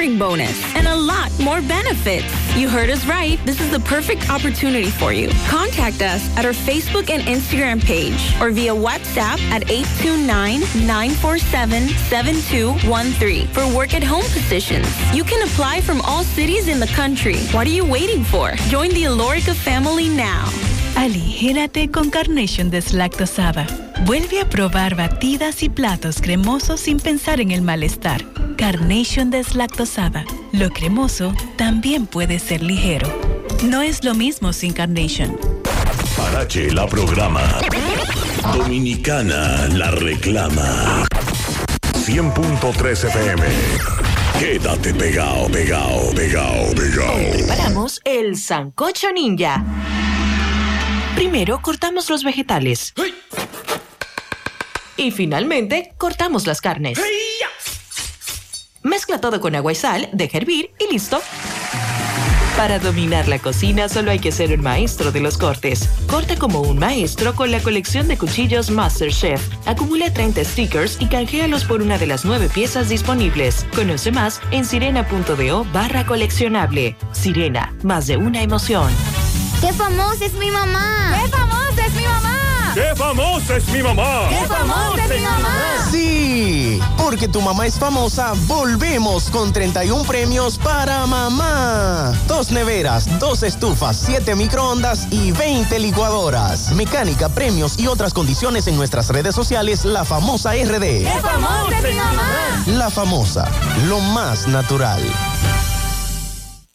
hiring bonus, and a lot more benefits. You heard us right. This is the perfect opportunity for you. Contact us at our Facebook and Instagram page or via WhatsApp at 829-947-7213 for work at home positions. You can apply from all cities in the country. What are you waiting for? Join the Alorica family now. Aligérate con Carnation deslactosada. Vuelve a probar batidas y platos cremosos sin pensar en el malestar. Carnation deslactosada. Lo cremoso también puede ser ligero. No es lo mismo sin Carnation. Parache la programa. Dominicana la reclama. 100.3 FM. Quédate pegado, pegado, pegado, pegado. Preparamos el sancocho ninja. Primero cortamos los vegetales. Y finalmente cortamos las carnes. Mezcla todo con agua y sal, deja hervir y listo. Para dominar la cocina solo hay que ser un maestro de los cortes. Corta como un maestro con la colección de cuchillos MasterChef. Acumula 30 stickers y canjealos por una de las nueve piezas disponibles. Conoce más en sirena.do barra coleccionable. Sirena, más de una emoción. ¡Qué famosa es mi mamá! ¡Qué famosa es mi mamá! ¡Qué famosa es mi mamá! ¡Qué famosa es mi mamá! Sí, porque tu mamá es famosa, volvemos con 31 premios para mamá. Dos neveras, dos estufas, siete microondas y 20 licuadoras. Mecánica, premios y otras condiciones en nuestras redes sociales, La Famosa RD. ¡Qué famosa es mi mamá! La Famosa, lo más natural.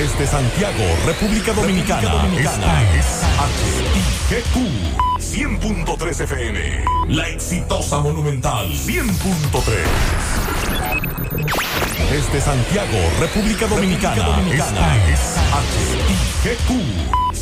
Desde Santiago, República Dominicana. Esta es HIGQ 100.3 FM. La exitosa Monumental 100.3. Desde Santiago, República Dominicana. Esta es HIGQ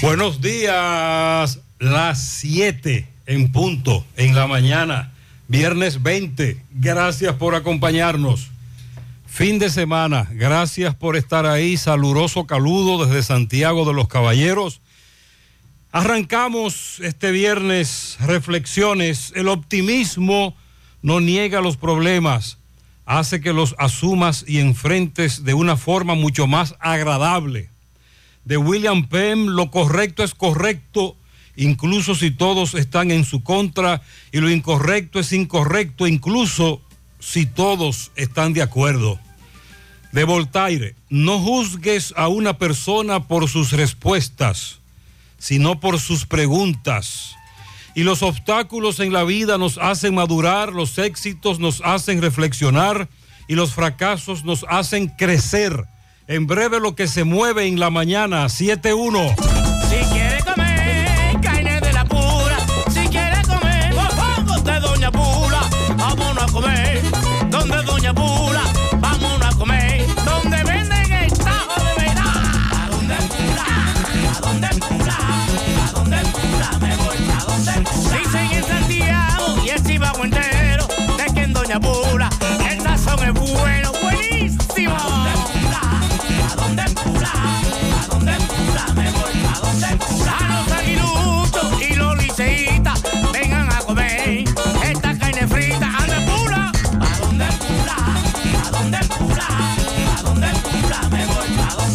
Buenos días, las 7 en punto, en la mañana, viernes 20. Gracias por acompañarnos. Fin de semana, gracias por estar ahí. Saludoso caludo desde Santiago de los Caballeros. Arrancamos este viernes reflexiones. El optimismo no niega los problemas, hace que los asumas y enfrentes de una forma mucho más agradable. De William Penn, lo correcto es correcto, incluso si todos están en su contra, y lo incorrecto es incorrecto, incluso si todos están de acuerdo. De Voltaire, no juzgues a una persona por sus respuestas, sino por sus preguntas. Y los obstáculos en la vida nos hacen madurar, los éxitos nos hacen reflexionar y los fracasos nos hacen crecer. En breve lo que se mueve en la mañana, 7-1. Si quiere comer carne de la pura, si quiere comer mofongo de Doña Pula, vámonos a comer donde Doña Pula, vámonos a comer donde venden el tajo de verdad. ¿A dónde Pula? ¿A dónde Pula? ¿A dónde Pula? Me voy a dónde Pula. Dicen en Santiago y el Chivago entero de que en Doña Pula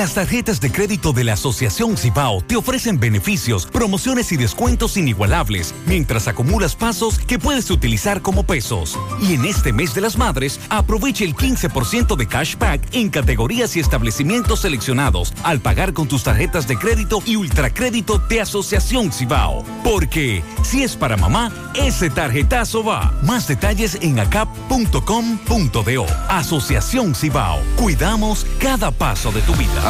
Las tarjetas de crédito de la Asociación Cibao te ofrecen beneficios, promociones y descuentos inigualables mientras acumulas pasos que puedes utilizar como pesos. Y en este mes de las madres, aprovecha el 15% de cashback en categorías y establecimientos seleccionados al pagar con tus tarjetas de crédito y ultracrédito de Asociación Cibao. Porque si es para mamá, ese tarjetazo va. Más detalles en acap.com.do. Asociación Cibao. Cuidamos cada paso de tu vida.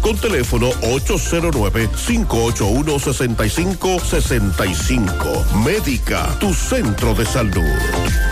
con teléfono 809-581-6565. Médica, tu centro de salud.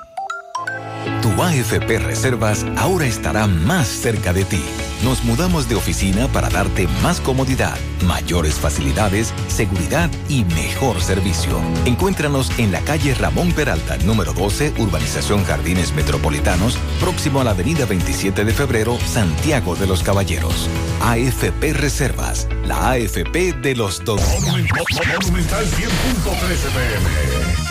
Tu AFP Reservas ahora estará más cerca de ti. Nos mudamos de oficina para darte más comodidad, mayores facilidades, seguridad y mejor servicio. Encuéntranos en la calle Ramón Peralta, número 12, Urbanización Jardines Metropolitanos, próximo a la avenida 27 de febrero, Santiago de los Caballeros. AFP Reservas, la AFP de los dos. Monumental 100.13 pm.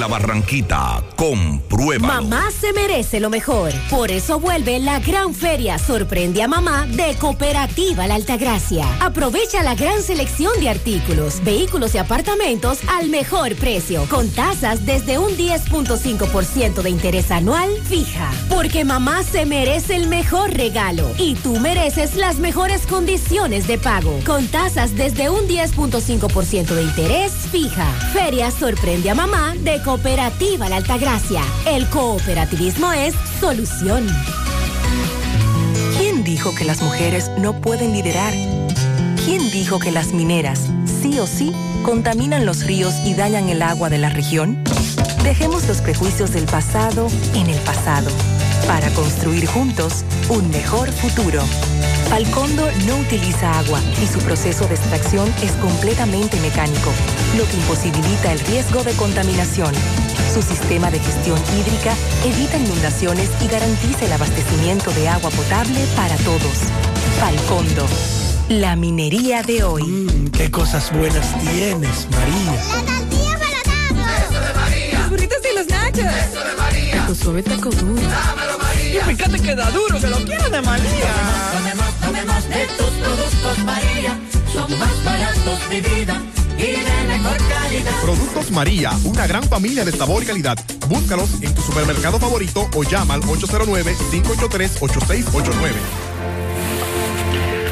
La Barranquita, comprueba. Mamá se merece lo mejor. Por eso vuelve la gran feria Sorprende a Mamá de Cooperativa La Altagracia. Aprovecha la gran selección de artículos, vehículos y apartamentos al mejor precio, con tasas desde un 10.5% de interés anual fija. Porque mamá se merece el mejor regalo y tú mereces las mejores condiciones de pago, con tasas desde un 10.5% de interés fija. Feria Sorprende a Mamá de Cooperativa La Altagracia. El cooperativismo es solución. ¿Quién dijo que las mujeres no pueden liderar? ¿Quién dijo que las mineras, sí o sí, contaminan los ríos y dañan el agua de la región? Dejemos los prejuicios del pasado en el pasado para construir juntos un mejor futuro. Falcondo no utiliza agua y su proceso de extracción es completamente mecánico, lo que imposibilita el riesgo de contaminación. Su sistema de gestión hídrica evita inundaciones y garantiza el abastecimiento de agua potable para todos. Falcondo, la minería de hoy. Mmm, qué cosas buenas tienes, María. Burritos y los nachos. Eso de María. Tu suave taco duro. Dámelo, María. Y fíjate que da duro, que lo quiero de María. Tomemos, tomemos de tus productos, María. Son más baratos, mi vida. Y de mejor calidad. Productos María, una gran familia de sabor y calidad. Búscalos en tu supermercado favorito o llama al 809-583-8689.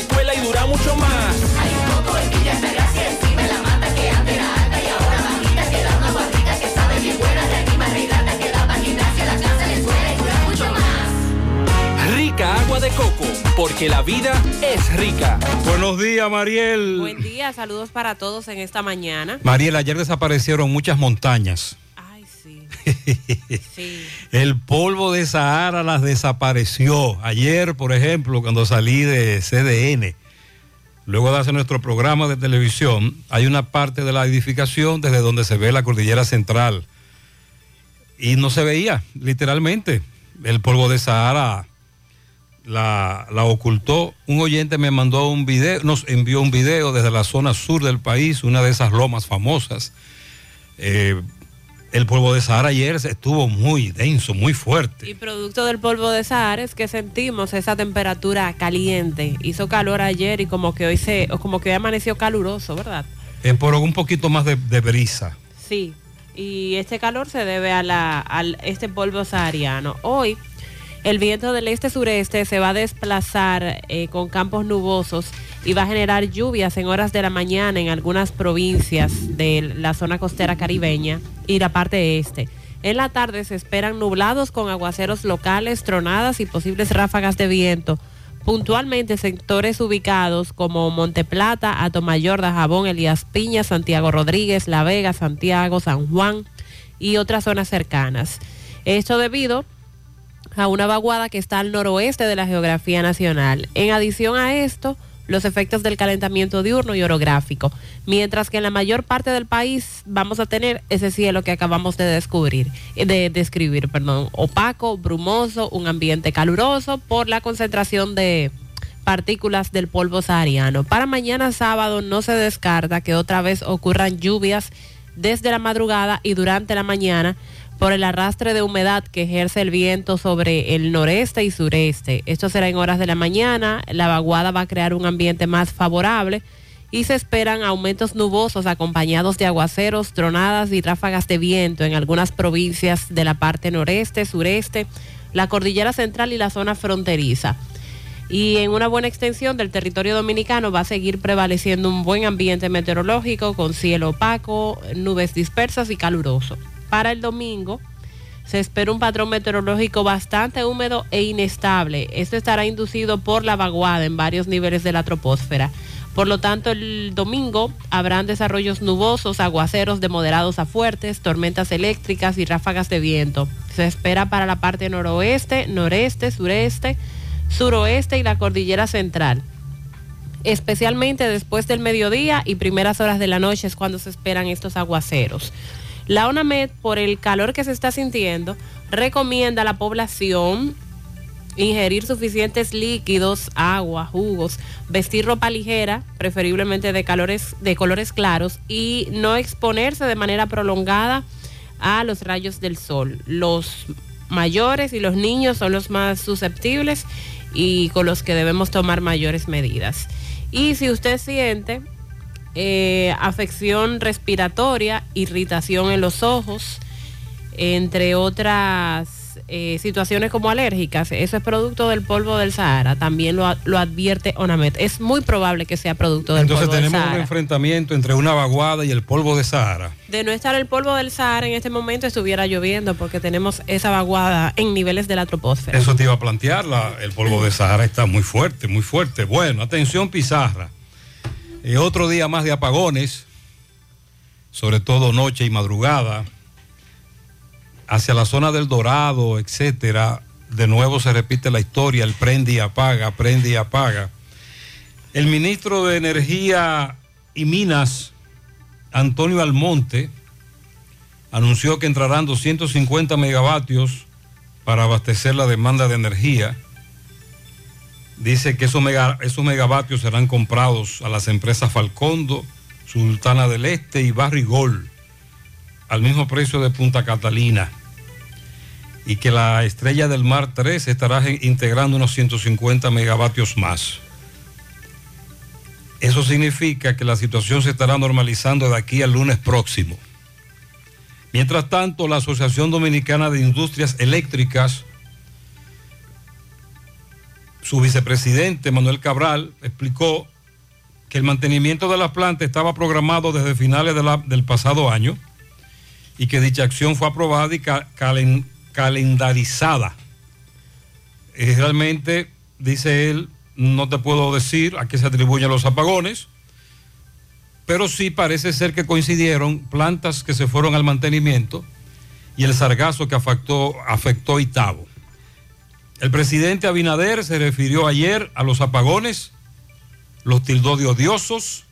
gimnasio, la y dura mucho más. Hay un coco en Villa Altagracia encima de la mata que antes era alta y ahora bajita que da una agua rica que sabe bien buena, reanima, rehidrata, que da para la casa, la escuela y dura mucho más. Rica agua de coco, porque la vida es rica. Buenos días, Mariel. Buen día, saludos para todos en esta mañana. Mariel, ayer desaparecieron muchas montañas. Sahara las desapareció. Ayer, por ejemplo, cuando salí de CDN, luego de hacer nuestro programa de televisión, hay una parte de la edificación desde donde se ve la cordillera central. Y no se veía, literalmente. El polvo de Sahara la, la ocultó. Un oyente me mandó un video, nos envió un video desde la zona sur del país, una de esas lomas famosas. Eh, el polvo de Sahara ayer estuvo muy denso, muy fuerte. Y producto del polvo de Sahara es que sentimos esa temperatura caliente. Hizo calor ayer y como que hoy se, o como que hoy amaneció caluroso, ¿verdad? Eh, por un poquito más de, de brisa. Sí. Y este calor se debe a la, al este polvo sahariano. Hoy el viento del este-sureste se va a desplazar eh, con campos nubosos y va a generar lluvias en horas de la mañana en algunas provincias de la zona costera caribeña y la parte este. En la tarde se esperan nublados con aguaceros locales, tronadas y posibles ráfagas de viento. Puntualmente sectores ubicados como Monteplata, Atomayor, Dajabón, Elías Piña, Santiago Rodríguez, La Vega, Santiago, San Juan y otras zonas cercanas. Esto debido una vaguada que está al noroeste de la geografía nacional. En adición a esto, los efectos del calentamiento diurno y orográfico, mientras que en la mayor parte del país vamos a tener ese cielo que acabamos de descubrir, de describir, perdón, opaco, brumoso, un ambiente caluroso por la concentración de partículas del polvo sahariano. Para mañana sábado no se descarta que otra vez ocurran lluvias desde la madrugada y durante la mañana por el arrastre de humedad que ejerce el viento sobre el noreste y sureste. Esto será en horas de la mañana. La vaguada va a crear un ambiente más favorable y se esperan aumentos nubosos acompañados de aguaceros, tronadas y ráfagas de viento en algunas provincias de la parte noreste, sureste, la cordillera central y la zona fronteriza. Y en una buena extensión del territorio dominicano va a seguir prevaleciendo un buen ambiente meteorológico con cielo opaco, nubes dispersas y caluroso. Para el domingo se espera un patrón meteorológico bastante húmedo e inestable. Esto estará inducido por la vaguada en varios niveles de la troposfera. Por lo tanto, el domingo habrán desarrollos nubosos, aguaceros de moderados a fuertes, tormentas eléctricas y ráfagas de viento. Se espera para la parte noroeste, noreste, sureste, suroeste y la cordillera central. Especialmente después del mediodía y primeras horas de la noche es cuando se esperan estos aguaceros. La ONAMED, por el calor que se está sintiendo, recomienda a la población ingerir suficientes líquidos, agua, jugos, vestir ropa ligera, preferiblemente de, de colores claros, y no exponerse de manera prolongada a los rayos del sol. Los mayores y los niños son los más susceptibles y con los que debemos tomar mayores medidas. Y si usted siente eh, afección respiratoria, irritación en los ojos, entre otras eh, situaciones como alérgicas, eso es producto del polvo del Sahara, también lo, lo advierte ONAMED. Es muy probable que sea producto del Entonces polvo del tenemos un Sahara. enfrentamiento entre una vaguada y el polvo de Sahara. De no estar el polvo del Sahara en este momento estuviera lloviendo porque tenemos esa vaguada en niveles de la troposfera. Eso te iba a plantear, la- el polvo de Sahara está muy fuerte, muy fuerte. Bueno, atención Pizarra. Eh, otro día más de apagones, sobre todo noche y madrugada, hacia la zona del Dorado, etcétera. De nuevo se repite la historia, el prende y apaga, prende y apaga. El ministro de Energía y Minas, Antonio Almonte, anunció que entrarán 250 megavatios para abastecer la demanda de energía. Dice que esos, mega- esos megavatios serán comprados a las empresas Falcondo, Sultana del Este y Barrigol, al mismo precio de Punta Catalina. Y que la Estrella del Mar 3 estará integrando unos 150 megavatios más. Eso significa que la situación se estará normalizando de aquí al lunes próximo. Mientras tanto, la Asociación Dominicana de Industrias Eléctricas, su vicepresidente Manuel Cabral explicó que el mantenimiento de la planta estaba programado desde finales del pasado año y que dicha acción fue aprobada y ca- calen- calendarizada. Eh, realmente, dice él, no te puedo decir a qué se atribuyen los apagones, pero sí parece ser que coincidieron plantas que se fueron al mantenimiento y el sargazo que afectó, afectó Itabo. El presidente Abinader se refirió ayer a los apagones, los tildó de odiosos,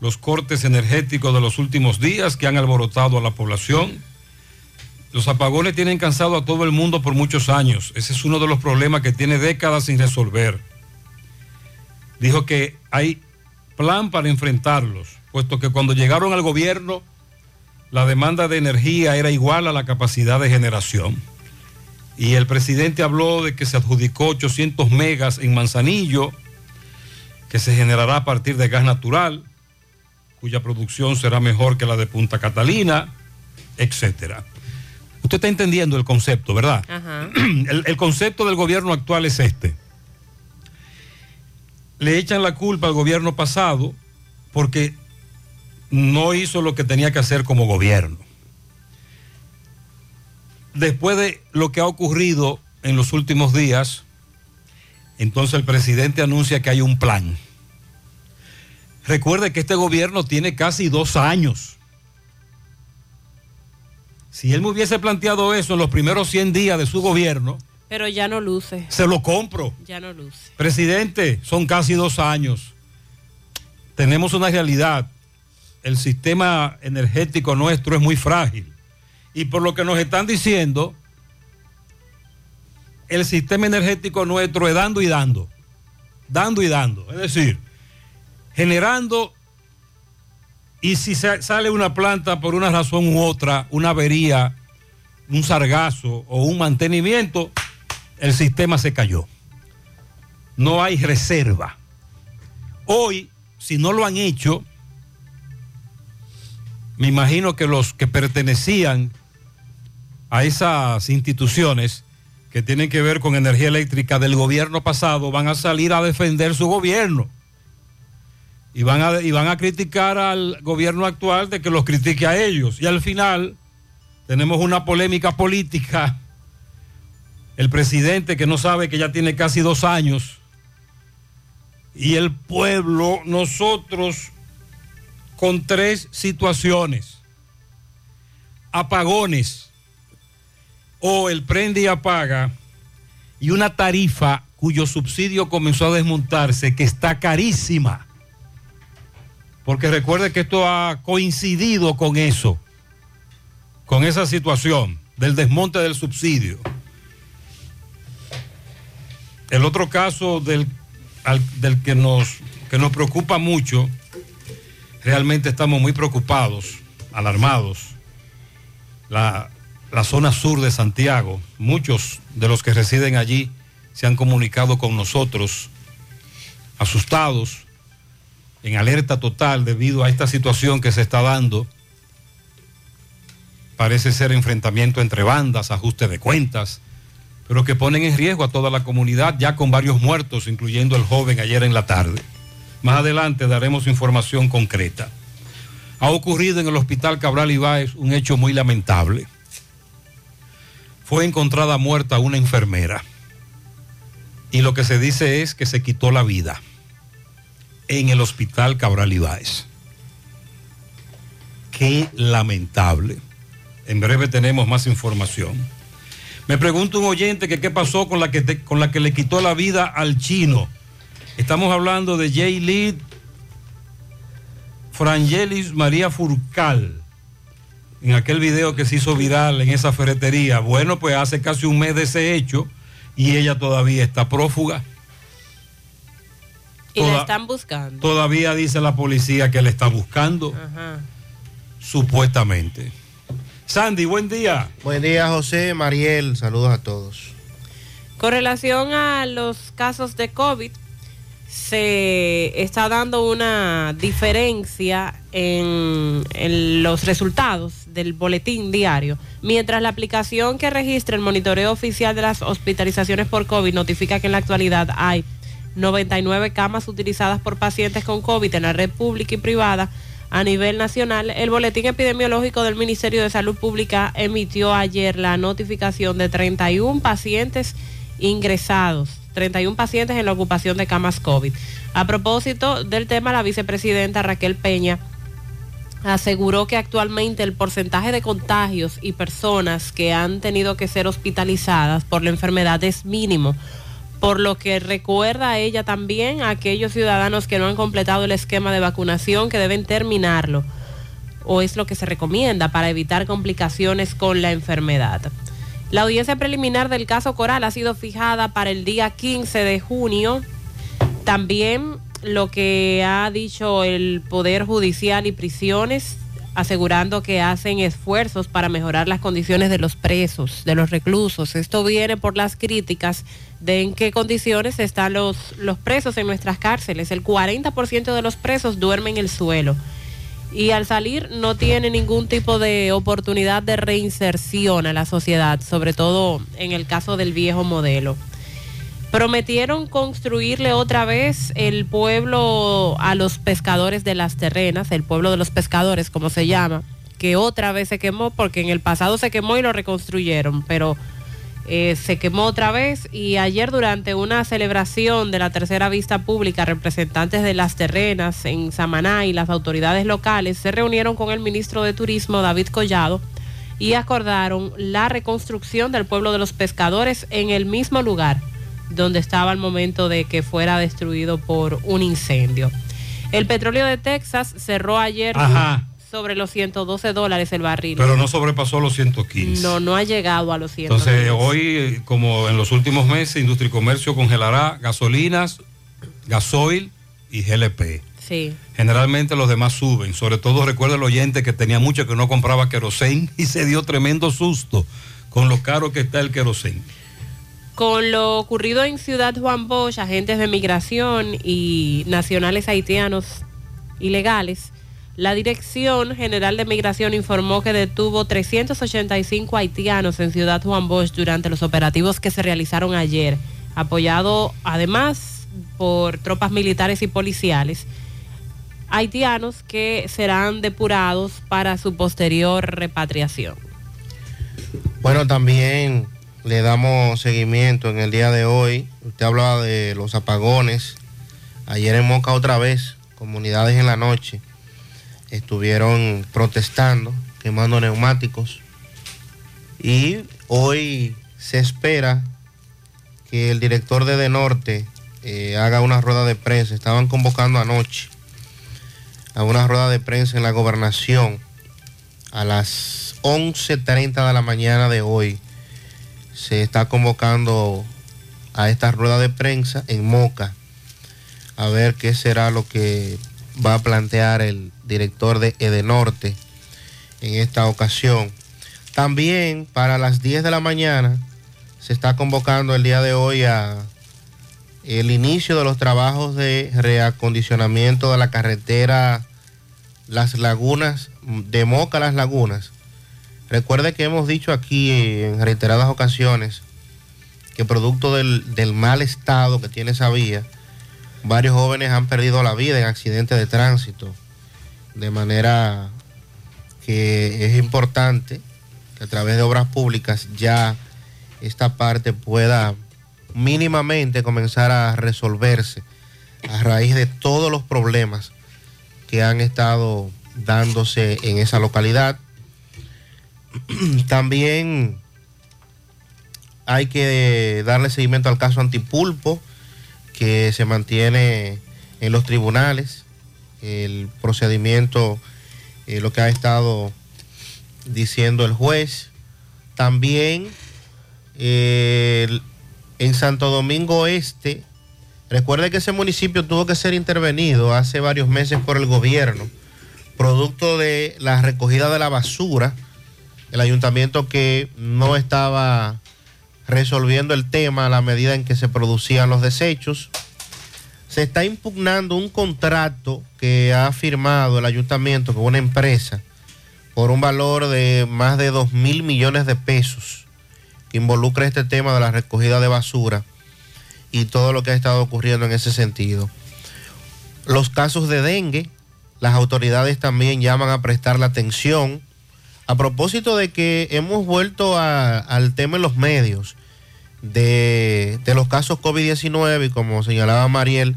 los cortes energéticos de los últimos días que han alborotado a la población. Los apagones tienen cansado a todo el mundo por muchos años. Ese es uno de los problemas que tiene décadas sin resolver. Dijo que hay plan para enfrentarlos, puesto que cuando llegaron al gobierno la demanda de energía era igual a la capacidad de generación. Y el presidente habló de que se adjudicó 800 megas en Manzanillo, que se generará a partir de gas natural, cuya producción será mejor que la de Punta Catalina, etcétera. Usted está entendiendo el concepto, ¿verdad? Ajá. El, el concepto del gobierno actual es este. Le echan la culpa al gobierno pasado porque no hizo lo que tenía que hacer como gobierno. Después de lo que ha ocurrido en los últimos días, entonces el presidente anuncia que hay un plan. Recuerde que este gobierno tiene casi dos años. Si él me hubiese planteado eso en los primeros 100 días de su gobierno, Pero ya no luce. se lo compro. Ya no luce. Presidente, son casi dos años. Tenemos una realidad. El sistema energético nuestro es muy frágil. Y por lo que nos están diciendo, el sistema energético nuestro es dando y dando. Dando y dando. Es decir, generando y si sa- sale una planta por una razón u otra, una avería, un sargazo o un mantenimiento, el sistema se cayó. No hay reserva. Hoy, si no lo han hecho, me imagino que los que pertenecían a esas instituciones que tienen que ver con energía eléctrica del gobierno pasado van a salir a defender su gobierno. Y van, a, y van a criticar al gobierno actual de que los critique a ellos. Y al final tenemos una polémica política. El presidente que no sabe que ya tiene casi dos años. Y el pueblo, nosotros, con tres situaciones. Apagones o el prende y apaga y una tarifa cuyo subsidio comenzó a desmontarse que está carísima. Porque recuerde que esto ha coincidido con eso, con esa situación del desmonte del subsidio. El otro caso del, del que, nos, que nos preocupa mucho, realmente estamos muy preocupados, alarmados. La, la zona sur de Santiago, muchos de los que residen allí se han comunicado con nosotros asustados, en alerta total debido a esta situación que se está dando. Parece ser enfrentamiento entre bandas, ajuste de cuentas, pero que ponen en riesgo a toda la comunidad, ya con varios muertos, incluyendo el joven ayer en la tarde. Más adelante daremos información concreta. Ha ocurrido en el Hospital Cabral Ibáez un hecho muy lamentable. Fue encontrada muerta una enfermera y lo que se dice es que se quitó la vida en el Hospital Cabral Ibáez. Qué lamentable. En breve tenemos más información. Me pregunta un oyente que qué pasó con la que, con la que le quitó la vida al chino. Estamos hablando de Jay Lee Frangelis María Furcal. En aquel video que se hizo viral en esa ferretería. Bueno, pues hace casi un mes de ese hecho y ella todavía está prófuga. Y la están buscando. Todavía dice la policía que le está buscando, Ajá. supuestamente. Sandy, buen día. Buen día, José, Mariel, saludos a todos. Con relación a los casos de COVID, se está dando una diferencia en, los resultados del boletín diario, mientras la aplicación que registra el monitoreo oficial de las hospitalizaciones por COVID notifica que en la actualidad hay 99 camas utilizadas por pacientes con COVID en la red pública y privada. A nivel nacional, el boletín epidemiológico del Ministerio de Salud Pública emitió ayer la notificación de 31 pacientes ingresados, 31 pacientes en la ocupación de camas COVID. A propósito del tema, la vicepresidenta Raquel Peña aseguró que actualmente el porcentaje de contagios y personas que han tenido que ser hospitalizadas por la enfermedad es mínimo, por lo que recuerda a ella también a aquellos ciudadanos que no han completado el esquema de vacunación que deben terminarlo, o es lo que se recomienda para evitar complicaciones con la enfermedad. La audiencia preliminar del caso Coral ha sido fijada para el día 15 de junio. También lo que ha dicho el Poder Judicial y Prisiones, asegurando que hacen esfuerzos para mejorar las condiciones de los presos, de los reclusos. Esto viene por las críticas de en qué condiciones están los, los presos en nuestras cárceles. El 40% de los presos duermen en el suelo y al salir no tiene ningún tipo de oportunidad de reinserción a la sociedad, sobre todo en el caso del viejo modelo. Prometieron construirle otra vez el pueblo a los pescadores de las terrenas, el pueblo de los pescadores, como se llama, que otra vez se quemó porque en el pasado se quemó y lo reconstruyeron, pero eh, se quemó otra vez y ayer durante una celebración de la tercera vista pública, representantes de las terrenas en Samaná y las autoridades locales se reunieron con el ministro de Turismo, David Collado, y acordaron la reconstrucción del pueblo de los pescadores en el mismo lugar donde estaba al momento de que fuera destruido por un incendio. El petróleo de Texas cerró ayer. Sobre los 112 dólares el barril. Pero no sobrepasó los 115. No, no ha llegado a los 112. Entonces, hoy, como en los últimos meses, Industria y Comercio congelará gasolinas, gasoil y GLP. Sí. Generalmente los demás suben. Sobre todo recuerda el oyente que tenía mucho que no compraba querosén y se dio tremendo susto con lo caro que está el querosén. Con lo ocurrido en Ciudad Juan Bosch, agentes de migración y nacionales haitianos ilegales La Dirección General de Migración informó que detuvo 385 haitianos en Ciudad Juan Bosch durante los operativos que se realizaron ayer, apoyado además por tropas militares y policiales. Haitianos que serán depurados para su posterior repatriación. Bueno, también le damos seguimiento en el día de hoy. Usted hablaba de los apagones. Ayer en Moca otra vez, comunidades en la noche estuvieron protestando, quemando neumáticos. Y hoy se espera que el director de De Norte eh, haga una rueda de prensa. Estaban convocando anoche a una rueda de prensa en la gobernación a las 11.30 de la mañana de hoy. Se está convocando a esta rueda de prensa en Moca a ver qué será lo que va a plantear el director de Edenorte en esta ocasión. También para las 10 de la mañana se está convocando el día de hoy a el inicio de los trabajos de reacondicionamiento de la carretera Las Lagunas, de Moca Las Lagunas. Recuerde que hemos dicho aquí en reiteradas ocasiones que producto del, del mal estado que tiene esa vía, varios jóvenes han perdido la vida en accidentes de tránsito. De manera que es importante que a través de obras públicas ya esta parte pueda mínimamente comenzar a resolverse a raíz de todos los problemas que han estado dándose en esa localidad. También hay que darle seguimiento al caso Antipulpo, que se mantiene en los tribunales. El procedimiento, eh, lo que ha estado diciendo el juez. También eh, en Santo Domingo Este, recuerde que ese municipio tuvo que ser intervenido hace varios meses por el gobierno, producto de la recogida de la basura, el ayuntamiento que no estaba resolviendo el tema a la medida en que se producían los desechos. Se está impugnando un contrato que ha firmado el ayuntamiento con una empresa por un valor de más de 2 mil millones de pesos que involucra este tema de la recogida de basura y todo lo que ha estado ocurriendo en ese sentido. Los casos de dengue, las autoridades también llaman a prestar la atención. A propósito de que hemos vuelto al tema en los medios de, de los casos COVID-19 y como señalaba Mariel,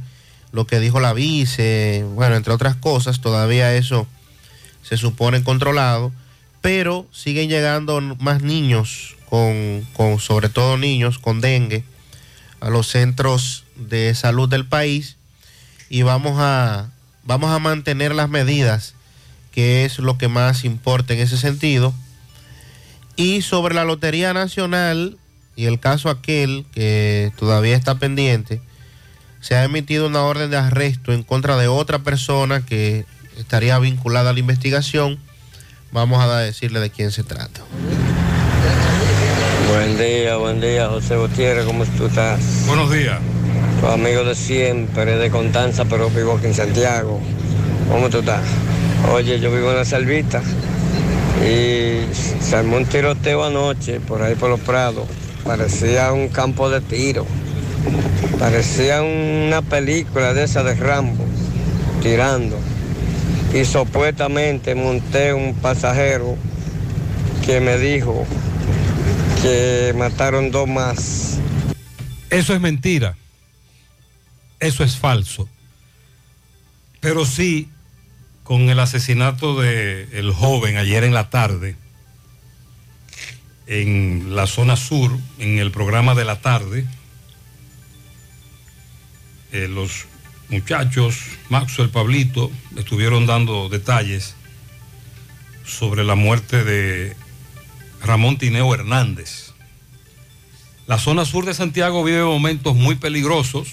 lo que dijo la vice, bueno, entre otras cosas, todavía eso se supone controlado, pero siguen llegando más niños, con, con sobre todo niños con dengue, a los centros de salud del país y vamos a, vamos a mantener las medidas, que es lo que más importa en ese sentido. Y sobre la Lotería Nacional y el caso aquel que todavía está pendiente, se ha emitido una orden de arresto en contra de otra persona que estaría vinculada a la investigación. Vamos a decirle de quién se trata. Buen día, buen día, José Gutiérrez, ¿cómo tú estás? Buenos días. Tu amigo de siempre, de Constanza, pero vivo aquí en Santiago. ¿Cómo tú estás? Oye, yo vivo en la Selvita y se armó un tiroteo anoche por ahí por los prados. Parecía un campo de tiro. Parecía una película de esa de Rambo, tirando. Y supuestamente monté un pasajero que me dijo que mataron dos más. Eso es mentira. Eso es falso. Pero sí, con el asesinato del joven ayer en la tarde, en la zona sur, en el programa de la tarde, eh, los muchachos, Maxwell Pablito, estuvieron dando detalles sobre la muerte de Ramón Tineo Hernández. La zona sur de Santiago vive momentos muy peligrosos.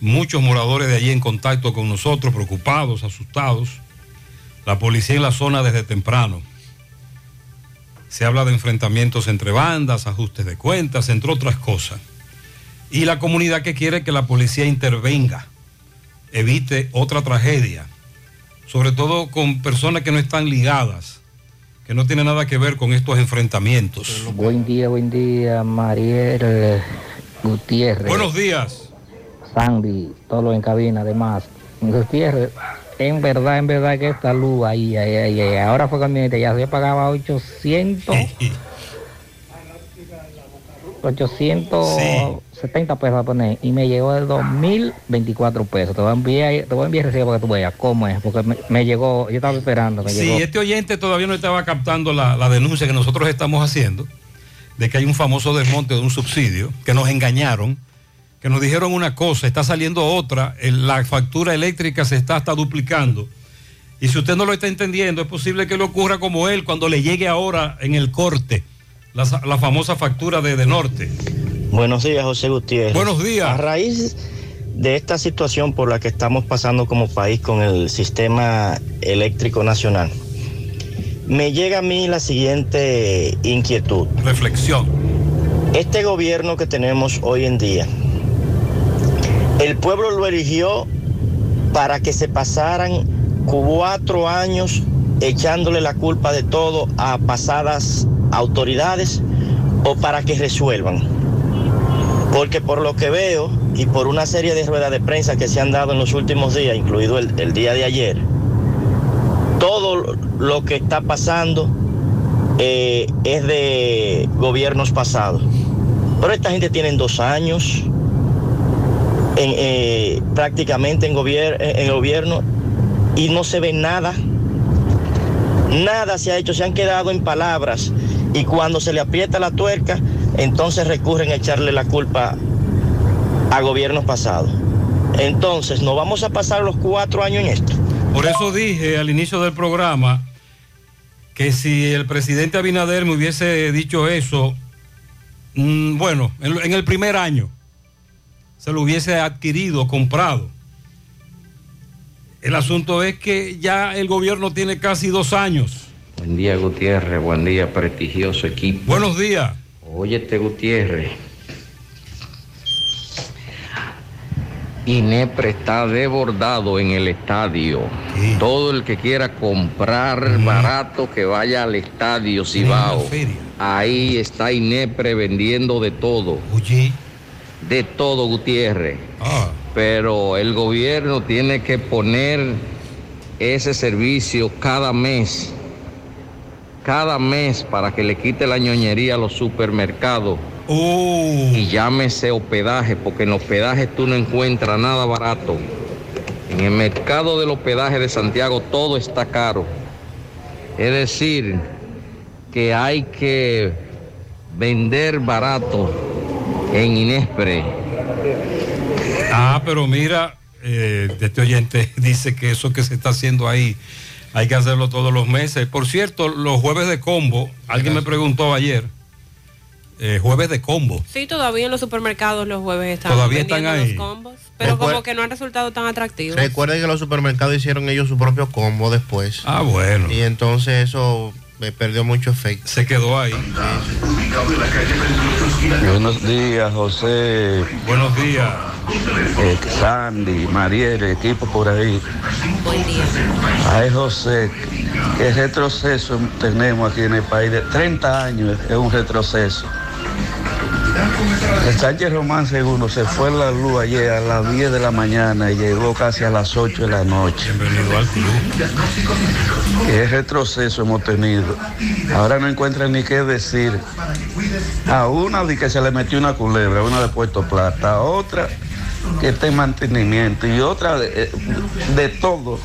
Muchos moradores de allí en contacto con nosotros, preocupados, asustados. La policía en la zona desde temprano. Se habla de enfrentamientos entre bandas, ajustes de cuentas, entre otras cosas. Y la comunidad que quiere que la policía intervenga, evite otra tragedia. sobre todo con personas que no están ligadas, que no tienen nada que ver con estos enfrentamientos. Buen día, buen día, Mariel Gutiérrez. Buenos días. Sandy, todo en cabina, además. Gutiérrez, en verdad, en verdad que esta luz ahí, ahí, ahí, ahora fue camioneta, ya se pagaba 800, 870 pesos a poner y me llegó de 2024 pesos. Te voy a enviar, te voy a enviar recibo para que tú veas cómo es, porque me, me llegó, yo estaba esperando, me Sí, llegó. este oyente todavía no estaba captando la, la denuncia que nosotros estamos haciendo de que hay un famoso desmonte de un subsidio, que nos engañaron, que nos dijeron una cosa, está saliendo otra, la factura eléctrica se está hasta duplicando. Y si usted no lo está entendiendo, es posible que le ocurra como él cuando le llegue ahora en el corte la, sa- la famosa factura de, de Norte. Buenos días, José Gutiérrez. Buenos días. A raíz de esta situación por la que estamos pasando como país con el sistema eléctrico nacional, me llega a mí la siguiente inquietud. Reflexión. Este gobierno que tenemos hoy en día, el pueblo lo eligió para que se pasaran cuatro años echándole la culpa de todo a pasadas autoridades o para que resuelvan. Porque por lo que veo y por una serie de ruedas de prensa que se han dado en los últimos días, incluido el, el día de ayer, todo lo que está pasando eh, es de gobiernos pasados. Pero esta gente tiene dos años en, eh, prácticamente en, gobier- en gobierno y no se ve nada. Nada se ha hecho, se han quedado en palabras y cuando se le aprieta la tuerca, entonces recurren a echarle la culpa a gobiernos pasados. Entonces, ¿nos vamos a pasar los cuatro años en esto? Por eso dije al inicio del programa que si el presidente Abinader me hubiese dicho eso, mm, bueno, en, en el primer año, se lo hubiese adquirido, comprado. El asunto es que ya el gobierno tiene casi dos años. Buen día, Gutiérrez. Buen día, prestigioso equipo. Buenos días. Óyete, Gutiérrez. Inepre está desbordado en el estadio. Todo el que quiera comprar barato que vaya al estadio Cibao. Ahí está Inepre vendiendo de todo. De todo, Gutiérrez. Pero el gobierno tiene que poner ese servicio cada mes. Cada mes para que le quite la ñoñería a los supermercados. Y llámese hospedaje, porque en hospedaje tú no encuentras nada barato. En el mercado del hospedaje de Santiago todo está caro. Es decir, que hay que vender barato en Inespre. Ah, pero mira, eh, este oyente dice que eso que se está haciendo ahí hay que hacerlo todos los meses. Por cierto, los jueves de combo, alguien me preguntó ayer, eh, jueves de combo. Sí, todavía en los supermercados los jueves están Todavía están ahí. los combos, pero Recuer- como que no han resultado tan atractivos. Recuerden que los supermercados hicieron ellos su propio combo después. Ah, bueno. Y entonces eso me perdió mucho efecto. Se quedó ahí. Buenos días, José. Buenos días. Eh, Sandy, Mariel, equipo por ahí. Buen día. Ay, José, qué retroceso tenemos aquí en el país. De 30 años es un retroceso. El Sánchez Román II se fue la luz ayer a las 10 de la mañana y llegó casi a las 8 de la noche. Bienvenido al club. Qué retroceso hemos tenido. Ahora no encuentran ni qué decir. A una de que se le metió una culebra, una de Puerto Plata, a otra que está en mantenimiento y otra de, eh, de todo.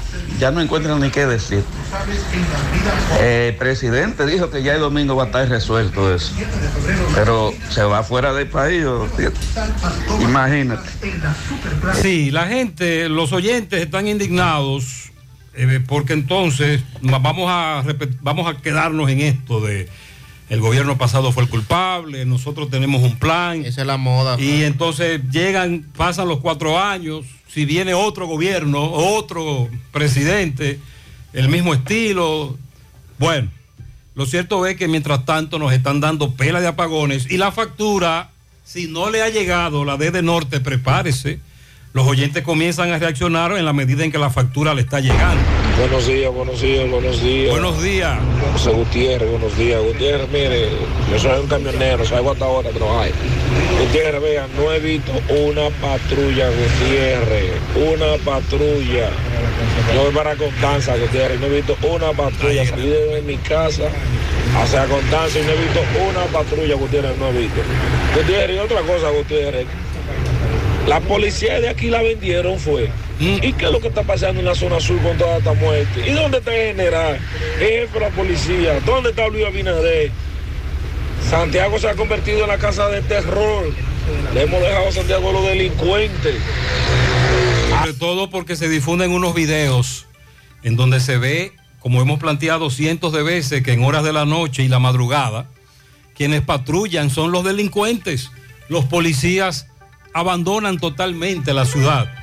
Ya no encuentran ni qué decir. El presidente dijo que ya el domingo va a estar resuelto eso. Pero se va fuera del país. Imagínate. Sí, la gente, los oyentes están indignados eh, porque entonces vamos a, vamos a quedarnos en esto de el gobierno pasado fue el culpable, nosotros tenemos un plan. Esa es la moda. Y entonces llegan, pasan los cuatro años, si viene otro gobierno, otro presidente, el mismo estilo. Bueno, lo cierto es que mientras tanto nos están dando pela de apagones y la factura, si no le ha llegado la D de Norte, prepárese. Los oyentes comienzan a reaccionar en la medida en que la factura le está llegando. Buenos días, buenos días, buenos días. Buenos días. José Gutiérrez, buenos días. Gutiérrez, mire, yo soy un camionero, salgo hasta ahora a trabajar. Gutiérrez, vean, no he visto una patrulla, Gutiérrez, una patrulla. Yo voy para Constanza, Gutiérrez, no he visto una patrulla. Salí de mi casa hacia Constanza y no he visto una patrulla, Gutiérrez, no he visto. Gutiérrez, y otra cosa, Gutiérrez. La policía de aquí la vendieron fue. ¿Y qué es lo que está pasando en la zona sur con toda esta muerte? ¿Y dónde está el general? El jefe de la policía. ¿Dónde está Luis Abinader? Santiago se ha convertido en la casa de terror. Le hemos dejado a Santiago los delincuentes. Sobre todo porque se difunden unos videos en donde se ve, como hemos planteado cientos de veces, que en horas de la noche y la madrugada, quienes patrullan son los delincuentes. Los policías abandonan totalmente la ciudad.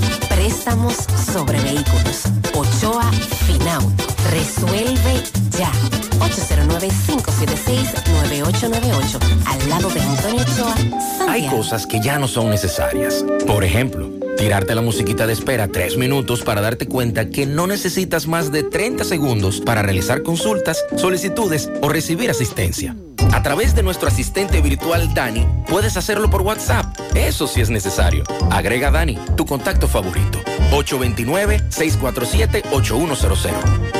Préstamos sobre vehículos. Ochoa Finauto. Resuelve ya. 809-576-9898. Al lado de Antonio Ochoa, Hay Santiago. cosas que ya no son necesarias. Por ejemplo, tirarte la musiquita de espera tres minutos para darte cuenta que no necesitas más de 30 segundos para realizar consultas, solicitudes o recibir asistencia. A través de nuestro asistente virtual Dani, puedes hacerlo por WhatsApp. Eso sí es necesario. Agrega Dani, tu contacto favorito. 829-647-8100.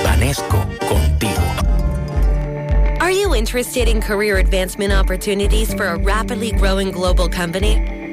Vanesco, contigo. Are you interested in career advancement opportunities for a rapidly growing global company?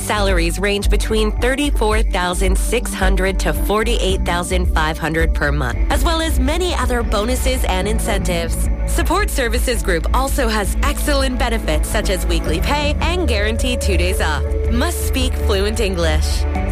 Salaries range between 34,600 to 48,500 per month, as well as many other bonuses and incentives. Support Services Group also has excellent benefits such as weekly pay and guaranteed two days off. Must speak fluent English.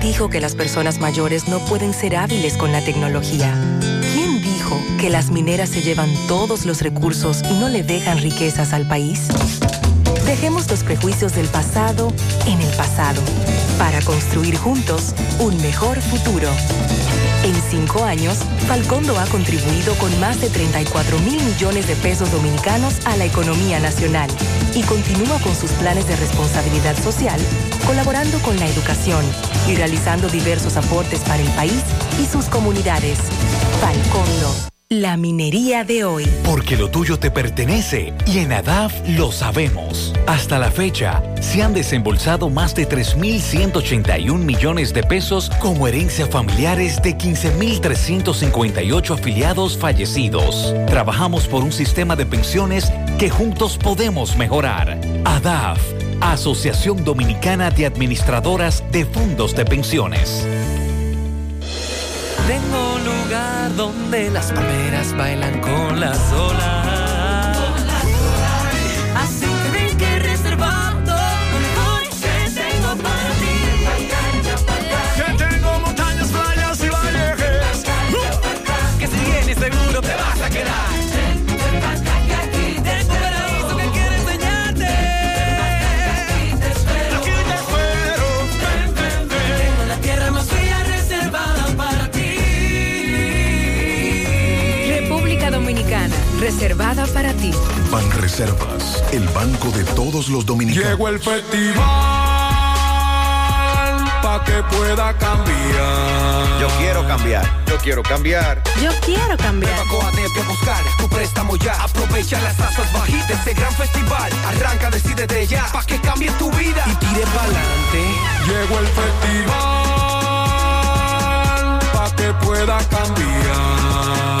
¿Quién dijo que las personas mayores no pueden ser hábiles con la tecnología? ¿Quién dijo que las mineras se llevan todos los recursos y no le dejan riquezas al país? Dejemos los prejuicios del pasado en el pasado para construir juntos un mejor futuro. En cinco años, Falcondo ha contribuido con más de 34 mil millones de pesos dominicanos a la economía nacional y continúa con sus planes de responsabilidad social, colaborando con la educación y realizando diversos aportes para el país y sus comunidades. Falcondo, la minería de hoy. Porque lo tuyo te pertenece y en ADAF lo sabemos. Hasta la fecha, se han desembolsado más de 3.181 millones de pesos como herencia familiares de 15.358 afiliados fallecidos. Trabajamos por un sistema de pensiones que juntos podemos mejorar. ADAF, Asociación Dominicana de Administradoras de Fondos de Pensiones. Tengo un donde las palmeras bailan con las olas. Ti. Ban Reservas, el banco de todos los dominicanos. Llegó el festival para que pueda cambiar. Yo quiero cambiar. Yo quiero cambiar. Yo quiero cambiar. A buscar tu préstamo ya. Aprovecha las tasas bajitas, este gran festival. Arranca, decide de ya, pa' que cambie tu vida y tire pa'lante. Llegó el festival para que pueda cambiar.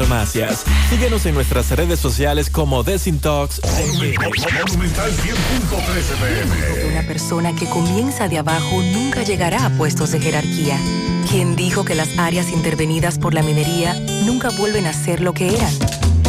farmacias. Síguenos en nuestras redes sociales como Desintox. Monumental 100.13 pm. Una persona que comienza de abajo nunca llegará a puestos de jerarquía. ¿Quién dijo que las áreas intervenidas por la minería nunca vuelven a ser lo que eran?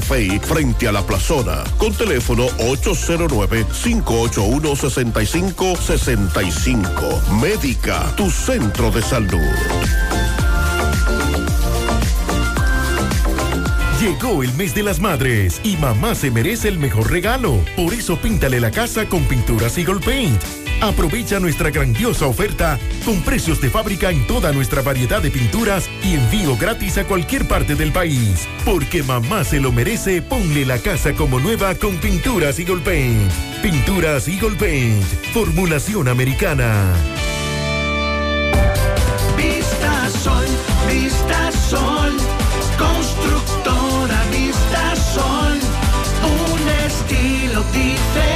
Frente a la plazona, con teléfono 809-581-6565. Médica, tu centro de salud. Llegó el mes de las madres y mamá se merece el mejor regalo. Por eso píntale la casa con pinturas Eagle Paint. Aprovecha nuestra grandiosa oferta con precios de fábrica en toda nuestra variedad de pinturas y envío gratis a cualquier parte del país. Porque mamá se lo merece, ponle la casa como nueva con pinturas Eagle Paint. Pinturas Eagle Paint, formulación americana. Vista Sol, Vista Sol, constructora Vista Sol, un estilo diferente,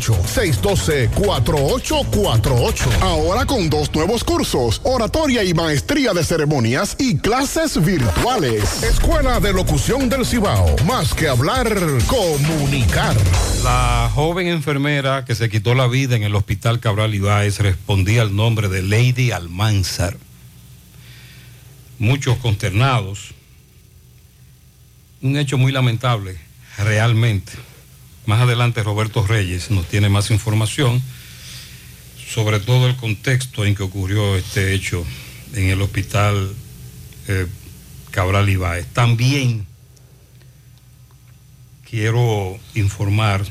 612-4848. Ahora con dos nuevos cursos, oratoria y maestría de ceremonias y clases virtuales. Escuela de Locución del Cibao. Más que hablar, comunicar. La joven enfermera que se quitó la vida en el hospital Cabral Ibáez respondía al nombre de Lady Almanzar. Muchos consternados. Un hecho muy lamentable, realmente. Más adelante Roberto Reyes nos tiene más información sobre todo el contexto en que ocurrió este hecho en el hospital eh, Cabral Ibáez. También quiero informar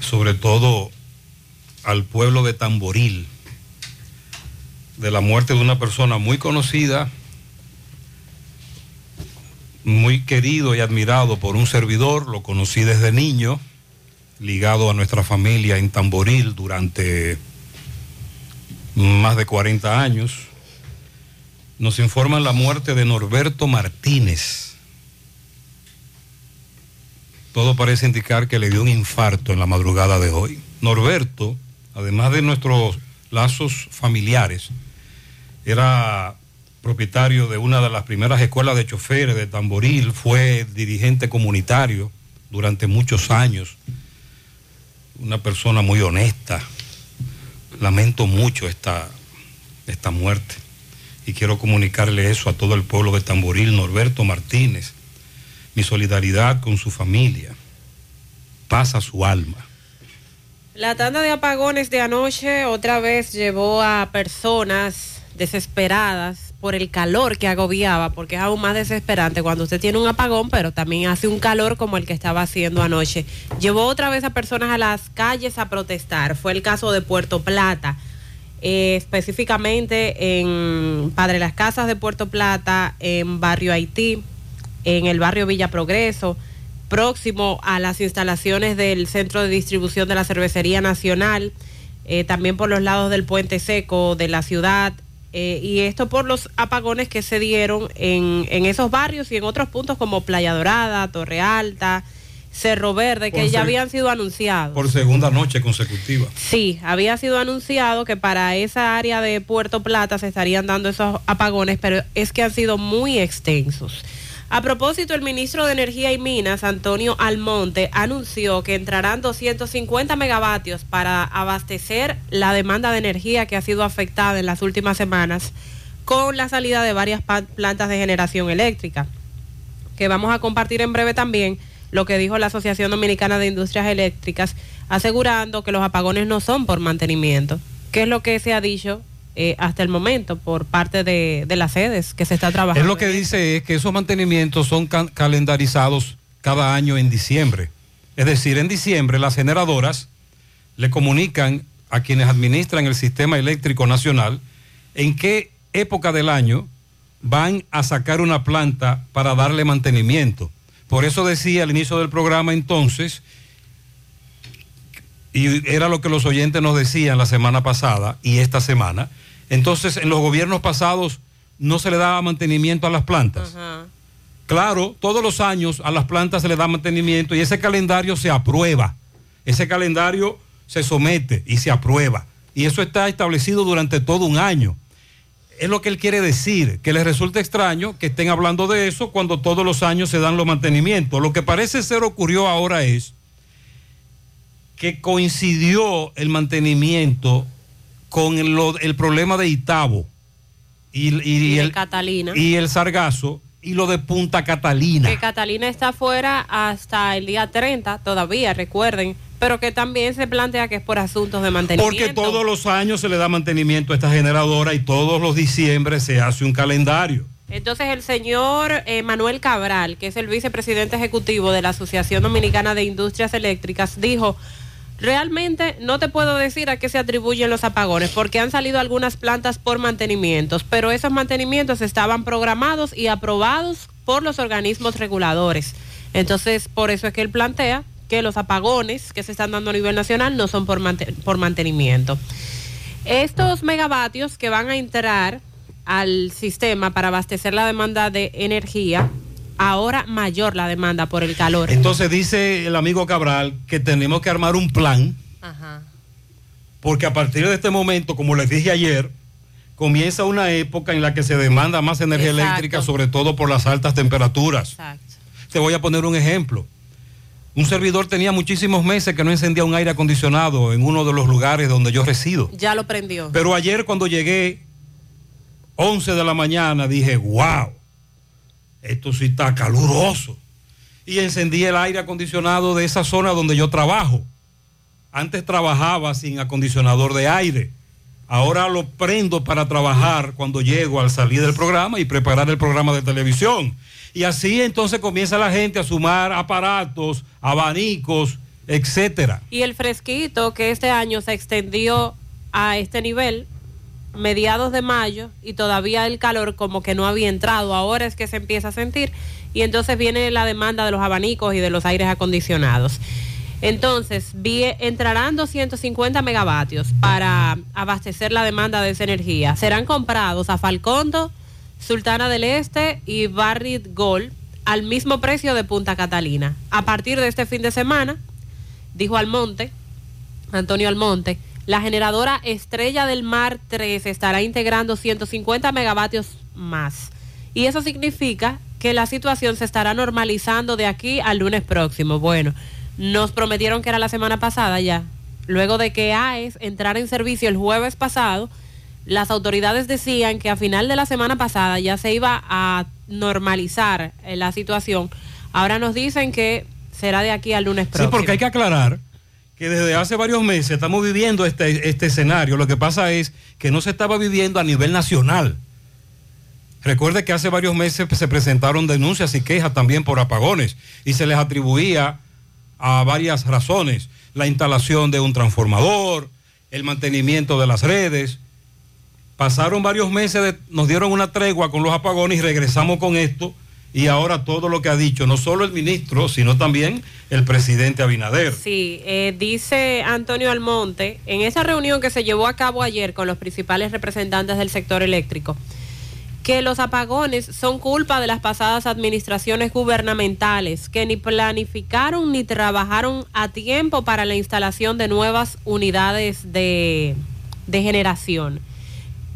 sobre todo al pueblo de Tamboril de la muerte de una persona muy conocida, muy querido y admirado por un servidor, lo conocí desde niño, ligado a nuestra familia en Tamboril durante más de 40 años. Nos informan la muerte de Norberto Martínez. Todo parece indicar que le dio un infarto en la madrugada de hoy. Norberto, además de nuestros lazos familiares, era propietario de una de las primeras escuelas de choferes de Tamboril, fue dirigente comunitario durante muchos años, una persona muy honesta. Lamento mucho esta, esta muerte y quiero comunicarle eso a todo el pueblo de Tamboril, Norberto Martínez, mi solidaridad con su familia, pasa su alma. La tanda de apagones de anoche otra vez llevó a personas desesperadas por el calor que agobiaba, porque es aún más desesperante cuando usted tiene un apagón, pero también hace un calor como el que estaba haciendo anoche. Llevó otra vez a personas a las calles a protestar. Fue el caso de Puerto Plata, eh, específicamente en Padre Las Casas de Puerto Plata, en Barrio Haití, en el barrio Villa Progreso, próximo a las instalaciones del Centro de Distribución de la Cervecería Nacional, eh, también por los lados del Puente Seco de la ciudad, eh, y esto por los apagones que se dieron en, en, esos barrios y en otros puntos como Playa Dorada, Torre Alta, Cerro Verde, que ya habían sido anunciados. Por segunda noche consecutiva. Sí, había sido anunciado que para esa área de Puerto Plata se estarían dando esos apagones, pero es que han sido muy extensos. A propósito, el ministro de Energía y Minas, Antonio Almonte, anunció que entrarán 250 megavatios para abastecer la demanda de energía que ha sido afectada en las últimas semanas con la salida de varias plantas de generación eléctrica, que vamos a compartir en breve también lo que dijo la Asociación Dominicana de Industrias Eléctricas, asegurando que los apagones no son por mantenimiento. ¿Qué es lo que se ha dicho eh, hasta el momento por parte de, de, las sedes que se está trabajando. Es lo que dice es que esos mantenimientos son ca calendarizados cada año en diciembre. Es decir, en diciembre las generadoras le comunican a quienes administran el sistema eléctrico nacional en qué época del año van a sacar una planta para darle mantenimiento. Por eso decía al inicio del programa entonces, y era lo que los oyentes nos decían la semana pasada y esta semana, entonces, en los gobiernos pasados no se le daba mantenimiento a las plantas. Ajá. Claro, todos los años a las plantas se le da mantenimiento y ese calendario se aprueba. Ese calendario se somete y se aprueba. Y eso está establecido durante todo un año. Es lo que él quiere decir, que les resulta extraño que estén hablando de eso cuando todos los años se dan los mantenimientos. Lo que parece ser ocurrió ahora es que coincidió el mantenimiento con el, el problema de Itabo y, y, y el, Catalina. y el Sargazo y lo de Punta Catalina. Que Catalina está fuera hasta el día 30 todavía, recuerden, pero que también se plantea que es por asuntos de mantenimiento. Porque todos los años se le da mantenimiento a esta generadora y todos los diciembre se hace un calendario. Entonces el señor eh, Manuel Cabral, que es el vicepresidente ejecutivo de la Asociación Dominicana de Industrias Eléctricas, dijo, Realmente no te puedo decir a qué se atribuyen los apagones, porque han salido algunas plantas por mantenimientos, pero esos mantenimientos estaban programados y aprobados por los organismos reguladores. Entonces, por eso es que él plantea que los apagones que se están dando a nivel nacional no son por, por mantenimiento. Estos megavatios que van a entrar al sistema para abastecer la demanda de energía ahora mayor la demanda por el calor. Entonces dice el amigo Cabral que tenemos que armar un plan, Ajá. porque a partir de este momento, como les dije ayer, comienza una época en la que se demanda más energía Exacto. eléctrica, sobre todo por las altas temperaturas. Exacto. Te voy a poner un ejemplo. Un servidor tenía muchísimos meses que no encendía un aire acondicionado en uno de los lugares donde yo resido. Ya lo prendió. Pero ayer cuando llegué, 11 de la mañana, dije, wow, esto sí está caluroso. Y encendí el aire acondicionado de esa zona donde yo trabajo. Antes trabajaba sin acondicionador de aire. Ahora lo prendo para trabajar cuando llego al salir del programa y preparar el programa de televisión. Y así entonces comienza la gente a sumar aparatos, abanicos, etcétera. Y el fresquito que este año se extendió a este nivel, mediados de mayo, y todavía el calor como que no había entrado, ahora es que se empieza a sentir, y entonces viene la demanda de los abanicos y de los aires acondicionados. Entonces, entrarán 250 megavatios para abastecer la demanda de esa energía. Serán comprados a Falcondo, Sultana del Este y Barrit Gold al mismo precio de Punta Catalina. A partir de este fin de semana, dijo Almonte, Antonio Almonte, la generadora Estrella del Mar 3 estará integrando 150 megavatios más. Y eso significa que la situación se estará normalizando de aquí al lunes próximo. Bueno, nos prometieron que era la semana pasada ya. Luego de que AES entrara en servicio el jueves pasado, las autoridades decían que a final de la semana pasada ya se iba a normalizar eh, la situación. Ahora nos dicen que será de aquí al lunes Sí, próximo. porque hay que aclarar que desde hace varios meses estamos viviendo este, este escenario. Lo que pasa es que no se estaba viviendo a nivel nacional. Recuerde que hace varios meses se presentaron denuncias y quejas también por apagones y se les atribuía a varias razones. La instalación de un transformador, el mantenimiento de las redes. Pasaron varios meses, nos dieron una tregua con los apagones y regresamos con esto. Y ahora todo lo que ha dicho, no solo el ministro, sino también el presidente Abinader. Sí, eh, dice Antonio Almonte, en esa reunión que se llevó a cabo ayer con los principales representantes del sector eléctrico, que los apagones son culpa de las pasadas administraciones gubernamentales, que ni planificaron ni trabajaron a tiempo para la instalación de nuevas unidades de, de generación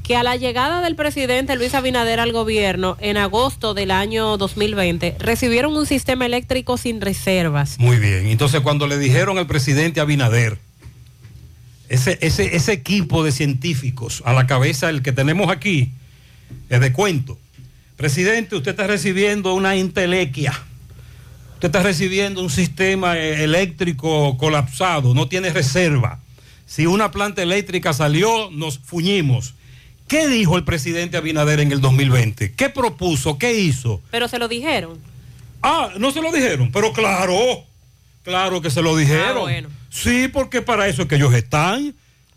que a la llegada del presidente Luis Abinader al gobierno en agosto del año 2020 recibieron un sistema eléctrico sin reservas. Muy bien. Entonces, cuando le dijeron al presidente Abinader, ese, ese, ese equipo de científicos a la cabeza, el que tenemos aquí, es de cuento. Presidente, usted está recibiendo una intelequia. Usted está recibiendo un sistema eh, eléctrico colapsado, no tiene reserva. Si una planta eléctrica salió, nos fuñimos. ¿Qué dijo el presidente Abinader en el 2020? ¿Qué propuso? ¿Qué hizo? Pero se lo dijeron. Ah, no se lo dijeron, pero claro, claro que se lo dijeron. Ah, bueno. Sí, porque para eso es que ellos están.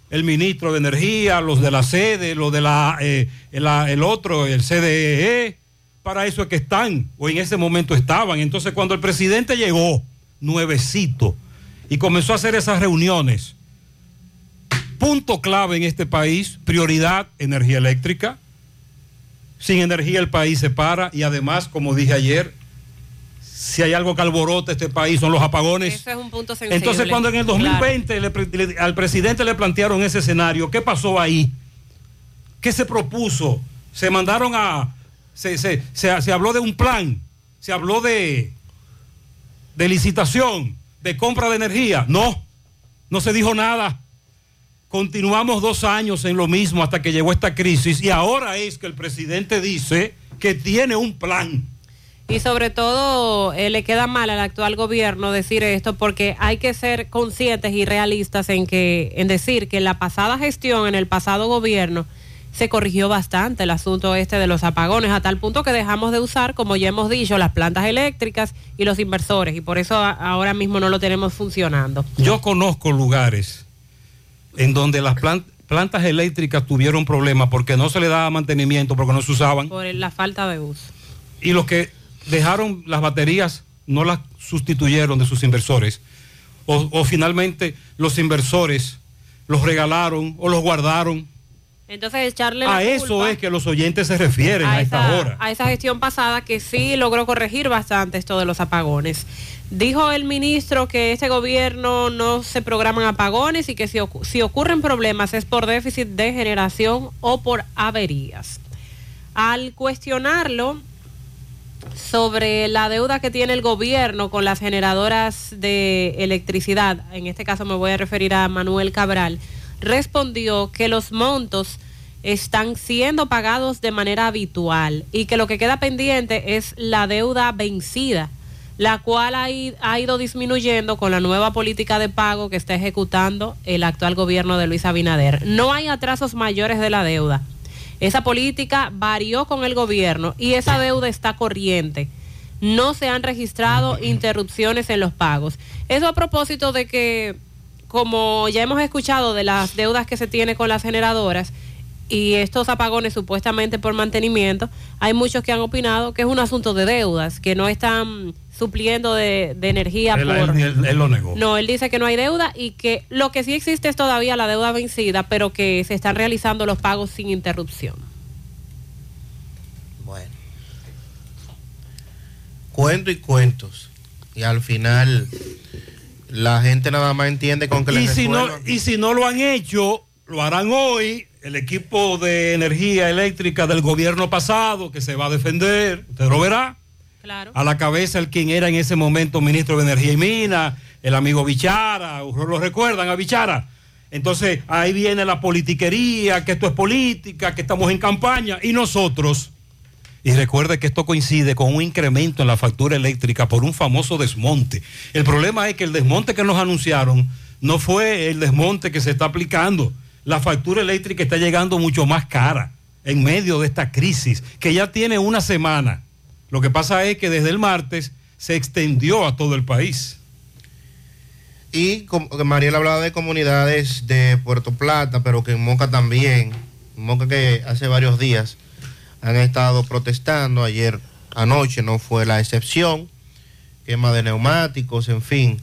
El ministro de Energía, los de la sede, los de la, eh, la- el otro, el CDE, para eso es que están, o en ese momento estaban. Entonces, cuando el presidente llegó, nuevecito, y comenzó a hacer esas reuniones, punto clave en este país, prioridad, energía eléctrica. Sin energía el país se para y además, como dije ayer, si hay algo que alborota este país son los apagones. Eso es un punto sensible. Entonces, cuando en el Claro. 2020 le pre- le- al presidente le plantearon ese escenario, ¿qué pasó ahí? ¿Qué se propuso? Se mandaron a... Se, se- se- se habló de un plan, se habló de, de licitación, de compra de energía. No, no se dijo nada. Continuamos dos años en lo mismo hasta que llegó esta crisis y ahora es que el presidente dice que tiene un plan. Y sobre todo eh, le queda mal al actual gobierno decir esto porque hay que ser conscientes y realistas en que en decir que en la pasada gestión, en el pasado gobierno, se corrigió bastante el asunto este de los apagones, a tal punto que dejamos de usar, como ya hemos dicho, las plantas eléctricas y los inversores, y por eso ahora mismo no lo tenemos funcionando. Yo conozco lugares en donde las plan- plantas eléctricas tuvieron problemas porque no se le daba mantenimiento, porque no se usaban. por la falta de uso. Y los que dejaron las baterías no las sustituyeron de sus inversores. O, o finalmente los inversores los regalaron o los guardaron Entonces echarle la A eso culpa es que los oyentes se refieren a, esta esa, hora. a esa gestión pasada que sí logró corregir bastante esto de los apagones. Dijo el ministro que este gobierno no se programan apagones y que si, si ocurren problemas es por déficit de generación o por averías. Al cuestionarlo sobre la deuda que tiene el gobierno con las generadoras de electricidad, en este caso me voy a referir a Manuel Cabral, respondió que los montos están siendo pagados de manera habitual y que lo que queda pendiente es la deuda vencida, la cual ha, ido disminuyendo con la nueva política de pago que está ejecutando el actual gobierno de Luis Abinader. No hay atrasos mayores de la deuda. Esa política varió con el gobierno y esa deuda está corriente. No se han registrado interrupciones en los pagos. Eso a propósito de que, como ya hemos escuchado de las deudas que se tiene con las generadoras y estos apagones supuestamente por mantenimiento, hay muchos que han opinado que es un asunto de deudas, que no están supliendo de, de energía Él, por... él- él- él lo negó. No, él dice que no hay deuda y que lo que sí existe es todavía la deuda vencida, pero que se están realizando los pagos sin interrupción. Cuento y cuentos. Y al final la gente nada más entiende con que Y les si, no, y si no lo han hecho, lo harán hoy. El equipo de energía eléctrica del gobierno pasado que se va a defender, usted lo verá. Claro. A la cabeza el quien era en ese momento ministro de Energía y Minas, el amigo Bichara, ¿lo recuerdan a Bichara? Entonces ahí viene la politiquería, que esto es política, que estamos en campaña y nosotros. Y recuerde que esto coincide con un incremento en la factura eléctrica por un famoso desmonte. El problema es que el desmonte que nos anunciaron no fue el desmonte que se está aplicando. La factura eléctrica está llegando mucho más cara en medio de esta crisis que ya tiene una semana. Lo que pasa es que desde el martes se extendió a todo el país. Y como que Mariel hablaba de comunidades de Puerto Plata, pero que en Moca también, Moca que hace varios días han estado protestando, ayer anoche no fue la excepción, quema de neumáticos, en fin,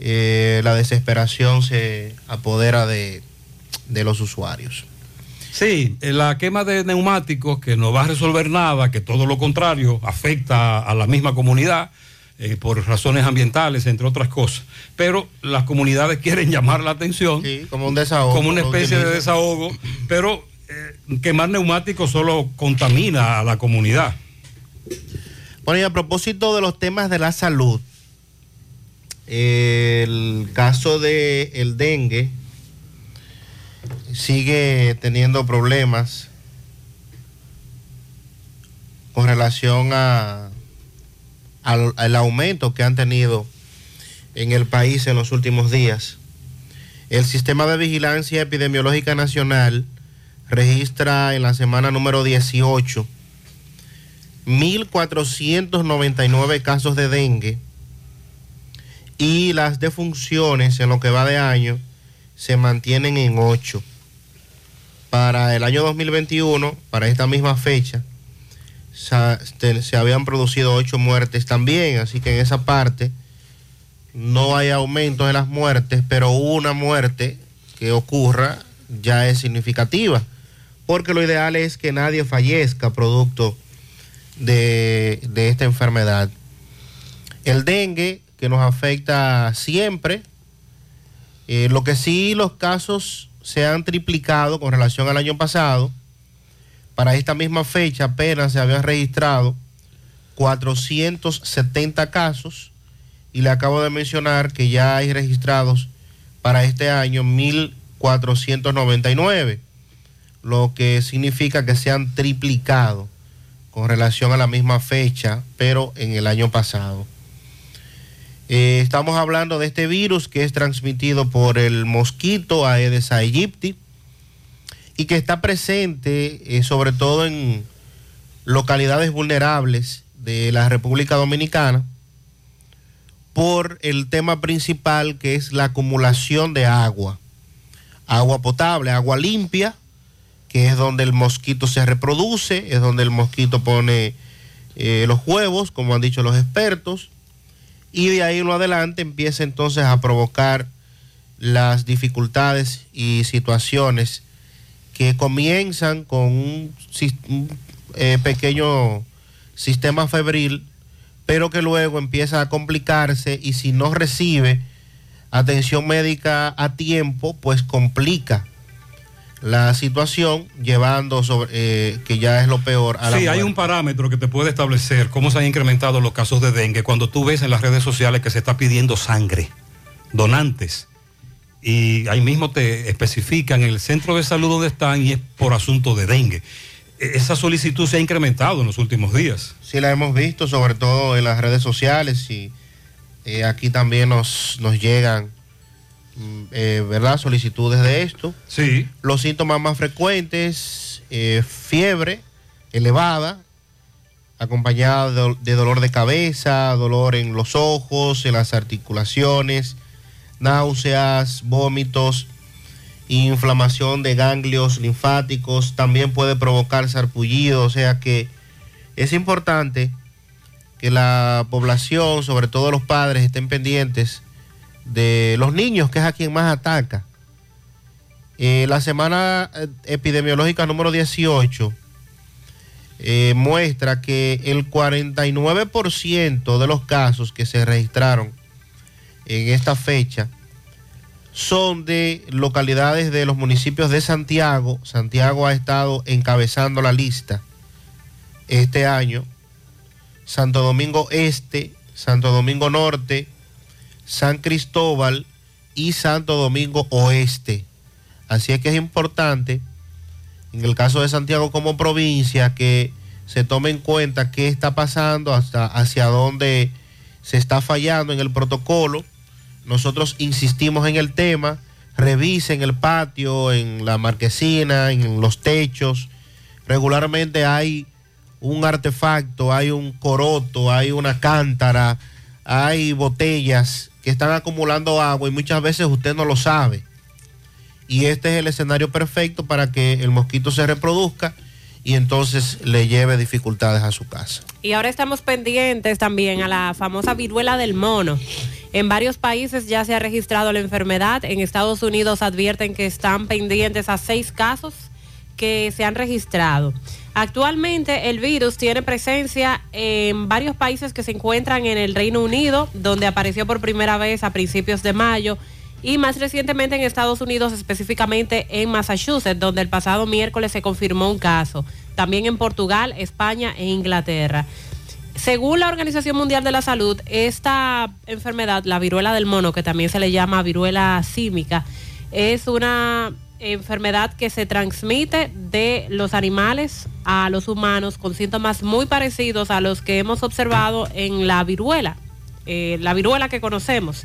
eh, la desesperación se apodera de, de los usuarios. Sí, eh, la quema de neumáticos que no va a resolver nada, que todo lo contrario afecta a la misma comunidad eh, por razones ambientales, entre otras cosas. Pero las comunidades quieren llamar la atención. como un desahogo. Como una especie de desahogo, pero eh, quemar neumáticos solo contamina a la comunidad. Bueno, y a propósito de los temas de la salud, el caso de el dengue sigue teniendo problemas con relación a, al, al aumento que han tenido en el país en los últimos días. El Sistema de Vigilancia Epidemiológica Nacional registra en la semana número 18 1.499 casos de dengue y las defunciones en lo que va de año se mantienen en 8. Para el año 2021, para esta misma fecha, se habían producido 8 muertes también, así que en esa parte no hay aumento de las muertes, pero una muerte que ocurra ya es significativa, porque lo ideal es que nadie fallezca producto de, de esta enfermedad. El dengue, que nos afecta siempre, eh, lo que sí los casos se han triplicado con relación al año pasado. Para esta misma fecha apenas se habían registrado 470 casos y le acabo de mencionar que ya hay registrados para este año 1.499, lo que significa que se han triplicado con relación a la misma fecha, pero en el año pasado. Eh, estamos hablando de este virus que es transmitido por el mosquito Aedes aegypti y que está presente eh, sobre todo en localidades vulnerables de la República Dominicana por el tema principal que es la acumulación de agua. Agua potable, agua limpia, que es donde el mosquito se reproduce, es donde el mosquito pone eh, los huevos, como han dicho los expertos, y de ahí en lo adelante empieza entonces a provocar las dificultades y situaciones que comienzan con un, eh, pequeño sistema febril, pero que luego empieza a complicarse y si no recibe atención médica a tiempo, pues complica la situación, llevando sobre, eh, que ya es lo peor a la Sí, hay un parámetro que te puede establecer cómo se han incrementado los casos de dengue cuando tú ves en las redes sociales que se está pidiendo sangre, donantes. Y ahí mismo te especifican el centro de salud donde están y es por asunto de dengue. E- Esa solicitud se ha incrementado en los últimos días. Sí, la hemos visto, sobre todo en las redes sociales y eh, aquí también nos, nos llegan, eh, ¿verdad? Solicitudes de esto. Sí. Los síntomas más frecuentes, eh, fiebre elevada, acompañada de, de dolor de cabeza, dolor en los ojos, en las articulaciones, náuseas, vómitos, inflamación de ganglios linfáticos, también puede provocar sarpullido, o sea que es importante que la población, sobre todo los padres, estén pendientes de los niños, que es a quien más ataca. Eh, la semana eh, epidemiológica número 18 eh, muestra que el 49% de los casos que se registraron en esta fecha son de localidades de los municipios de Santiago. Santiago ha estado encabezando la lista este año. Santo Domingo Este, Santo Domingo Norte, San Cristóbal y Santo Domingo Oeste. Así es que es importante, en el caso de Santiago como provincia, que se tome en cuenta qué está pasando, hasta hacia dónde se está fallando en el protocolo. Nosotros insistimos en el tema, revisen el patio, en la marquesina, en los techos. Regularmente hay un artefacto, hay un coroto, hay una cántara, hay botellas que están acumulando agua y muchas veces usted no lo sabe. Y este es el escenario perfecto para que el mosquito se reproduzca y entonces le lleve dificultades a su casa. Y ahora estamos pendientes también a la famosa viruela del mono. En varios países ya se ha registrado la enfermedad. En Estados Unidos advierten que están pendientes a seis casos que se han registrado. Actualmente el virus tiene presencia en varios países que se encuentran en el Reino Unido, donde apareció por primera vez a principios de mayo, y más recientemente en Estados Unidos, específicamente en Massachusetts, donde el pasado miércoles se confirmó un caso. También en Portugal, España e Inglaterra. Según la Organización Mundial de la Salud, esta enfermedad, la viruela del mono, que también se le llama viruela símica, es una enfermedad que se transmite de los animales a los humanos con síntomas muy parecidos a los que hemos observado en la viruela, eh, la viruela que conocemos.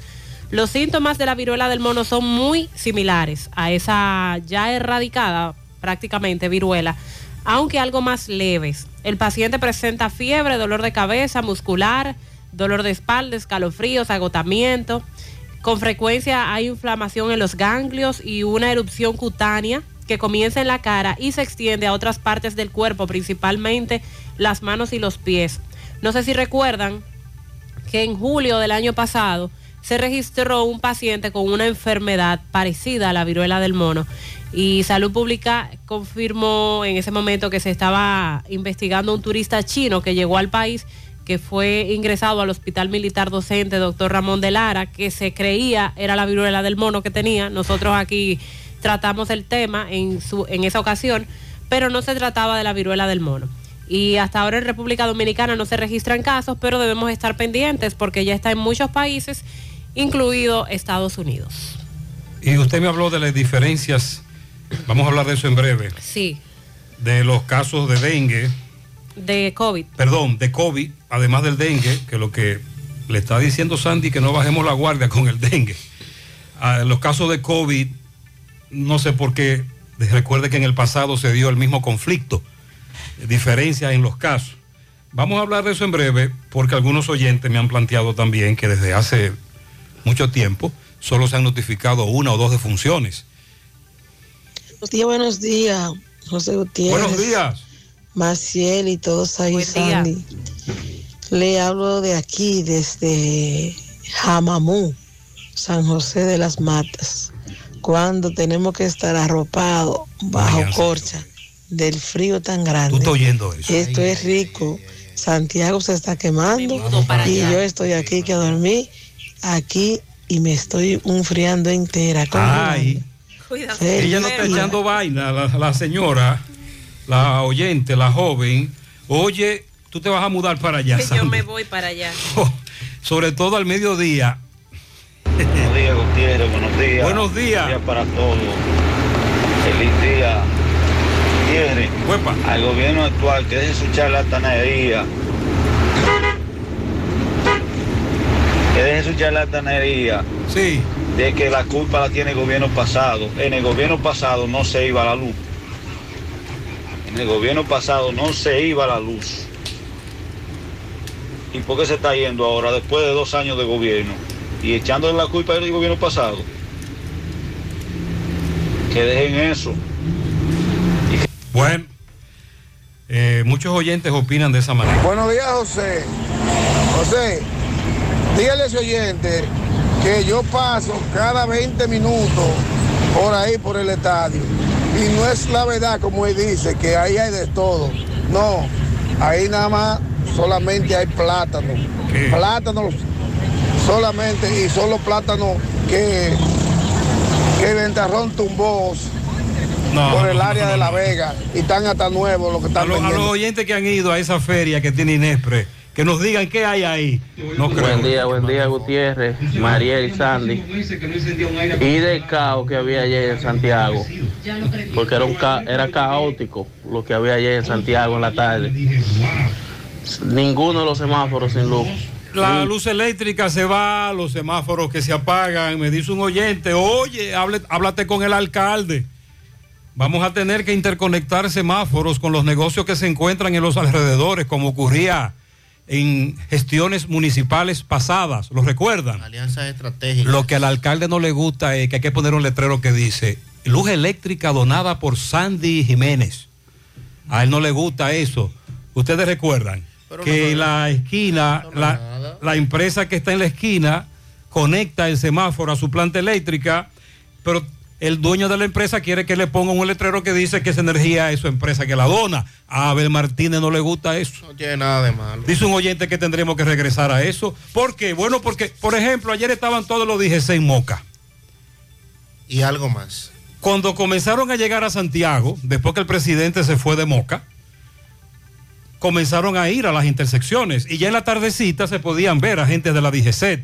Los síntomas de la viruela del mono son muy similares a esa ya erradicada prácticamente viruela, aunque algo más leves. El paciente presenta fiebre, dolor de cabeza, muscular, dolor de espalda, escalofríos, agotamiento. Con frecuencia hay inflamación en los ganglios y una erupción cutánea que comienza en la cara y se extiende a otras partes del cuerpo, principalmente las manos y los pies. No sé si recuerdan que en julio del año pasado se registró un paciente con una enfermedad parecida a la viruela del mono y Salud Pública confirmó en ese momento que se estaba investigando un turista chino que llegó al país que fue ingresado al Hospital Militar Docente Doctor Ramón de Lara, que se creía era la viruela del mono que tenía. Nosotros aquí tratamos el tema en, su, en esa ocasión, pero no se trataba de la viruela del mono. Y hasta ahora en República Dominicana no se registran casos, pero debemos estar pendientes porque ya está en muchos países, incluido Estados Unidos. Y usted me habló de las diferencias, vamos a hablar de eso en breve, Sí, de los casos de dengue, de COVID. perdón, de COVID, además del dengue, que lo que le está diciendo Sandy que no bajemos la guardia con el dengue. Ah, los casos de COVID, no sé por qué, recuerde que en el pasado se dio el mismo conflicto, diferencias en los casos. Vamos a hablar de eso en breve, porque algunos oyentes me han planteado también que desde hace mucho tiempo solo se han notificado una o dos defunciones. Buenos días, buenos días, José Gutiérrez. Buenos días. Maciel y todos ahí, Buen día. Sandy. Le hablo de aquí, desde Jamamú, San José de las Matas. cuando tenemos que estar arropados bajo corcha del frío tan grande. Tú estás oyendo eso. Esto es rico. Santiago se está quemando para y allá. yo estoy aquí que dormí aquí y me estoy enfriando entera. Ay, Cuidado. ella no está echando vaina, la, la señora, la oyente, la joven. Oye, tú te vas a mudar para allá. Que yo Sandra. me voy para allá. Sobre todo al mediodía. Buenos días, Gutiérrez, buenos días. Buenos días. Buenos días para todos. Feliz día. Gutiérrez, al gobierno actual que deje su charlatanería. Que deje su charlatanería. Sí. De que la culpa la tiene el gobierno pasado. En el gobierno pasado no se iba la luz. En el gobierno pasado no se iba la luz. ¿Y por qué se está yendo ahora después de dos años de gobierno? Y echándole la culpa al gobierno pasado. Que dejen eso. Bueno, eh, muchos oyentes opinan de esa manera. Buenos días, José. José, dígale a ese oyente que yo paso cada 20 minutos por ahí, por el estadio. Y no es la verdad, como él dice, que ahí hay de todo. No, ahí nada más solamente hay plátanos. Plátanos solamente, y solo plátanos que, que el ventarrón tumbó No, por el área de. La Vega y están hasta nuevos los que A, están lo- a los oyentes que han ido a esa feria que tiene Inespre, que nos digan qué hay ahí. No creo. Buen día, buen día, Gutiérrez, Mariel y Sandy. Y del caos que había ayer en Santiago. Porque era, un ca- era caótico lo que había ayer en Santiago en la tarde. Ninguno de los semáforos sin luz. La luz eléctrica se va, los semáforos que se apagan. Me dice un oyente, oye, hable- háblate con el alcalde. Vamos a tener que interconectar semáforos con los negocios que se encuentran en los alrededores, como ocurría en gestiones municipales pasadas. ¿Lo recuerdan? Alianzas estratégicas. Lo que al alcalde no le gusta es que hay que poner un letrero que dice luz eléctrica donada por Sandy Jiménez. A él no le gusta eso. Ustedes recuerdan que la esquina, la, la empresa que está en la esquina conecta el semáforo a su planta eléctrica, pero el dueño de la empresa quiere que le ponga un letrero que dice que esa energía es su empresa que la dona. A Abel Martínez no le gusta eso. No tiene nada de malo. Dice un oyente que tendremos que regresar a eso. ¿Por qué? Bueno, porque, por ejemplo, ayer estaban todos los DGC en Moca. Y algo más. Cuando comenzaron a llegar a Santiago, después que el presidente se fue de Moca, comenzaron a ir a las intersecciones y ya en la tardecita se podían ver agentes de la DGC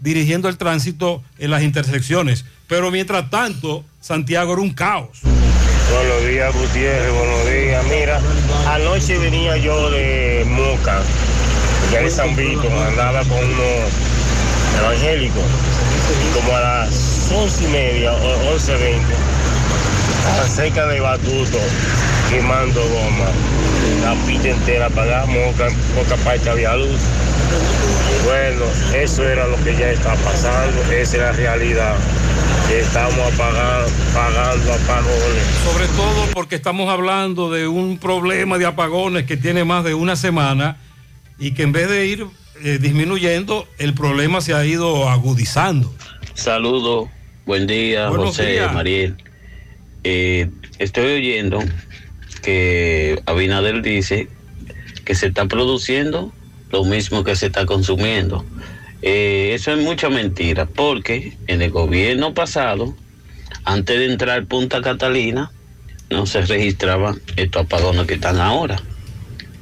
dirigiendo el tránsito en las intersecciones. Pero mientras tanto, Santiago era un caos. Buenos días, Gutiérrez, buenos días. Mira, anoche venía yo de Moca, de San Vito, andaba con unos evangélicos, como a las once y media, o once veinte, cerca de Batuto, quemando goma. La pista entera apagada, Moca, poca parte había luz. Bueno, eso era lo que ya estaba pasando, esa es la realidad. Estamos apagando, pagando apagones. Sobre todo porque estamos hablando de un problema de apagones que tiene más de una semana y que en vez de ir eh, disminuyendo, el problema se ha ido agudizando. Saludos, buen día, Buenos José, días. Mariel. Eh, estoy oyendo que Abinader dice que se está produciendo lo mismo que se está consumiendo. Eh, eso es mucha mentira, porque en el gobierno pasado, antes de entrar Punta Catalina, no se registraban estos apagones que están ahora.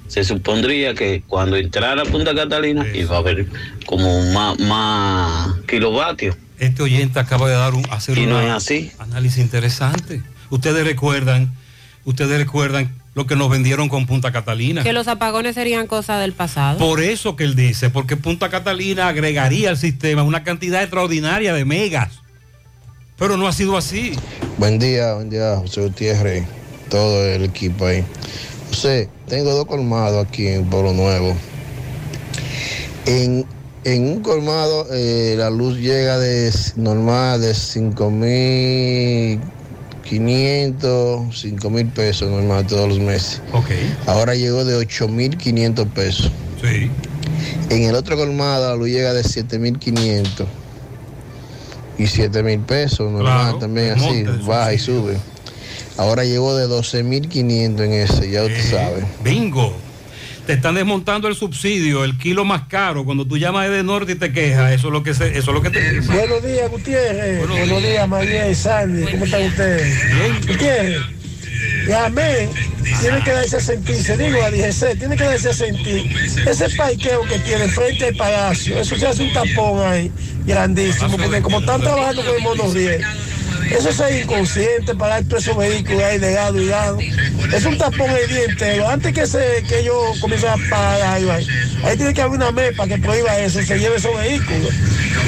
Se supondría que cuando entrara Punta Catalina iba a haber como más, más kilovatios. Este oyente acaba de dar un hacer no un análisis interesante. Ustedes recuerdan, ustedes recuerdan lo que nos vendieron con Punta Catalina. Que los apagones serían cosa del pasado. Por eso que él dice, porque Punta Catalina agregaría al sistema una cantidad extraordinaria de megas. Pero no ha sido así. Buen día, buen día, José Gutiérrez, todo el equipo ahí. José, tengo dos colmados aquí en Pueblo Nuevo. En, en un colmado eh, la luz llega de normal de 5.500, 5.000 pesos normal todos los meses. Ok. Ahora llegó de 8.500 pesos. Sí. En el otro colmado la luz llega de 7.500. y 7 mil pesos, normal Claro, también así, baja y sube. Ahora llegó de 12 mil 500 en ese, ya usted sabe. Bingo. Te están desmontando el subsidio, el kilo más caro. Cuando tú llamas de norte y te quejas, eso es lo que se, eso es lo que te Buenos días, Gutiérrez. Buenos, días, María y Sandy. ¿Cómo están ustedes? Gutiérrez, llamé. Tiene que darse a sentir, se digo a DGC, tiene que darse a sentir. Ese paiqueo que tiene frente al palacio, eso se hace un tapón ahí, grandísimo, porque como están trabajando con el monorriel, eso es inconsciente para todos esos vehículos ahí de lado y lado. Es un tapón ahí bien entero. Antes que, se, que ellos comiencen a parar ahí, ahí, ahí tiene que haber una MEPA que prohíba eso y se lleve esos vehículos.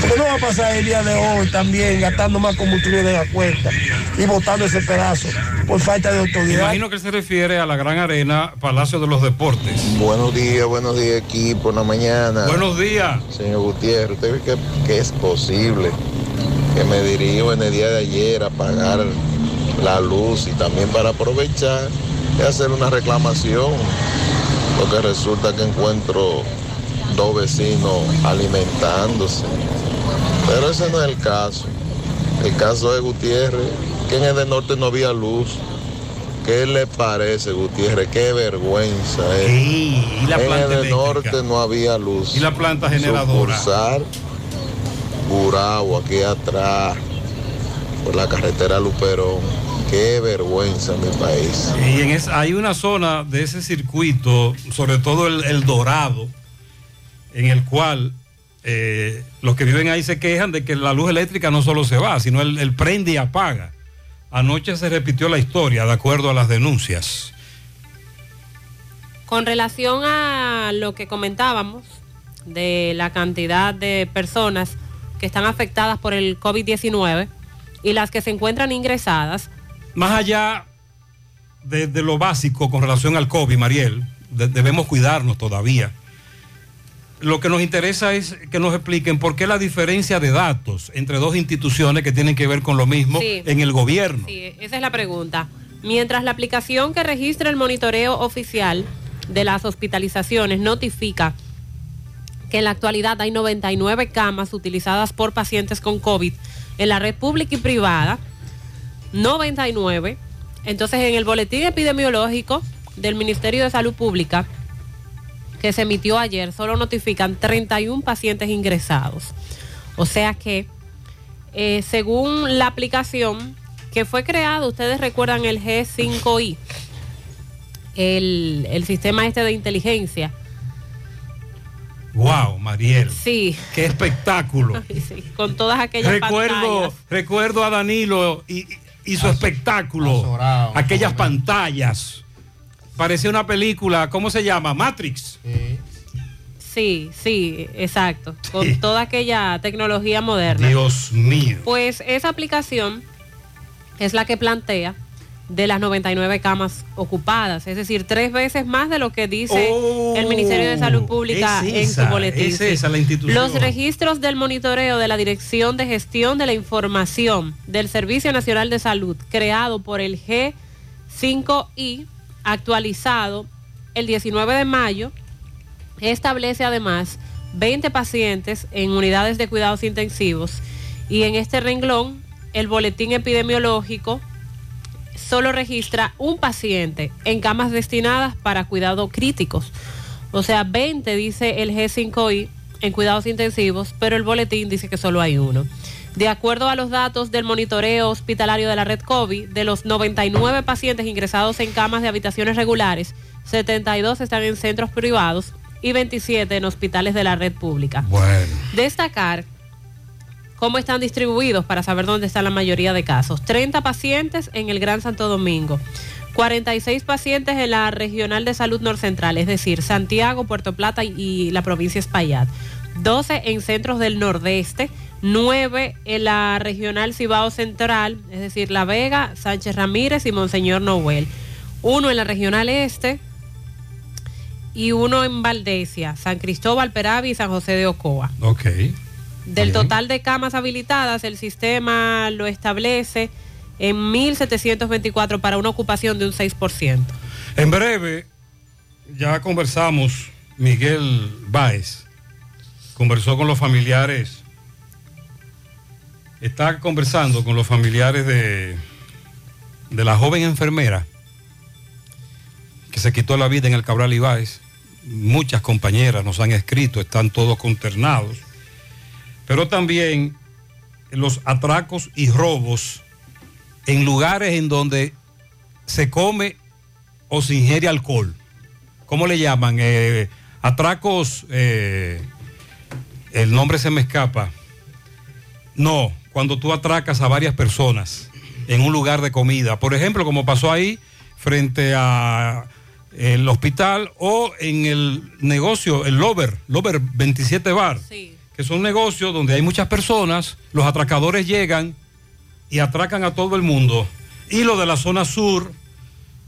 Porque no va a pasar el día de hoy también gastando más combustible de la cuenta y botando ese pedazo por falta de Me autoridad. imagino que se refiere a la Gran Arena, Palacio de los Deportes. Buenos días, buenos días equipo, en la mañana. Buenos días. Señor Gutiérrez, ¿usted ve que, que es posible que me dirijo en el día de ayer a pagar la luz y también para aprovechar y hacer una reclamación? Porque resulta que encuentro dos vecinos alimentándose. Pero ese no es el caso. El caso de Gutiérrez, que en el del norte no había luz. ¿Qué le parece, Gutiérrez? Qué vergüenza. ¿eh? y la en planta el del norte no había luz. Y la planta generadora. Sucursal, Aquí atrás, por la carretera Luperón. Qué vergüenza mi país. Y en es- hay una zona de ese circuito, sobre todo el, el Dorado, en el cual eh, los que viven ahí se quejan de que la luz eléctrica no solo se va, sino el, el prende y apaga. Anoche se repitió la historia, de acuerdo a las denuncias. Con relación a lo que comentábamos de la cantidad de personas que están afectadas por el COVID-19 y las que se encuentran ingresadas, Más allá de, de lo básico con relación al COVID, Mariel, de- debemos cuidarnos todavía. Lo que nos interesa es que nos expliquen por qué la diferencia de datos entre dos instituciones que tienen que ver con lo mismo Sí. en el gobierno. Sí, esa es la pregunta. Mientras la aplicación que registra el monitoreo oficial de las hospitalizaciones notifica que en la actualidad hay 99 camas utilizadas por pacientes con COVID en la red pública y privada, 99. Entonces, en el boletín epidemiológico del Ministerio de Salud Pública, que se emitió ayer, solo notifican 31 pacientes ingresados. O sea que, eh, según la aplicación que fue creada, ustedes recuerdan el G5I, el, el sistema este de inteligencia. Wow, Mariel. Sí. Qué espectáculo. Ay, sí, con todas aquellas recuerdo, pantallas. recuerdo a Danilo y, y su espectáculo. Aquellas pantallas. Parecía una película, ¿cómo se llama? Matrix. Sí, sí, exacto. Con toda aquella tecnología moderna. Dios mío. Pues esa aplicación es la que plantea de las 99 camas ocupadas, es decir, tres veces más de lo que dice el Ministerio de Salud Pública Oh, en su boletín. es sí. esa la institución. Los registros del monitoreo de la Dirección de Gestión de la Información del Servicio Nacional de Salud, creado por el G5I, actualizado el 19 de mayo, establece además 20 pacientes en unidades de cuidados intensivos y en este renglón el boletín epidemiológico solo registra un paciente en camas destinadas para cuidados críticos. O sea, 20 dice el G5I en cuidados intensivos, pero el boletín dice que solo hay uno. De acuerdo a los datos del monitoreo hospitalario de la red COVID, de los 99 pacientes ingresados en camas de habitaciones regulares, 72 están en centros privados y 27 en hospitales de la red pública. Bueno. Destacar cómo están distribuidos para saber dónde está la mayoría de casos. 30 pacientes en el Gran Santo Domingo, 46 pacientes en la Regional de Salud Norcentral, es decir, Santiago, Puerto Plata y, la provincia Espaillat. 12 en centros del Nordeste, 9 en la Regional Cibao Central, es decir, La Vega, Sánchez Ramírez y Monseñor Noel. Uno en la Regional Este y uno en Valdesia, San Cristóbal, Peravi y San José de Ocoa. Ok. Del total de camas habilitadas, el sistema lo establece en 1.724 para una ocupación de un 6%. En breve, ya conversamos, Miguel Báez conversó con los familiares Estaba conversando con los familiares de, de la joven enfermera que se quitó la vida en el Cabral Ibáez. Muchas compañeras nos han escrito, están todos consternados. Pero también los atracos y robos en lugares en donde se come o se ingiere alcohol. ¿Cómo le llaman? Eh, atracos, eh, el nombre se me escapa. No, cuando tú atracas a varias personas en un lugar de comida. Por ejemplo, como pasó ahí frente a el hospital o en el negocio, el Lover, Lover 27 Bar, que son negocios donde hay muchas personas, los atracadores llegan y atracan a todo el mundo. Y lo de la zona sur,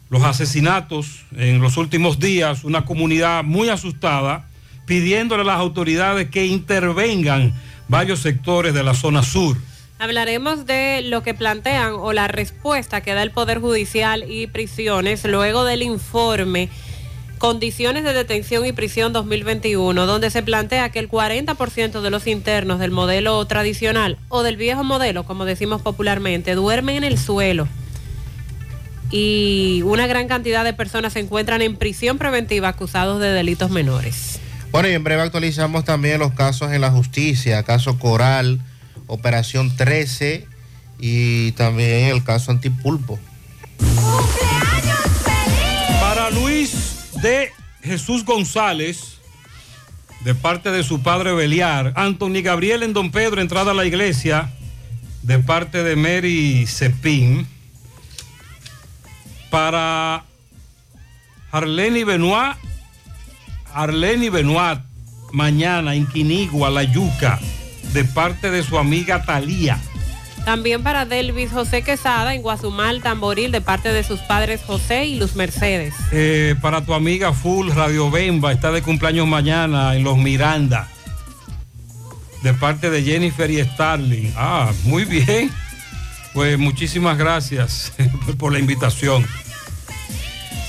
los asesinatos en los últimos días, una comunidad muy asustada, pidiéndole a las autoridades que intervengan varios sectores de la zona sur. Hablaremos de lo que plantean o la respuesta que da el Poder Judicial y prisiones luego del informe Condiciones de Detención y Prisión 2021, donde se plantea que el 40% de los internos del modelo tradicional o del viejo modelo, como decimos popularmente, duermen en el suelo y una gran cantidad de personas se encuentran en prisión preventiva acusados de delitos menores. Bueno, y en breve actualizamos también los casos en la justicia, caso Coral, Operación 13 y también el caso Antipulpo. De Jesús González, de parte de su padre Beliar, Anthony Gabriel en Don Pedro, entrada a la iglesia, de parte de Mary Cepín. Para Arleni Benoit, Arleni Benoit, mañana en Quinigua, La Yuca, de parte de su amiga Talía. También para Delvis José Quesada en Guazumal, Tamboril, de parte de sus padres José y Luz Mercedes. Eh, para tu amiga Full Radio Bemba, está de cumpleaños mañana en Los Miranda. De parte de Jennifer y Starling. Ah, muy bien. Pues muchísimas gracias por la invitación.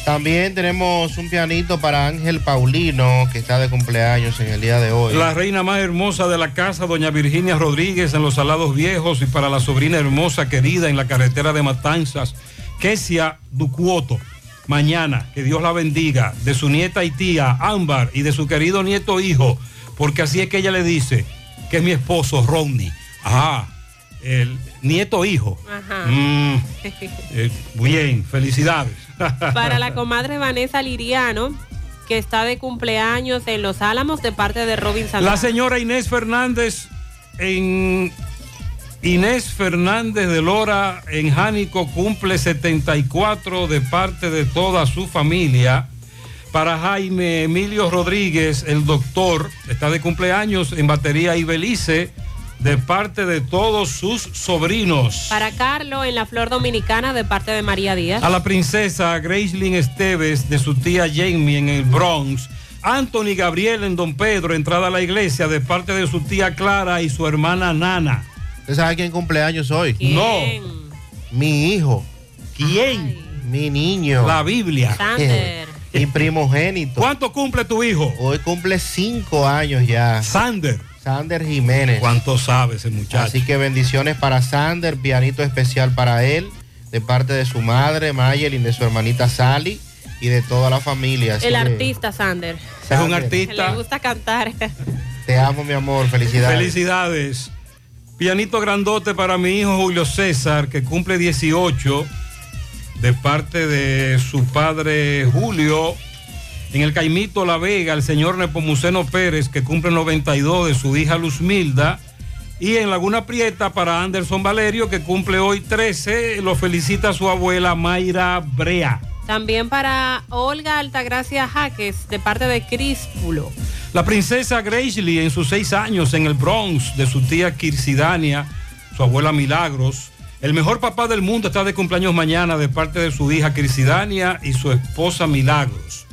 También tenemos un pianito para Ángel Paulino, que está de cumpleaños en el día de hoy. La reina más hermosa de la casa, doña Virginia Rodríguez, en los Salados Viejos, y para la sobrina hermosa querida en la carretera de Matanzas, Kesia Ducuoto. Mañana, que Dios la bendiga, de su nieta y tía Ámbar y de su querido nieto hijo, porque así es que ella le dice que es mi esposo Rodney. Ajá, el nieto hijo. Ajá. Mm, eh, bien, felicidades. Para la comadre Vanessa Liriano, que está de cumpleaños en Los Álamos de parte de Robin Santana. La señora Inés Fernández en Inés Fernández de Lora en Jánico cumple 74 de parte de toda su familia. Para Jaime Emilio Rodríguez, el doctor, está de cumpleaños en Batería y Belice de parte de todos sus sobrinos. Para Carlos en la Flor Dominicana de parte de María Díaz. A la princesa Gracelyn Esteves de su tía Jamie en el Bronx. Anthony Gabriel en Don Pedro, entrada a la iglesia de parte de su tía Clara y su hermana Nana. ¿Usted sabe quién cumpleaños hoy? No. Mi hijo. ¿Quién? Mi niño. La Biblia. Sander. Mi primogénito. ¿Cuánto cumple tu hijo? Hoy cumple cinco años ya. Sander. Sander Jiménez. ¿Cuánto sabe ese muchacho? Así que bendiciones para Sander, pianito especial para él, de parte de su madre, Mayelin, de su hermanita Sally y de toda la familia. Así El artista Sander. Es un Le artista. gusta cantar. Te amo, mi amor. Felicidades. Felicidades. Pianito grandote para mi hijo Julio César, que cumple 18, de parte de su padre Julio. En el Caimito La Vega, el señor Nepomuceno Pérez, que cumple 92, de su hija Luzmilda. Y en Laguna Prieta para Anderson Valerio, que cumple hoy 13, lo felicita su abuela Mayra Brea. También para Olga Altagracia Jaques de parte de Críspulo. La princesa Gracely en sus seis años en el Bronx de su tía Kirsidania, su abuela Milagros. El mejor papá del mundo está de cumpleaños mañana de parte de su hija Kirsidania y su esposa Milagros.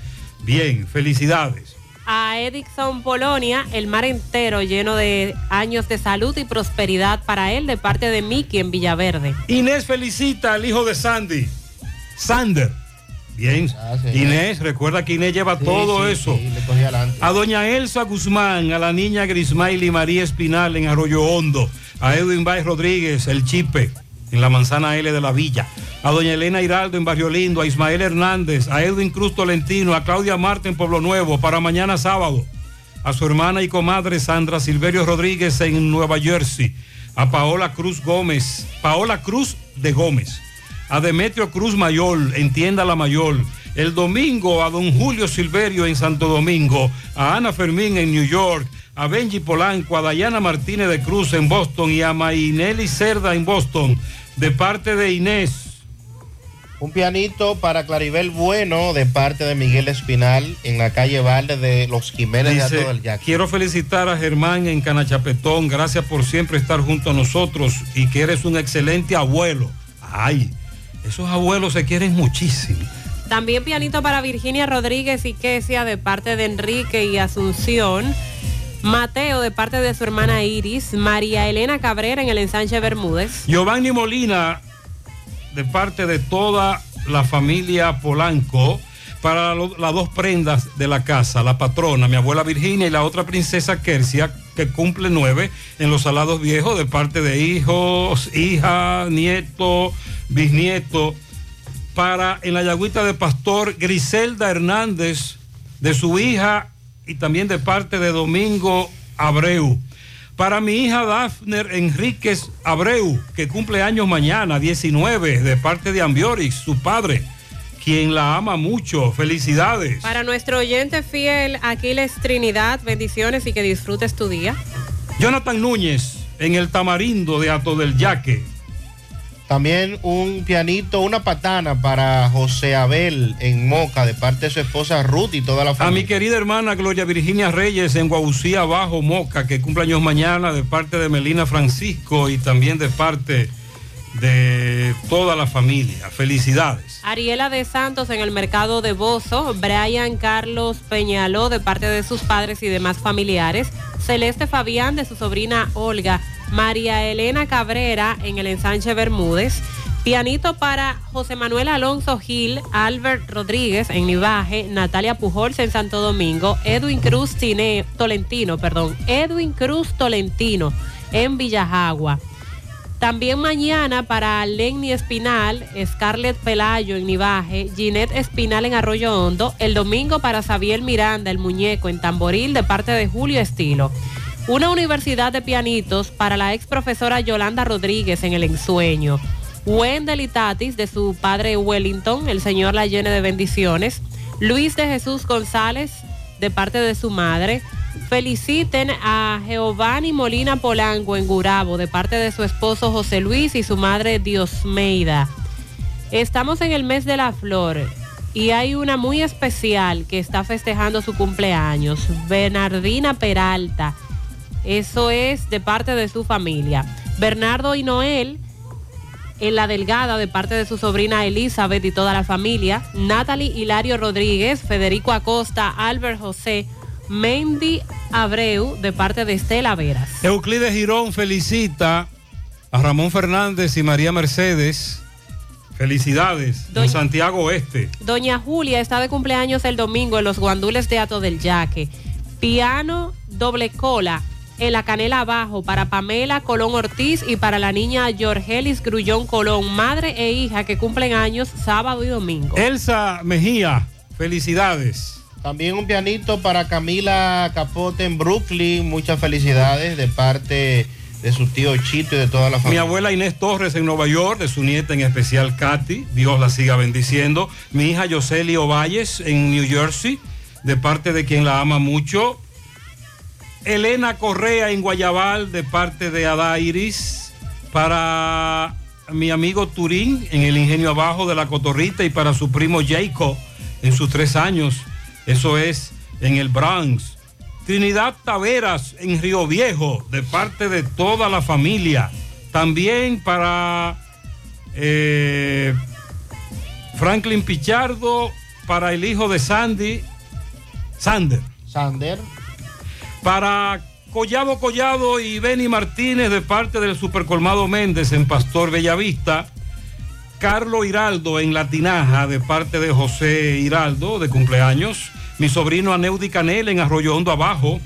Bien, felicidades. A Edison Polonia, el mar entero lleno de años de salud y prosperidad para él de parte de Miki en Villaverde. Inés felicita al hijo de Sandy, Sander. Bien, Inés, recuerda que Inés lleva todo sí, eso. sí, le cogí adelante. A doña Elsa Guzmán, a la niña Grismaili María Espinal en Arroyo Hondo, A Edwin Baez Rodríguez, el Chipe, en la manzana L de la Villa. A doña Elena Hiraldo en Barrio Lindo, a Ismael Hernández, a Edwin Cruz Tolentino, a Claudia Marte en Pueblo Nuevo, para mañana sábado. A su hermana y comadre Sandra Silverio Rodríguez en Nueva Jersey. A Paola Cruz Gómez, Paola Cruz de Gómez. A Demetrio Cruz Mayol, en Tienda La Mayol. El domingo a don Julio Silverio en Santo Domingo. A Ana Fermín en New York. A Benji Polanco, a Dayana Martínez de Cruz en Boston y a Mainelli Cerda en Boston. De parte de Inés. Un pianito para Claribel Bueno de parte de Miguel Espinal en la calle Valde de Los Jiménez de Dice, Ato del Yaque. quiero felicitar a Germán en Canachapetón. Gracias por siempre estar junto a nosotros y que eres un excelente abuelo. Ay, esos abuelos se quieren muchísimo. También pianito para Virginia Rodríguez y Kesia de parte de Enrique y Asunción. Mateo de parte de su hermana Iris. María Elena Cabrera en el ensanche Bermúdez. Giovanni Molina, de parte de toda la familia Polanco, para las dos prendas de la casa, la patrona, mi abuela Virginia y la otra princesa Kersia, que cumple nueve en los salados viejos, de parte de hijos, hija, nieto, bisnieto, para en la yagüita de pastor Griselda Hernández, de su hija y también de parte de Domingo Abreu. Para mi hija Dafner Enríquez Abreu, que cumple años mañana, 19, de parte de Ambiorix, su padre, quien la ama mucho. Felicidades. Para nuestro oyente fiel, Aquiles Trinidad, bendiciones y que disfrutes tu día. Jonathan Núñez, en el tamarindo de Ato del Yaque. También un pianito, una patana para José Abel en Moca de parte de su esposa Ruth y toda la A mi familia. querida hermana Gloria Virginia Reyes en Guaucía Abajo, Moca, que cumple años mañana de parte de Melina Francisco y también de parte de toda la familia. Felicidades. Ariela de Santos en el mercado de Bozo, Brian Carlos Peñaló de parte de sus padres y demás familiares, Celeste Fabián de su sobrina Olga, María Elena Cabrera en el ensanche Bermúdez, pianito para José Manuel Alonso Gil, Albert Rodríguez en Nivaje, Natalia Pujols en Santo Domingo, Edwin Cruz Tolentino, perdón, Edwin Cruz Tolentino en Villajagua. También mañana para Lenny Espinal, Scarlett Pelayo en Nivaje, Ginette Espinal en Arroyo Hondo, el domingo para Xavier Miranda, el muñeco en Tamboril de parte de Julio Estilo. Una universidad de pianitos para la ex profesora Yolanda Rodríguez en El Ensueño. Wendell de su padre Wellington, el Señor la llene de bendiciones. Luis de Jesús González de parte de su madre. Feliciten a Giovanni Molina Polanco en Gurabo de parte de su esposo José Luis y su madre Diosmeida. Estamos en el mes de la flor y hay una muy especial que está festejando su cumpleaños, Bernardina Peralta. Eso es de parte de su familia. Bernardo y Noel en la delgada de parte de su sobrina Elizabeth y toda la familia, Natalie Hilario Rodríguez, Federico Acosta, Albert José, Mendy Abreu de parte de Estela Veras. Euclides Girón felicita a Ramón Fernández y María Mercedes. Felicidades en Santiago Oeste. Doña Julia está de cumpleaños el domingo en los guandules de Ato del Yaque. Piano doble cola en la canela abajo para Pamela Colón Ortiz y para la niña Jorgelis Grullón Colón, madre e hija que cumplen años sábado y domingo. Elsa Mejía, felicidades. También un pianito para Camila Capote en Brooklyn. Muchas felicidades de parte de su tío Chito y de toda la Mi familia. abuela Inés Torres en Nueva York, de su nieta en especial Katy, Dios la siga bendiciendo. Mi hija Yoseli Ovalles en New Jersey, de parte de quien la ama mucho. Elena Correa en Guayabal, de parte de Adairis. Para mi amigo Turín en el Ingenio Abajo de la Cotorrita y para su primo Jacob en sus tres años. Eso es en el Bronx. Trinidad Taveras en Río Viejo, de parte de toda la familia. También para eh, Franklin Pichardo, para el hijo de Sandy, Sander. Sander. Para Collado Collado y Benny Martínez, de parte del Supercolmado Méndez en Pastor Bellavista. Carlo Hiraldo en La Tinaja, de parte de José Hiraldo, de cumpleaños. Mi sobrino Aneudi Canel en Arroyo Hondo Abajo.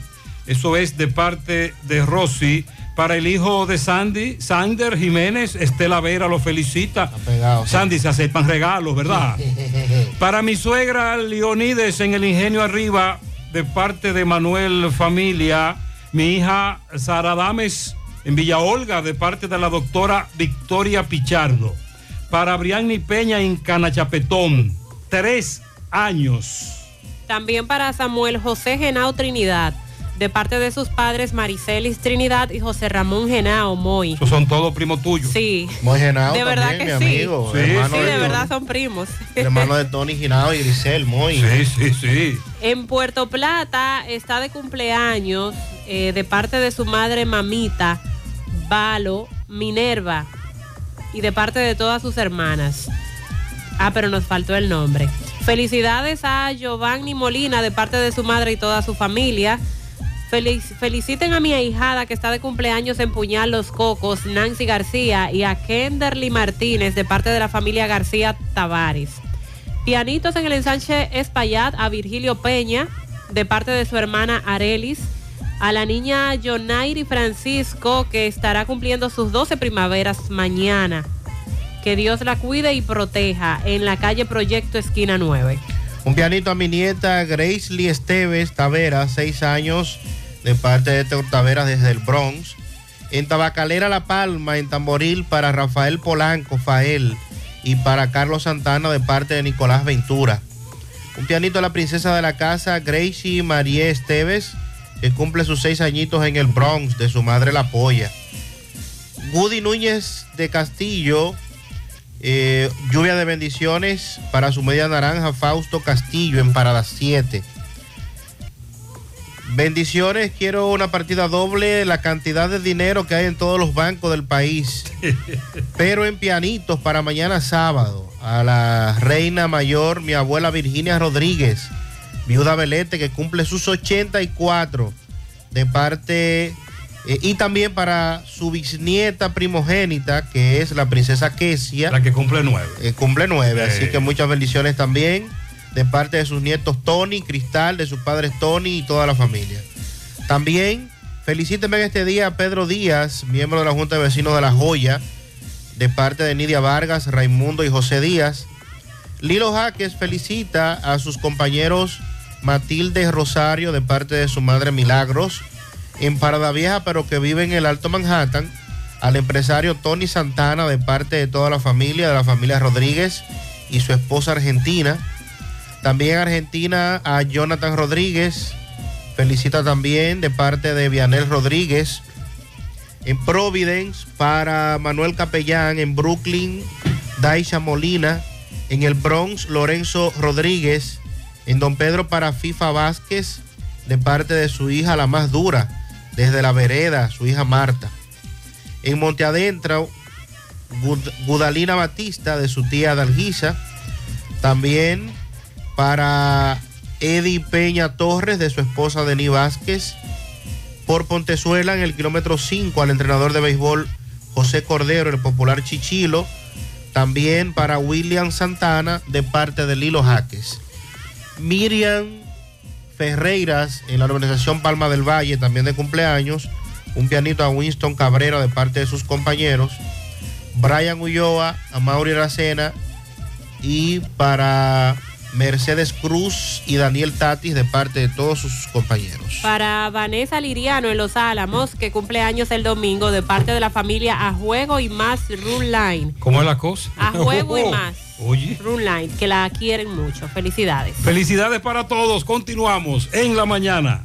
Eso es de parte de Rosy. Para el hijo de Sandy, Sander Jiménez, Estela Vera lo felicita. Sandy se aceptan regalos, ¿verdad? Para mi suegra Leonides en el Ingenio Arriba, de parte de Manuel Familia, mi hija Sara Dames en Villa Olga, de parte de la doctora Victoria Pichardo. Para Brianni Peña en Canachapetón, tres años. También para Samuel José Genao Trinidad, de parte de sus padres Maricelis Trinidad y José Ramón Genao Moy. Esos son todos primos tuyos. Sí. Muy Genao De verdad también, que mi sí. amigo. Sí, hermano sí, de verdad son primos. el hermano de Tony Ginao y Grisel, muy. Sí, sí, sí. En Puerto Plata está de cumpleaños eh, de parte de su madre mamita, Valo Minerva, y de parte de todas sus hermanas. Ah, pero nos faltó el nombre. Felicidades a Giovanni Molina de parte de su madre y toda su familia. Felic- feliciten a mi ahijada que está de cumpleaños en Puñal Los Cocos, Nancy García, y a Kenderly Martínez de parte de la familia García Tavares. Pianitos en el ensanche Espaillat a Virgilio Peña, de parte de su hermana Arelis. A la niña Yonairi Francisco, que estará cumpliendo sus 12 primaveras mañana. Que Dios la cuide y proteja en la calle Proyecto Esquina 9. Un pianito a mi nieta Grace Lee Esteves Tavera, seis años, de parte de Teo Taveras desde el Bronx. En Tabacalera La Palma, en Tamboril, para Rafael Polanco, Fael. Y para Carlos Santana, de parte de Nicolás Ventura. Un pianito a la princesa de la casa, Gracie María Esteves, que cumple sus seis añitos en el Bronx, de su madre La Polla. Woody Núñez de Castillo, eh, lluvia de bendiciones para su media naranja Fausto Castillo en Parada 7. Bendiciones, quiero una partida doble, la cantidad de dinero que hay en todos los bancos del país, pero en pianitos para mañana sábado. A la reina mayor, mi abuela Virginia Rodríguez, viuda Belete, que cumple sus 84, de parte, eh, y también para su bisnieta primogénita, que es la princesa Kesia. La que cumple nueve. Eh, cumple nueve, Eh. así que muchas bendiciones también de parte de sus nietos Tony, Cristal, de sus padres Tony y toda la familia. También felicíteme en este día a Pedro Díaz, miembro de la Junta de Vecinos de La Joya, de parte de Nidia Vargas, Raimundo y José Díaz. Lilo Jaques felicita a sus compañeros Matilde Rosario, de parte de su madre Milagros, en Parada Vieja, pero que vive en el Alto Manhattan, al empresario Tony Santana, de parte de toda la familia, de la familia Rodríguez y su esposa argentina. También Argentina a Jonathan Rodríguez. Felicita también de parte de Vianel Rodríguez. En Providence para Manuel Capellán. En Brooklyn, Daisha Molina. En el Bronx, Lorenzo Rodríguez. En Don Pedro para FIFA Vázquez. De parte de su hija, la más dura. Desde la vereda, su hija Marta. En Monte Adentro, Gud- Gudalina Batista, de su tía Dalguisa. También para Eddie Peña Torres, de su esposa Denis Vázquez. Por Pontezuela, en el kilómetro 5, al entrenador de béisbol José Cordero, el popular Chichilo. También para William Santana, de parte de Lilo Jaques. Miriam Ferreiras, en la organización Palma del Valle, también de cumpleaños. Un pianito a Winston Cabrera, de parte de sus compañeros. Brian Ulloa, a Mauri Aracena y para Mercedes Cruz y Daniel Tatis de parte de todos sus compañeros. Para Vanessa Liriano en Los Álamos, que cumple años el domingo, de parte de la familia A Juego y Más Run Line. ¿Cómo es la cosa? A Juego y Más Oye. Run Line, que la quieren mucho. Felicidades. Felicidades para todos. Continuamos en la mañana.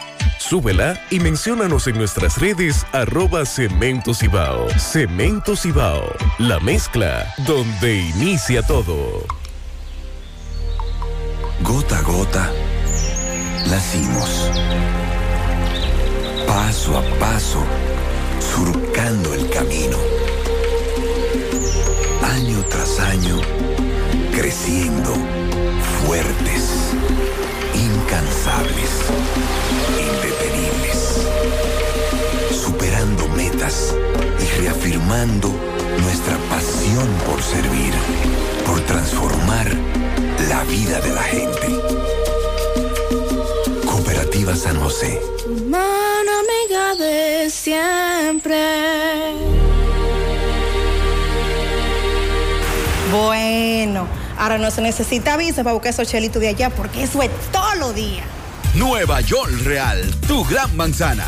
Súbela y menciónanos en nuestras redes arroba Cemento Cibao. Cemento Cibao, la mezcla donde inicia todo. Gota a gota, nacimos. Paso a paso, surcando el camino. Año tras año, creciendo, fuertes, incansables, metas y reafirmando nuestra pasión por servir, por transformar la vida de la gente. Cooperativa San José. Mano amiga de siempre. Bueno, ahora no se necesita visa para buscar esos chelitos de allá porque eso es todos los días. Nueva York Real, tu gran manzana.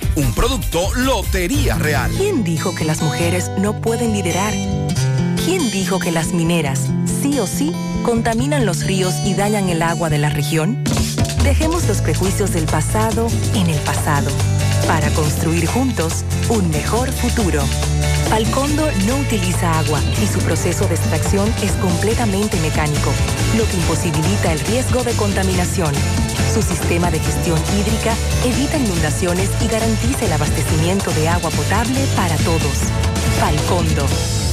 Un producto Lotería Real. ¿Quién dijo que las mujeres no pueden liderar? ¿Quién dijo que las mineras, sí o sí, contaminan los ríos y dañan el agua de la región? Dejemos los prejuicios del pasado en el pasado para construir juntos un mejor futuro. Falcondo no utiliza agua y su proceso de extracción es completamente mecánico, lo que imposibilita el riesgo de contaminación. Su sistema de gestión hídrica evita inundaciones y garantiza el abastecimiento de agua potable para todos. Falcondo,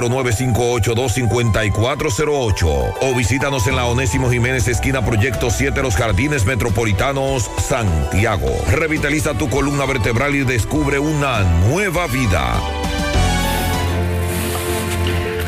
809-582-5408 o visítanos en la Onésimo Jiménez esquina Proyecto 7 Los Jardines Metropolitanos, Santiago. Revitaliza tu columna vertebral y descubre una nueva vida.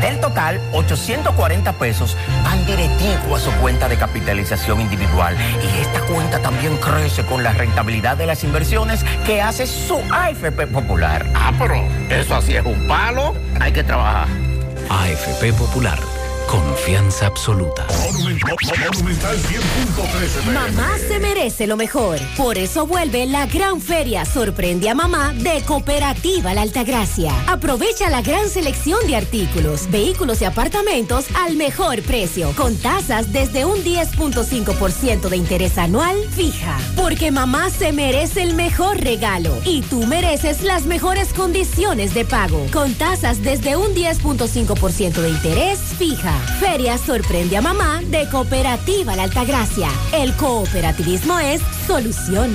Del total, 840 pesos van directivo a su cuenta de capitalización individual. Y esta cuenta también crece con la rentabilidad de las inversiones que hace su AFP Popular. Ah, pero eso así es un palo. Hay que trabajar. AFP Popular. Confianza absoluta. Mamá se merece lo mejor. Por eso vuelve la gran feria Sorprende a Mamá de Cooperativa La Altagracia. Aprovecha la gran selección de artículos, vehículos y apartamentos al mejor precio, con tasas desde un 10.5% de interés anual fija. Porque mamá se merece el mejor regalo y tú mereces las mejores condiciones de pago, con tasas desde un 10.5% de interés fija. Feria sorprende a mamá de Cooperativa La Altagracia. El cooperativismo es solución.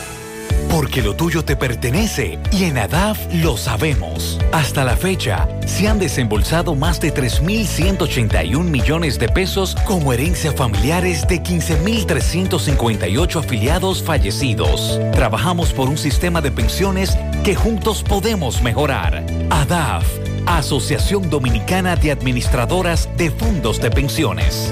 Porque lo tuyo te pertenece y en ADAF lo sabemos. Hasta la fecha, se han desembolsado más de 3.181 millones de pesos como herencia familiares de 15.358 afiliados fallecidos. Trabajamos por un sistema de pensiones que juntos podemos mejorar. ADAF, Asociación Dominicana de Administradoras de Fondos de Pensiones.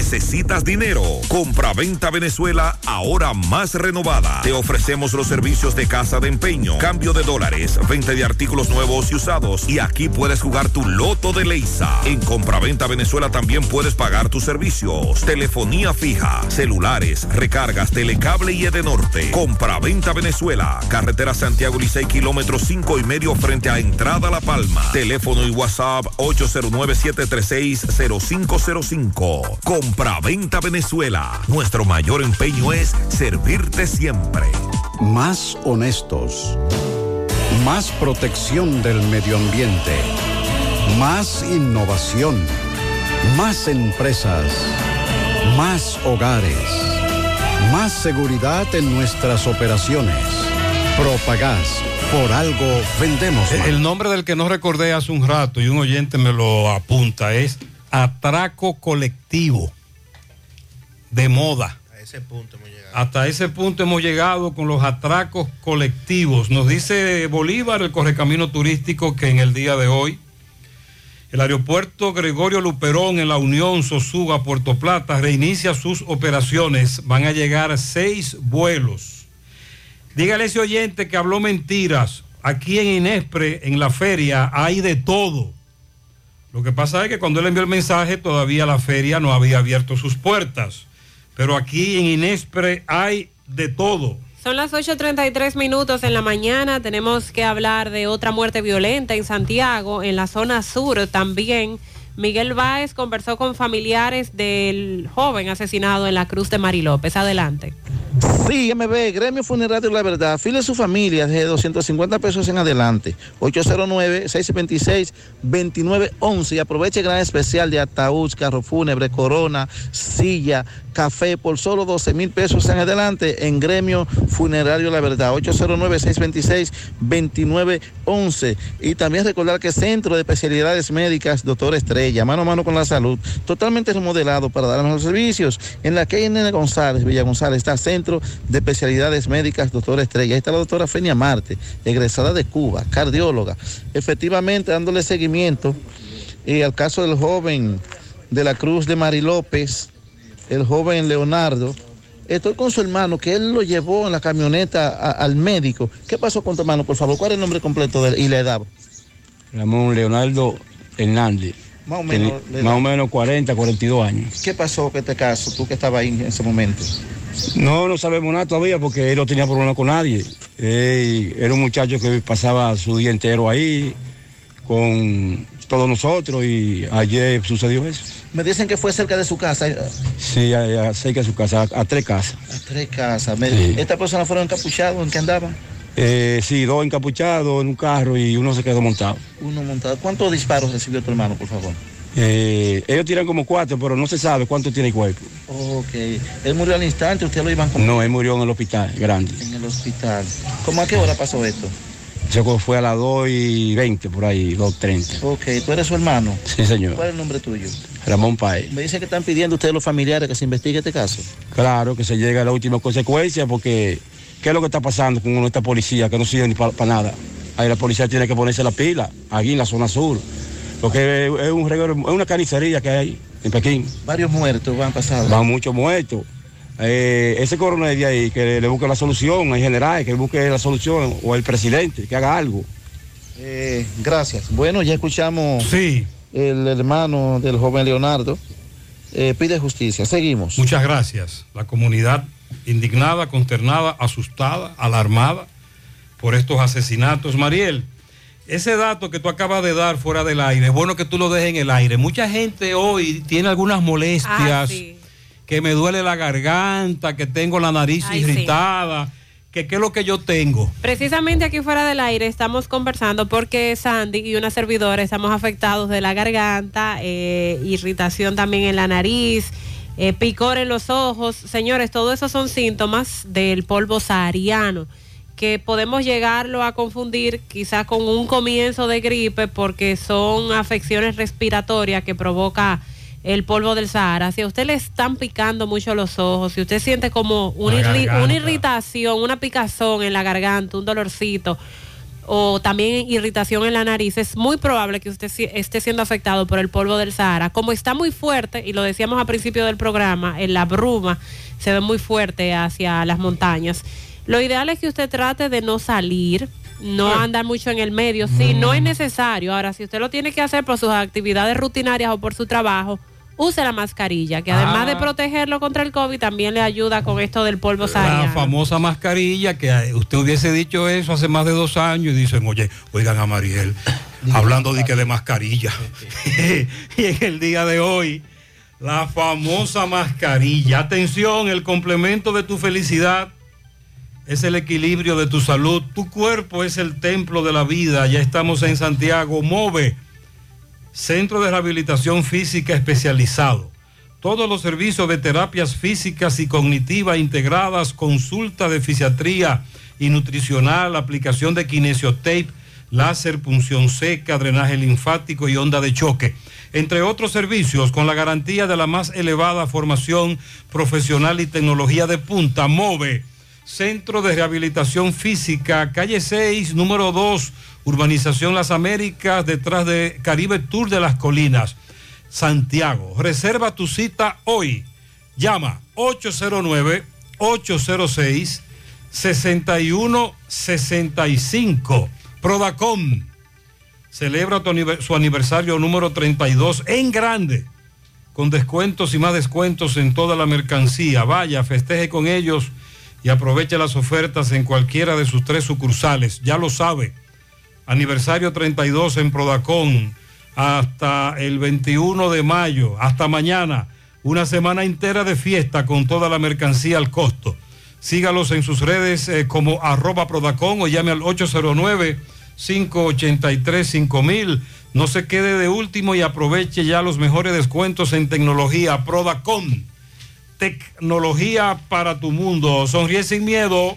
¿Necesitas dinero? Compra-venta Venezuela ahora más renovada. Te ofrecemos los servicios de casa de empeño, cambio de dólares, venta de artículos nuevos y usados. Y aquí puedes jugar tu loto de Leisa. En Compra-venta Venezuela también puedes pagar tus servicios. Telefonía fija, celulares, recargas, telecable y Edenorte. Compra-venta Venezuela. Carretera Santiago Licey, kilómetro 5 y medio frente a Entrada La Palma. Teléfono y WhatsApp 809-736-0505. Compra-venta Venezuela. Nuestro mayor empeño es servirte siempre. Más honestos. Más protección del medio ambiente. Más innovación. Más empresas. Más hogares. Más seguridad en nuestras operaciones. Propagás. Por algo vendemos más. El nombre del que no recordé hace un rato y un oyente me lo apunta es atraco colectivo de moda. A ese punto hemos llegado. Hasta ese punto hemos llegado con los atracos colectivos. Nos dice Bolívar, el correcamino turístico, que en el día de hoy el aeropuerto Gregorio Luperón en la Unión Sosuga, Puerto Plata, reinicia sus operaciones. Van a llegar seis vuelos. Dígale a ese oyente que habló mentiras. Aquí en Inespre, en la feria, hay de todo. Lo que pasa es que cuando él envió el mensaje, todavía la feria no había abierto sus puertas. Pero aquí en Inespre hay de todo. Son las 8.33 minutos en la mañana. Tenemos que hablar de otra muerte violenta en Santiago, en la zona sur también. Miguel Báez conversó con familiares del joven asesinado en la Cruz de Mari López. Adelante. Sí, MB, Gremio Funerario La Verdad. File su familia de 250 pesos en adelante. 809-626-2911. Y aproveche gran especial de ataúd, carro fúnebre, corona, silla, café por solo 12 mil pesos en adelante en Gremio Funerario La Verdad. 809-626-2911. Y también recordar que Centro de Especialidades Médicas, Doctor Estrella, mano a mano con la salud, totalmente remodelado para dar los servicios. En la calle Nene González, Villa González, está Centro de Especialidades Médicas, Doctor Estrella. Ahí está la doctora Fenia Marte, egresada de Cuba, cardióloga. Efectivamente, dándole seguimiento y al caso del joven de la Cruz de Mari López, el joven Leonardo. Estoy con su hermano, que él lo llevó en la camioneta al médico. ¿Qué pasó con tu hermano, por favor? ¿Cuál es el nombre completo de él y la edad? Ramón Leonardo Hernández. Más o menos, más o menos 40, 42 años. ¿Qué pasó con este caso? Tú que estabas ahí en ese momento. No, no sabemos nada todavía porque él no tenía problema con nadie. Era un muchacho que pasaba su día entero ahí con todos nosotros y ayer sucedió eso. Me dicen que fue cerca de su casa, a, Sí, a- a- cerca de su casa, a, a tres casas. tres casas. Sí. ¿Estas personas fueron encapuchados? ¿En qué andaban? Eh, sí, dos encapuchados en un carro y uno se quedó montado. Uno montado. ¿Cuántos disparos recibió tu hermano, por favor? Eh, ellos tiran como cuatro, pero no se sabe cuánto tiene el cuerpo. Ok. Él murió al instante, usted lo iban con... No, él murió en el hospital, grande. En el hospital. ¿Cómo a qué hora pasó esto? Eso fue a las 2 y 20 por ahí, 2.30. Ok, tú eres su hermano. Sí, señor. ¿Cuál es el nombre tuyo? Ramón Paez. Me dicen que están pidiendo ustedes los familiares que se investigue este caso. Claro, que se llegue a la última consecuencia porque ¿qué es lo que está pasando con esta policía que no sirve ni para nada? Ahí la policía tiene que ponerse la pila, aquí en la zona sur, porque es es un reguero, es una carnicería que hay en Pekín. Varios muertos van pasados. Van muchos muertos. Eh, ese coronel de ahí, que le busque la solución en general, que busque la solución, o el presidente, que haga algo. Eh, gracias. Bueno, ya escuchamos sí. el hermano del joven Leonardo. Eh, pide justicia. Seguimos. Muchas gracias. La comunidad indignada, consternada, asustada, alarmada por estos asesinatos. Mariel, ese dato que tú acabas de dar fuera del aire, es bueno que tú lo dejes en el aire. Mucha gente hoy tiene algunas molestias, Ah, sí. que me duele la garganta, que tengo la nariz Ay, sí. irritada, que qué es lo que yo tengo. Precisamente aquí fuera del aire estamos conversando porque Sandy y una servidora estamos afectados de la garganta, eh, irritación también en la nariz, eh, picor en los ojos. Señores, todo eso son síntomas del polvo sahariano que podemos llegarlo a confundir quizás con un comienzo de gripe porque son afecciones respiratorias que provoca el polvo del Sahara. Si a usted le están picando mucho los ojos, si usted siente como una, irri- una irritación, una picazón en la garganta, un dolorcito o también irritación en la nariz, es muy probable que usted esté siendo afectado por el polvo del Sahara. Como está muy fuerte, y lo decíamos al principio del programa, en la bruma se ve muy fuerte hacia las montañas. Lo ideal es que usted trate de no salir, no andar mucho en el medio, si no es necesario. Ahora, si usted lo tiene que hacer por sus actividades rutinarias o por su trabajo, use la mascarilla, que además Ah. de protegerlo contra el COVID, también le ayuda con esto del polvo La sahariano. famosa mascarilla, que eh, usted hubiese dicho eso hace más de dos años y dicen, oye, oigan a Mariel, hablando de que de mascarilla. y en el día de hoy, la famosa mascarilla. Atención, el complemento de tu felicidad es el equilibrio de tu salud. Tu cuerpo es el templo de la vida. Ya estamos en Santiago. Move, Centro de Rehabilitación Física Especializado. Todos los servicios de terapias físicas y cognitivas integradas, consulta de fisiatría y nutricional, aplicación de kinesiotape, láser, punción seca, drenaje linfático y onda de choque. Entre otros servicios, con la garantía de la más elevada formación profesional y tecnología de punta, MOVE, Centro de Rehabilitación Física, calle 6, número 2, Urbanización Las Américas, detrás de Caribe Tour de las Colinas, Santiago. Reserva tu cita hoy. Llama 809-806-6165. Prodacom celebra su aniversario número 32 en grande, con descuentos y más descuentos en toda la mercancía. Vaya, festeje con ellos y aproveche las ofertas en cualquiera de sus tres sucursales. Ya lo sabe. Aniversario 32 en Prodacón hasta el 21 de mayo, hasta mañana. Una semana entera de fiesta con toda la mercancía al costo. Sígalos en sus redes eh, como arroba Prodacón o llame al 809-583-5000. No se quede de último y aproveche ya los mejores descuentos en tecnología. Prodacón, tecnología para tu mundo. Sonríe sin miedo.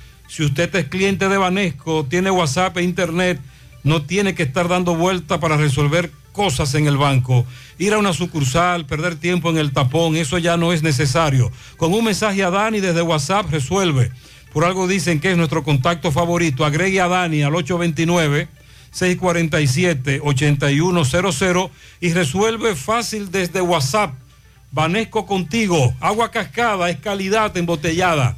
Si usted es cliente de Banesco, tiene WhatsApp e Internet, no tiene que estar dando vuelta para resolver cosas en el banco. Ir a una sucursal, perder tiempo en el tapón, eso ya no es necesario. Con un mensaje a Dani desde WhatsApp resuelve. Por algo dicen que es nuestro contacto favorito. Agregue a Dani al 829-647-8100 y resuelve fácil desde WhatsApp. Vanesco contigo. Agua cascada es calidad embotellada.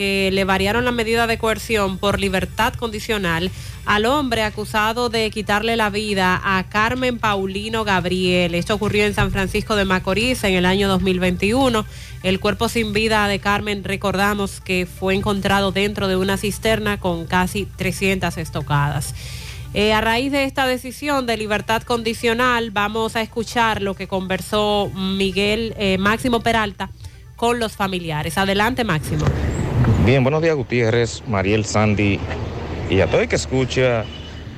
que le variaron la medida de coerción por libertad condicional al hombre acusado de quitarle la vida a Carmen Paulino Gabriel. Esto ocurrió en San Francisco de Macorís en el año 2021. El cuerpo sin vida de Carmen, recordamos que fue encontrado dentro de una cisterna con casi 300 estocadas. Eh, a raíz de esta decisión de libertad condicional, vamos a escuchar lo que conversó Miguel eh, Máximo Peralta con los familiares. Adelante, Máximo. Bien, buenos días Gutiérrez, Mariel Sandy y a todo el que escucha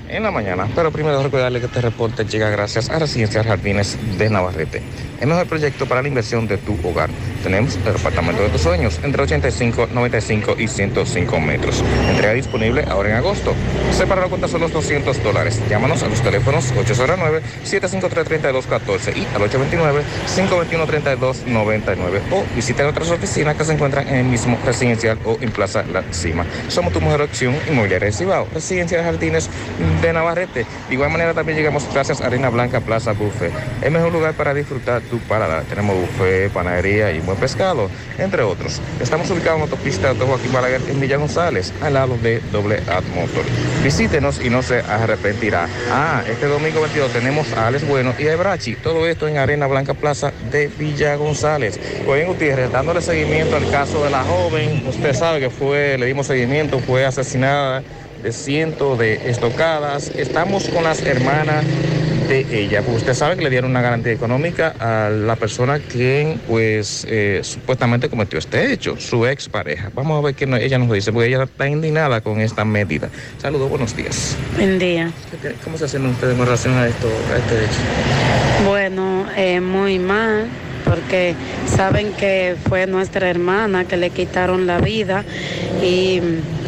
en la mañana. Pero primero recordarle que este reporte llega gracias a Residencias Jardines de Navarrete. El mejor proyecto para la inversión de tu hogar. Tenemos el apartamento de tus sueños entre 85, 95 y 105 metros. Entrega disponible ahora en agosto. Separa la cuenta solo 200 dólares. Llámanos a los teléfonos 809-753-3214 y al 829-521-3299 o visita nuestras oficinas que se encuentran en el mismo residencial o en Plaza La Cima. Somos tu mejor opción inmobiliaria de Cibao. Residencia Jardines de Navarrete. De igual manera también llegamos gracias a Arena Blanca Plaza Buffet. El mejor lugar para disfrutar Tenemos buffet, panadería y buen pescado, entre otros. Estamos ubicados en autopista de Joaquín Balaguer en Villa González, al lado de Doble Ad Motor. Visítenos y no se arrepentirá. Ah, este domingo 22 tenemos a Alex Bueno y a Ebrachi. Todo esto en Arena Blanca Plaza de Villa González. Bien, Gutiérrez, dándole seguimiento al caso de la joven, usted sabe que fue, le dimos seguimiento, fue asesinada de cientos de estocadas. Estamos con las hermanas de ella. Pues usted sabe que le dieron una garantía económica a la persona quien pues eh, supuestamente cometió este hecho, su ex pareja. Vamos a ver qué no- ella nos dice, porque ella está indignada con esta medida. Saludos, buenos días. Buen día. ¿Cómo se hacen ustedes en relación a esto, a este hecho? Bueno, eh, muy mal, porque saben que fue nuestra hermana que le quitaron la vida y,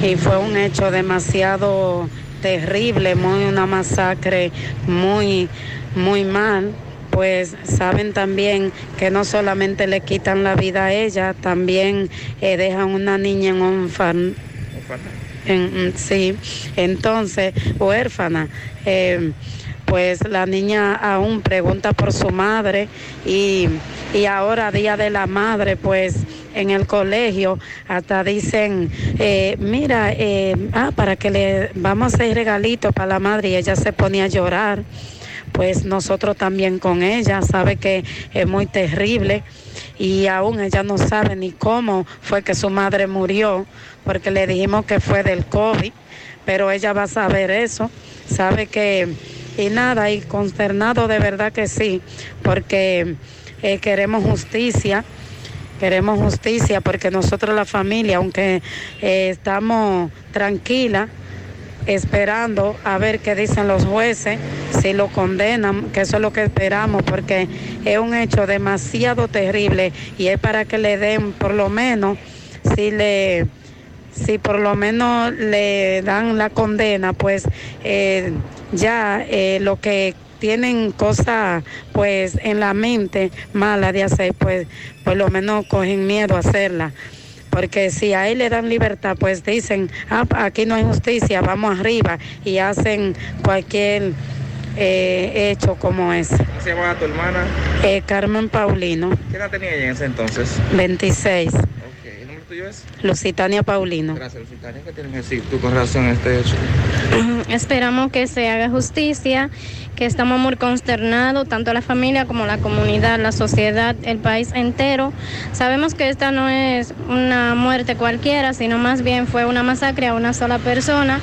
y fue un hecho demasiado terrible, muy una masacre muy, muy mal. Pues saben también que no solamente le quitan la vida a ella, también eh, dejan una niña en un fan, en- mm, sí, entonces, huérfana. Eh, pues la niña aún pregunta por su madre y, y ahora Día de la Madre, pues en el colegio hasta dicen, eh, mira, eh, ah, para que le vamos a hacer regalito para la madre y ella se ponía a llorar. Pues nosotros también con ella, sabe que es muy terrible y aún ella no sabe ni cómo fue que su madre murió, porque le dijimos que fue del COVID, pero ella va a saber eso, sabe que, y nada, y consternado de verdad que sí, porque eh, queremos justicia. Queremos justicia porque nosotros la familia, aunque eh, estamos tranquilas, esperando a ver qué dicen los jueces, si lo condenan, que eso es lo que esperamos, porque es un hecho demasiado terrible y es para que le den por lo menos, si le si por lo menos le dan la condena, pues eh, ya eh, lo que tienen cosas pues en la mente mala de hacer, pues por lo menos cogen miedo a hacerla porque si a él le dan libertad, pues dicen, ah, aquí no hay justicia, vamos arriba y hacen cualquier eh, hecho como ese. ¿Cómo se llamaba tu hermana? Eh, Carmen Paulino, ¿Qué edad tenía ella en ese entonces? 26. ¿El nombre tuyo es? Lucitania Paulino. Gracias, Lucitania. ¿Qué tienes que decir tú con relación a este hecho? Esperamos que se haga justicia, que estamos muy consternados, tanto la familia como la comunidad, la sociedad, el país entero. Sabemos que esta no es una muerte cualquiera, sino más bien fue una masacre a una sola persona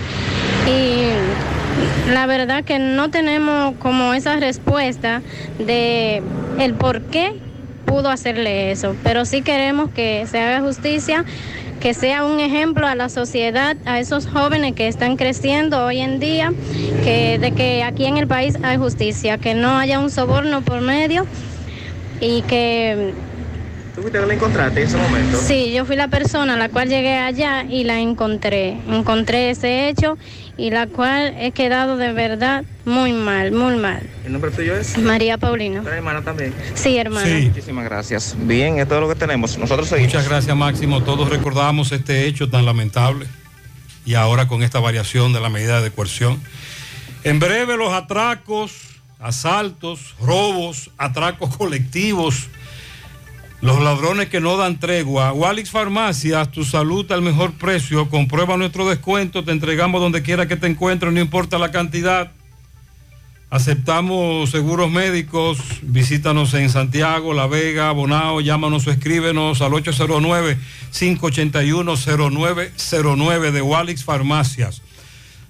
y la verdad que no tenemos como esa respuesta de el por qué pudo hacerle eso, pero sí queremos que se haga justicia que sea un ejemplo a la sociedad, a esos jóvenes que están creciendo hoy en día, que de que aquí en el país hay justicia, que no haya un soborno por medio y que ¿Tú fuiste que la encontraste en ese momento? sí, yo fui la persona a la cual llegué allá y la encontré, encontré ese hecho y la cual he quedado de verdad muy mal, muy mal. ¿El nombre tuyo es? María Paulino. ¿La hermana también? Sí, hermana. Muchísimas gracias. Bien, es todo lo que tenemos. Nosotros seguimos. Muchas gracias, Máximo. Todos recordamos este hecho tan lamentable y ahora con esta variación de la medida de coerción. En breve, los atracos, asaltos, robos, atracos colectivos Los ladrones que no dan tregua. Walix Farmacias, tu salud al mejor precio. Comprueba nuestro descuento. Te entregamos donde quiera que te encuentres, no importa la cantidad. Aceptamos seguros médicos. Visítanos en Santiago, La Vega, Bonao. Llámanos o escríbenos al 809-581-0909 de Walix Farmacias.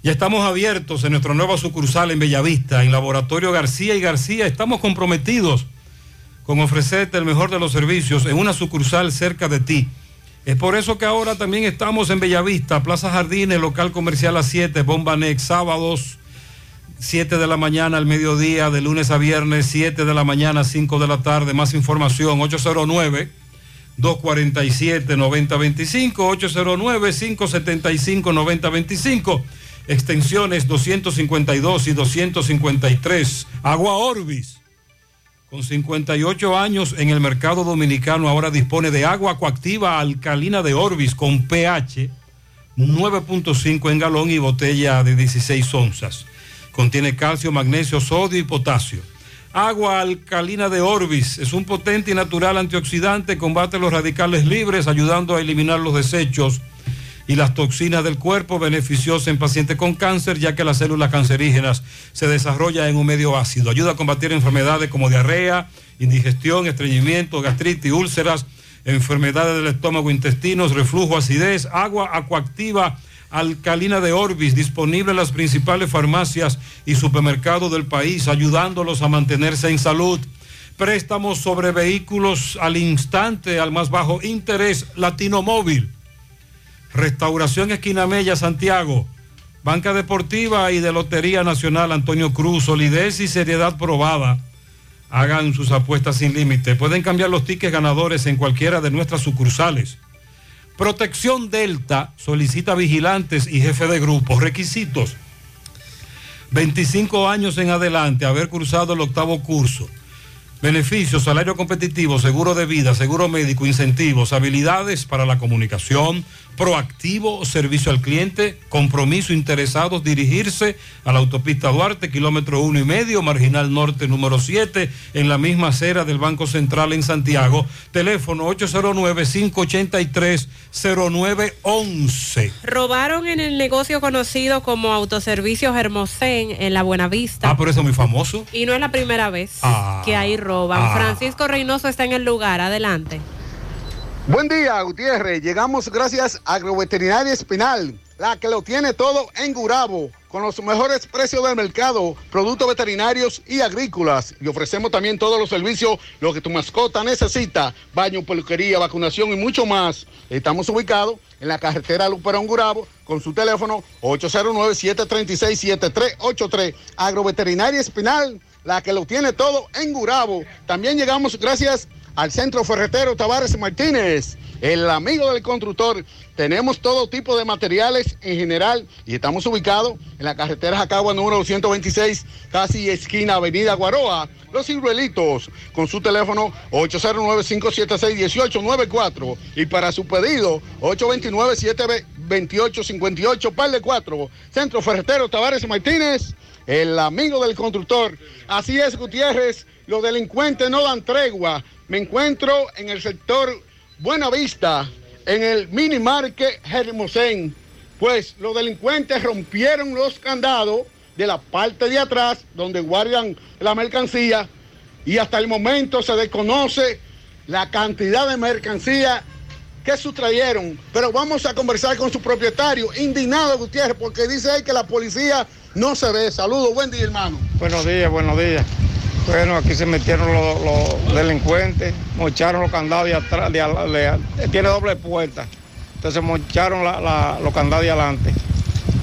Ya estamos abiertos en nuestra nueva sucursal en Bellavista, en Laboratorio García y García. Estamos comprometidos con ofrecerte el mejor de los servicios en una sucursal cerca de ti. Es por eso que ahora también estamos en Bellavista, Plaza Jardines, local comercial a 7, Bomba Next, sábados 7 de la mañana al mediodía, de lunes a viernes, 7 de la mañana, 5 de la tarde. Más información, 809-247-9025, 809-575-9025, extensiones 252 y 253. Agua Orbis con 58 años en el mercado dominicano, ahora dispone de agua coactiva alcalina de Orbis con pH 9.5 en galón y botella de 16 onzas. Contiene calcio, magnesio, sodio y potasio. Agua alcalina de Orbis es un potente y natural antioxidante, combate los radicales libres, ayudando a eliminar los desechos y las toxinas del cuerpo, beneficiosa en pacientes con cáncer, ya que las células cancerígenas se desarrollan en un medio ácido. Ayuda a combatir enfermedades como diarrea, indigestión, estreñimiento, gastritis, úlceras, enfermedades del estómago, intestinos, reflujo, acidez, agua acuactiva alcalina de Orbis, disponible en las principales farmacias y supermercados del país, ayudándolos a mantenerse en salud. Préstamos sobre vehículos al instante, al más bajo interés, Latino Móvil. Restauración Esquina Mella, Santiago. Banca Deportiva y de Lotería Nacional Antonio Cruz, solidez y seriedad probada. Hagan sus apuestas sin límite. Pueden cambiar los tickets ganadores en cualquiera de nuestras sucursales. Protección Delta solicita vigilantes y jefe de grupo. Requisitos. 25 años en adelante, haber cursado el octavo curso. Beneficios, salario competitivo, seguro de vida, seguro médico, incentivos, habilidades para la comunicación, proactivo, servicio al cliente, compromiso, interesados, dirigirse a la autopista Duarte, kilómetro uno y medio, marginal norte número 7, en la misma acera del Banco Central en Santiago. Teléfono 809-583-0911. Robaron en el negocio conocido como Autoservicios Hermosén en la Buenavista. Ah, pero eso es muy famoso. Y no es la primera vez Ah. que ahí roban. Ah. Francisco Reynoso está en el lugar. Adelante. Buen día, Gutiérrez. Llegamos gracias a Agroveterinaria Espinal, la que lo tiene todo en Gurabo, con los mejores precios del mercado, productos veterinarios y agrícolas. Y ofrecemos también todos los servicios, lo que tu mascota necesita, baño, peluquería, vacunación y mucho más. Estamos ubicados en la carretera Luperón Gurabo, con su teléfono 809-736-7383. Agroveterinaria Espinal, la que lo tiene todo en Gurabo. También llegamos gracias al Centro Ferretero Tavares Martínez, el amigo del constructor. Tenemos todo tipo de materiales en general y estamos ubicados en la carretera Jacagua número 226, casi esquina Avenida Guaroa. Los Ciruelitos, con su teléfono 809-576-1894 y para su pedido 829-728-58, par de 4. Centro Ferretero Tavares Martínez, el amigo del constructor. Así es, Gutiérrez, los delincuentes no dan tregua. Me encuentro en el sector Buenavista, en el mini market Hermosén. Pues los delincuentes rompieron los candados de la parte de atrás donde guardan la mercancía y hasta el momento se desconoce la cantidad de mercancía que sustrayeron. Pero vamos a conversar con su propietario, indignado Gutiérrez, porque dice él que la policía no se ve. Saludos, buen día hermano. Buenos días, buenos días. Bueno, aquí se metieron los, delincuentes, mocharon los candados de atrás, de de- tiene doble puerta. Entonces mocharon la- la- los candados de adelante.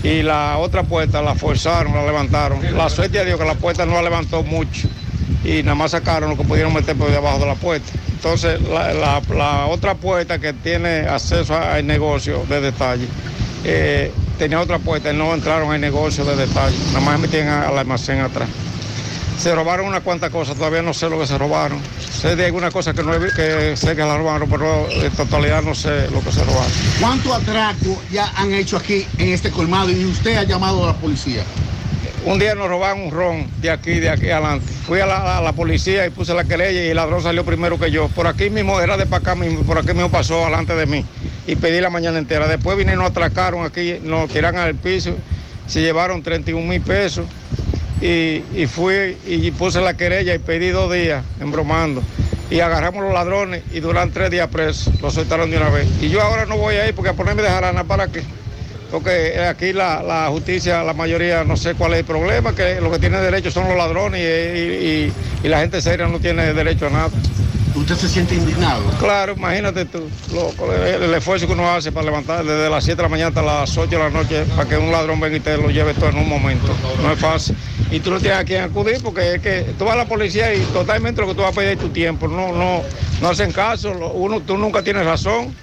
Y la otra puerta la forzaron, la levantaron. La suerte de Dios que la puerta no la levantó mucho. Y nada más sacaron lo que pudieron meter por debajo de la puerta. Entonces la, otra puerta que tiene acceso al negocio de detalle, eh, tenía otra puerta y no entraron al negocio de detalle. Nada más metían al almacén atrás. Se robaron unas cuantas cosas, todavía no sé lo que se robaron. Sé de alguna cosa que, que sé que la robaron, pero en totalidad no sé lo que se robaron. ¿Cuántos atracos ya han hecho aquí en este colmado y usted ha llamado a la policía? Un día nos robaron un ron de aquí, de aquí adelante. Fui a la, policía y puse la querella y el ladrón salió primero que yo. Por aquí mismo, era de para acá mismo, por aquí mismo pasó delante de mí. Y pedí la mañana entera. Después vinieron, nos atracaron aquí, nos tiraron al piso, se llevaron 31 mil pesos. Y, y fui y puse la querella y pedí dos días embromando. Y agarramos los ladrones y duran tres días presos. Los soltaron de una vez. Y yo ahora no voy a ir porque a ponerme de jarana para qué. Porque aquí la, la justicia, la mayoría, no sé cuál es el problema, que lo que tiene derecho son los ladrones y, y- y- y la gente seria no tiene derecho a nada. ¿Usted se siente indignado? Claro, imagínate tú, lo- el, el esfuerzo que uno hace para levantar desde las 7 de la mañana hasta las 8 de la noche para que un ladrón venga y te lo lleve todo en un momento. No es fácil. Y tú no tienes a quién acudir porque es que tú vas a la policía y totalmente lo que tú vas a pedir es tu tiempo. No, no, no hacen caso, uno, tú nunca tienes razón.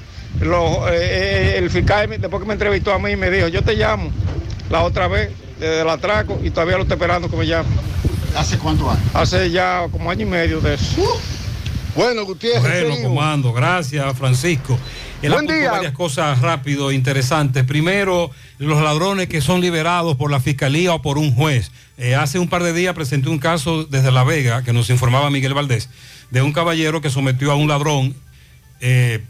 Lo- eh, eh, el fiscal, después que me entrevistó a mí, me dijo, yo te llamo la otra vez desde el atraco y todavía lo estoy esperando que me llame. ¿Hace cuánto años? Hace ya como año y medio de eso. Bueno, Gutiérrez. Bueno, comando, gracias Francisco. Él Buen día. varias cosas rápido, interesantes. Primero, los ladrones que son liberados por la fiscalía o por un juez. Eh, hace un par de días presenté un caso desde La Vega, que nos informaba Miguel Valdés, de un caballero que sometió a un ladrón. eh,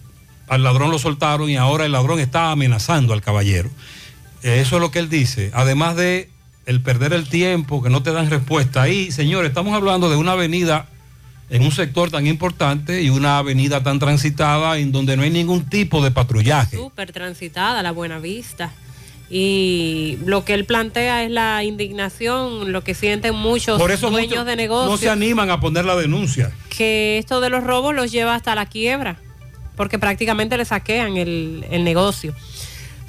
al ladrón lo soltaron y ahora el ladrón está amenazando al caballero. Eh, eso es lo que él dice. Además de el perder el tiempo, que no te dan respuesta. Ahí, señores, estamos hablando de una avenida en un sector tan importante y una avenida tan transitada en donde no hay ningún tipo de patrullaje. súper transitada, la Buena Vista. Y lo que él plantea es la indignación, lo que sienten muchos Por eso dueños muchos de no negocios, se animan a poner la denuncia. que esto de los robos los lleva hasta la quiebra, porque prácticamente le saquean el, el negocio.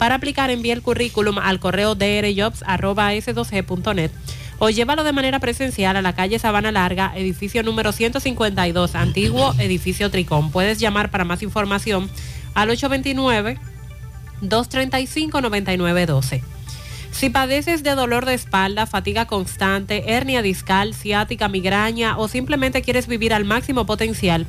Para aplicar, envía el currículum al correo drjobs.s2g.net o llévalo de manera presencial a la calle Sabana Larga, edificio número 152, antiguo edificio Tricón. Puedes llamar para más información al 829-235-9912. Si padeces de dolor de espalda, fatiga constante, hernia discal, ciática, migraña o simplemente quieres vivir al máximo potencial,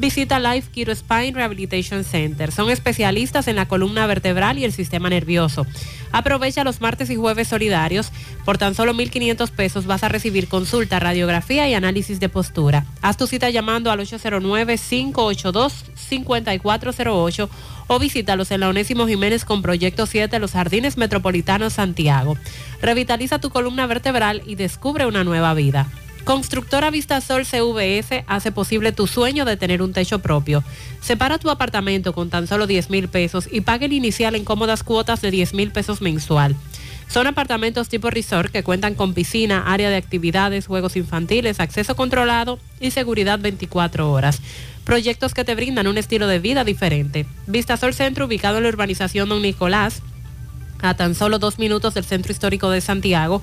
visita Life Kiro Spine Rehabilitation Center. Son especialistas en la columna vertebral y el sistema nervioso. Aprovecha los martes y jueves solidarios. Por tan solo 1.500 pesos vas a recibir consulta, radiografía y análisis de postura. Haz tu cita llamando al 809-582-5408 o visítalos en la Onésimo Jiménez con Proyecto 7 Los Jardines Metropolitanos Santiago. Revitaliza tu columna vertebral y descubre una nueva vida. Constructora Vistasol CVS hace posible tu sueño de tener un techo propio. Separa tu apartamento con tan solo 10 mil pesos y pague el inicial en cómodas cuotas de 10 mil pesos mensual. Son apartamentos tipo resort que cuentan con piscina, área de actividades, juegos infantiles, acceso controlado y seguridad 24 horas. Proyectos que te brindan un estilo de vida diferente. Vistasol Centro, ubicado en la urbanización Don Nicolás, a tan solo dos minutos del centro histórico de Santiago.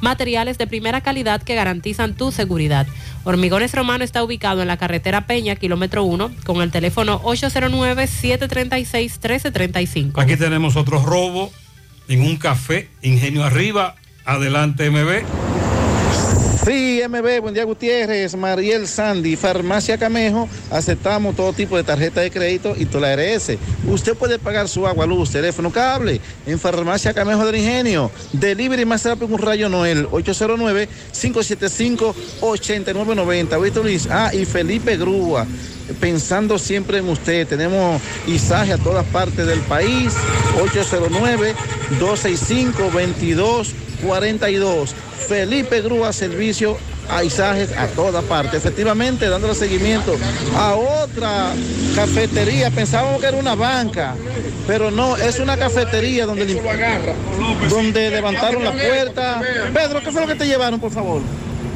Materiales de primera calidad que garantizan tu seguridad. Hormigones Romano está ubicado en la carretera Peña, kilómetro 1, con el teléfono 809-736-1335. Aquí tenemos otro robo en un café, Ingenio Arriba. Adelante, MB. Sí, MB, buen día Gutiérrez, Mariel Sandy, Farmacia Camejo, aceptamos todo tipo de tarjeta de crédito y toda la RS. Usted puede pagar su agua, luz, teléfono, cable en Farmacia Camejo del Ingenio. Delivery más rápido un rayo Noel, 809-575-8990. ¿Viste Luis? Ah, y Felipe Grúa, pensando siempre en usted. Tenemos izaje a todas partes del país, 809-265-2242. Felipe Grúa, servicio a izajes a toda parte. Efectivamente, dándole seguimiento a otra cafetería. Pensábamos que era una banca. pero no, es una cafetería donde, donde levantaron la puerta. Pedro, ¿qué fue lo que te llevaron, por favor?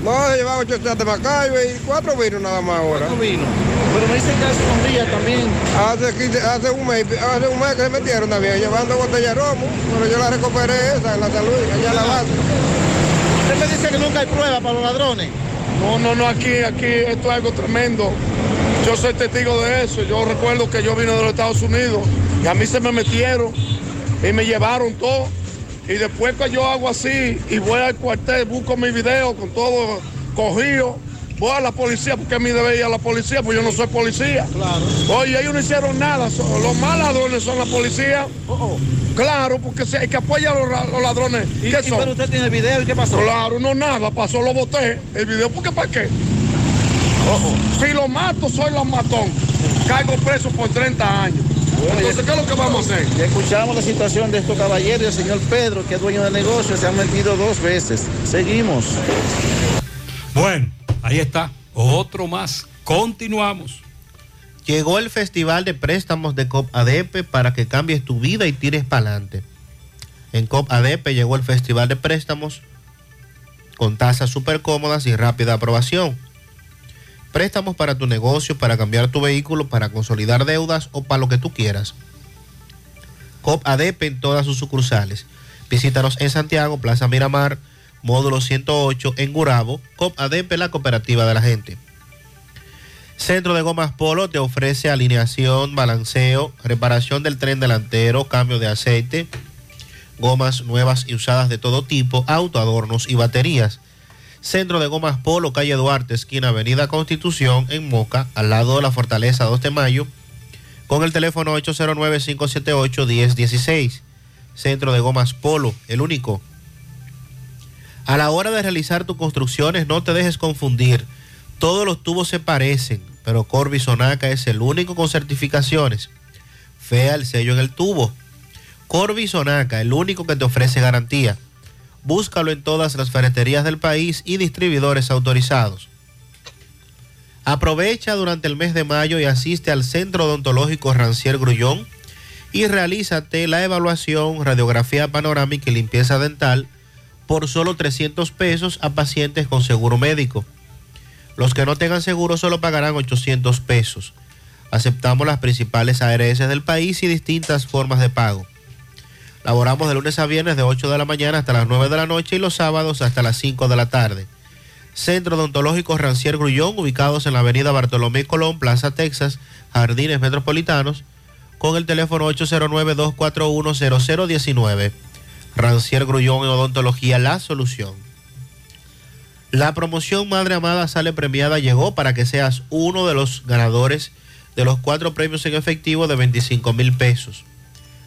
No, he llevado ocho de Macayo y cuatro vinos nada más ahora. Cuatro vinos. Pero me dicen que hace unos días también. Hace, 15 hace un mes, hace un mes que se metieron también, llevando botella de romo, pero yo la recuperé esa en la salud, allá en la base. Usted me dice que nunca hay prueba para los ladrones. No, no, no, aquí, aquí esto es algo tremendo. Yo soy testigo de eso. Yo recuerdo que yo vine de los Estados Unidos y a mí se me metieron y me llevaron todo. Y después que yo hago así y voy al cuartel, busco mi video con todo cogido, voy a la policía porque mi deber ir a la policía, pues yo no soy policía. Oye, ellos no hicieron nada. los más ladrones son la policía. Claro, porque si hay que apoyar a los, ladrones. ¿Y, ¿Qué y son? pero usted tiene el video y qué pasó? Claro, no nada, pasó, lo boté. El video, ¿por qué para qué? Si lo mato, soy los matón. Caigo preso por 30 años. Entonces, ¿qué es lo que vamos a hacer? Ya escuchamos la situación de estos caballeros y el señor Pedro, que es dueño del negocio, se han metido dos veces. Seguimos. Bueno, ahí está. Otro más. Continuamos. Llegó el Festival de Préstamos de COP ADP para que cambies tu vida y tires para adelante. En COP ADP llegó el Festival de Préstamos con tasas súper cómodas y rápida aprobación. Préstamos para tu negocio, para cambiar tu vehículo, para consolidar deudas o para lo que tú quieras. COP ADP en todas sus sucursales. Visítanos en Santiago, Plaza Miramar, módulo 108 en Gurabo. COP ADP, la cooperativa de la gente. Centro de Gomas Polo te ofrece alineación, balanceo, reparación del tren delantero, cambio de aceite, gomas nuevas y usadas de todo tipo, autoadornos y baterías. Centro de Gomas Polo, calle Duarte, esquina Avenida Constitución, en Moca, al lado de la Fortaleza 2 de Mayo, con el teléfono 809-578-1016. Centro de Gomas Polo, el único. A la hora de realizar tus construcciones, no te dejes confundir. Todos los tubos se parecen, pero Corby Sonaca es el único con certificaciones. Fea el sello en el tubo. Corby Sonaca, el único que te ofrece garantía. Búscalo en todas las ferreterías del país y distribuidores autorizados. Aprovecha durante el mes de mayo y asiste al Centro Odontológico Rancier Grullón y realízate la evaluación, radiografía panorámica y limpieza dental por solo 300 pesos a pacientes con seguro médico. Los que no tengan seguro solo pagarán 800 pesos. Aceptamos las principales ARS del país y distintas formas de pago. Laboramos de lunes a viernes de 8 de la mañana hasta las 9 de la noche y los sábados hasta las 5 de la tarde. Centro Odontológico Rancier Grullón, ubicados en la avenida Bartolomé Colón, Plaza Texas, Jardines Metropolitanos, con el teléfono 809-241-0019. Rancier Grullón en Odontología, la solución. La promoción Madre Amada sale premiada llegó para que seas uno de los ganadores de los cuatro premios en efectivo de 25 mil pesos.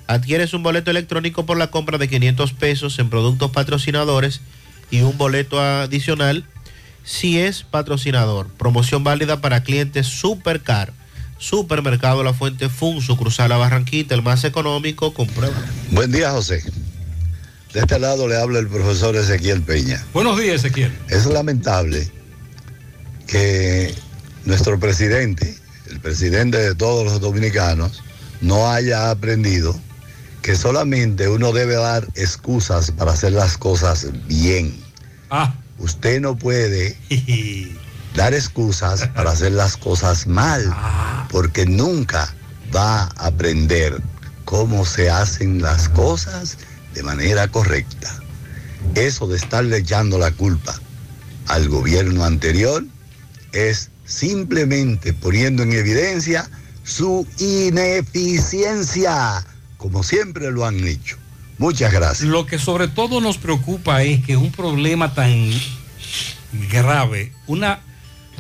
Adquieres un boleto electrónico por la compra de 500 pesos en productos patrocinadores y un boleto adicional si es patrocinador. Promoción válida para clientes Supercar. Supermercado La Fuente Fun, sucursal La Barranquita, el más económico, comprueba. Buen día, José. De este lado le habla el profesor Ezequiel Peña. Buenos días, Ezequiel. Es lamentable que nuestro presidente, el presidente de todos los dominicanos, no haya aprendido que solamente uno debe dar excusas para hacer las cosas bien. Usted no puede dar excusas para hacer las cosas mal, porque nunca va a aprender cómo se hacen las cosas de manera correcta. Eso de estarle echando la culpa al gobierno anterior es simplemente poniendo en evidencia su ineficiencia, como siempre lo han hecho. Muchas gracias. Lo que sobre todo nos preocupa es que un problema tan grave, una,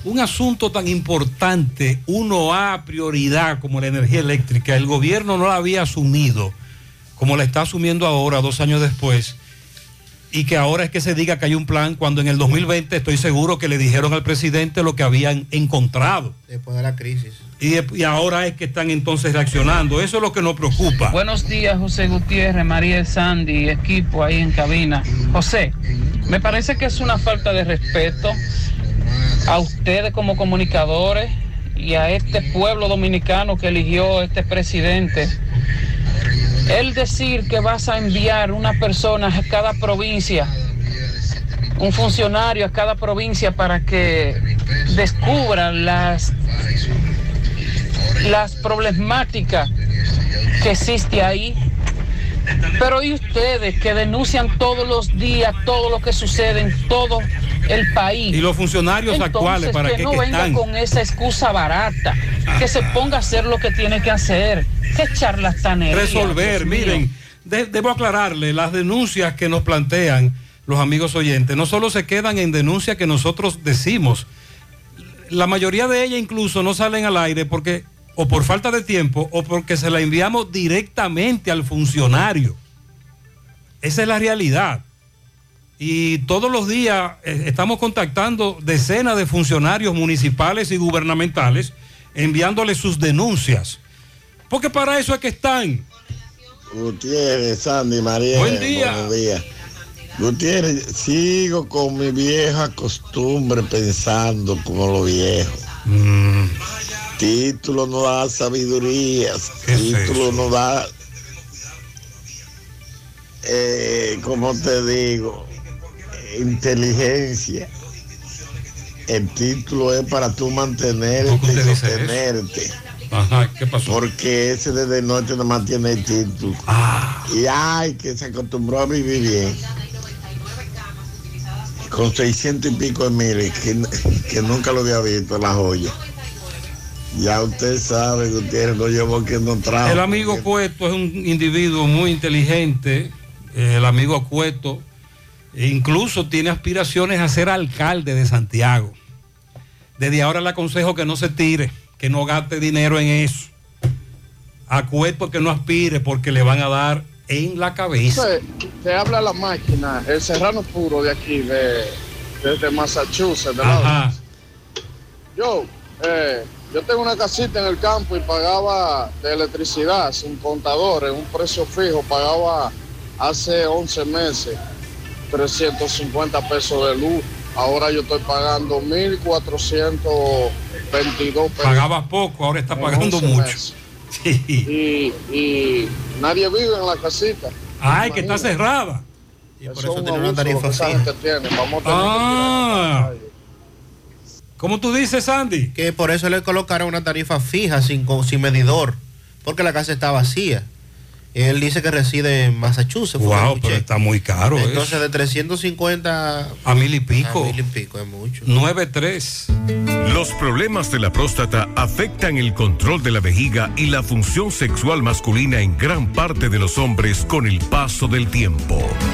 un asunto tan importante, uno a prioridad como la energía eléctrica, el gobierno no la había asumido como la está asumiendo ahora, dos años después, y que ahora es que se diga que hay un plan, cuando en el 2020 estoy seguro que le dijeron al presidente lo que habían encontrado. Después de la crisis. Y, de- y ahora es que están entonces reaccionando. Eso es lo que nos preocupa. Buenos días, José Gutiérrez, María Sandy, equipo ahí en cabina. José, me parece que es una falta de respeto a ustedes como comunicadores y a este pueblo dominicano que eligió este presidente el decir que vas a enviar una persona a cada provincia, un funcionario a cada provincia para que descubra las, las problemáticas que existe ahí. Pero y ustedes que denuncian todos los días todo lo que sucede en todo el país. Y los funcionarios Entonces, actuales, ¿para que no que venga están? con esa excusa barata, que se ponga a hacer lo que tiene que hacer. Qué charlatanería. resolver. Miren, de- debo aclararle, las denuncias que nos plantean los amigos oyentes no solo se quedan en denuncias que nosotros decimos, la mayoría de ellas incluso no salen al aire porque o por falta de tiempo o porque se la enviamos directamente al funcionario. Esa es la realidad. Y todos los días eh, estamos contactando decenas de funcionarios municipales y gubernamentales enviándoles sus denuncias. Porque para eso es que están. Gutiérrez, Sandy, María. Buen día. Buenos días. Gutiérrez, sigo con mi vieja costumbre pensando como los viejos. Mm. Título no da sabiduría, título no da, eh, ¿cómo te digo? Inteligencia. El título es para tú mantenerte y sostenerte. Ajá, ¿qué pasó? Porque ese desde norte nomás tiene el título. Y ay, que se acostumbró a vivir bien. Con 600 y pico de miles, que, que nunca lo había visto, la joya. Ya usted sabe, Gutiérrez, no llevó que no trajo. El amigo Cueto es un individuo muy inteligente. El amigo Cueto e incluso tiene aspiraciones a ser alcalde de Santiago. Desde ahora le aconsejo que no se tire, que no gaste dinero en eso. A Cueto que no aspire porque le van a dar en la cabeza. Te, te habla la máquina, el serrano puro de aquí, de, desde Massachusetts. de la- Ajá. Yo, eh, yo tengo una casita en el campo y pagaba de electricidad sin contadores, un precio fijo, pagaba hace 11 meses 350 pesos de luz. Ahora yo estoy pagando 1.422 pesos. Pagaba poco, ahora está pagando 11 mucho. Y, y nadie vive en la casita. Ay, que está cerrada. Y por eso tiene una tarifa fija. Vamos a tener que Ah. ¿Cómo tú dices, Sandy? Que por eso le colocaron una tarifa fija sin, sin medidor, porque la casa está vacía. Él dice que reside en Massachusetts. Wow, pero está muy caro. eso. Entonces de 350 A mil y pico. a mil y pico es mucho. 9-3. Los problemas de la próstata afectan el control de la vejiga y la función sexual masculina en gran parte de los hombres con el paso del tiempo.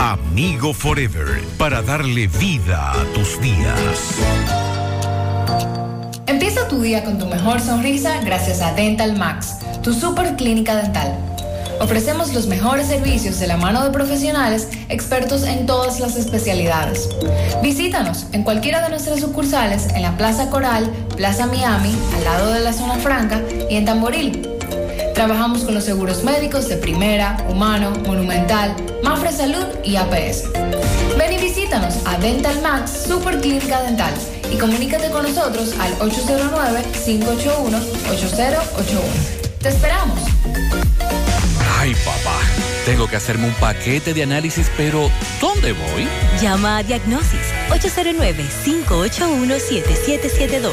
Amigo Forever, para darle vida a tus días. Empieza tu día con tu mejor sonrisa gracias a Dental Max, tu super clínica dental. Ofrecemos los mejores servicios de la mano de profesionales expertos en todas las especialidades. Visítanos en cualquiera de nuestras sucursales en la Plaza Coral, Plaza Miami, al lado de la Zona Franca y en Tamboril. Trabajamos con los seguros médicos de Primera, Humano, Monumental, Mafre Salud y APS. Ven y visítanos a Dental Max Super Clínica Dental y comunícate con nosotros al 809-581-8081. ¡Te esperamos! Ay, papá, tengo que hacerme un paquete de análisis, pero ¿dónde voy? Llama a Diagnosis 809-581-7772.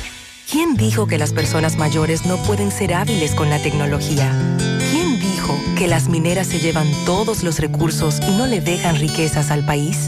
¿Quién dijo que las personas mayores no pueden ser hábiles con la tecnología? ¿Quién dijo que las mineras se llevan todos los recursos y no le dejan riquezas al país?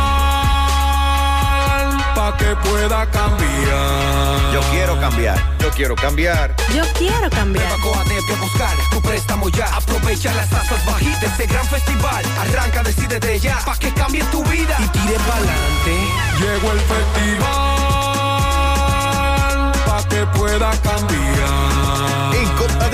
que pueda cambiar. Yo quiero cambiar. Yo quiero cambiar. Yo quiero cambiar. Coatete a buscar tu préstamo ya. Aprovecha las tasas bajitas de este gran festival. Arranca, decide de ya, pa' que cambie tu vida y tire pa'lante. Llegó el festival pa' que pueda cambiar.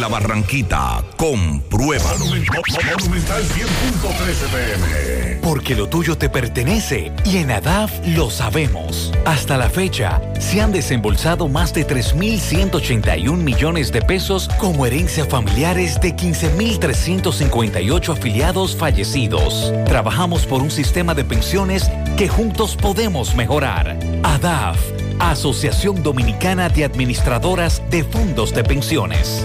En la Barranquita, compruébalo. Monumental 100.13 pm. Porque lo tuyo te pertenece y en ADAF lo sabemos. Hasta la fecha, se han desembolsado más de 3.181 millones de pesos como herencia familiares de 15.358 afiliados fallecidos. Trabajamos por un sistema de pensiones que juntos podemos mejorar. ADAF, Asociación Dominicana de Administradoras de Fondos de Pensiones.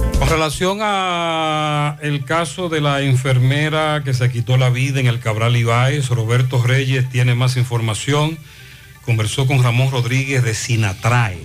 Con relación a el caso de la enfermera que se quitó la vida en el Cabral Ibáez, Roberto Reyes tiene más información. Conversó con Ramón Rodríguez de Sinatrae.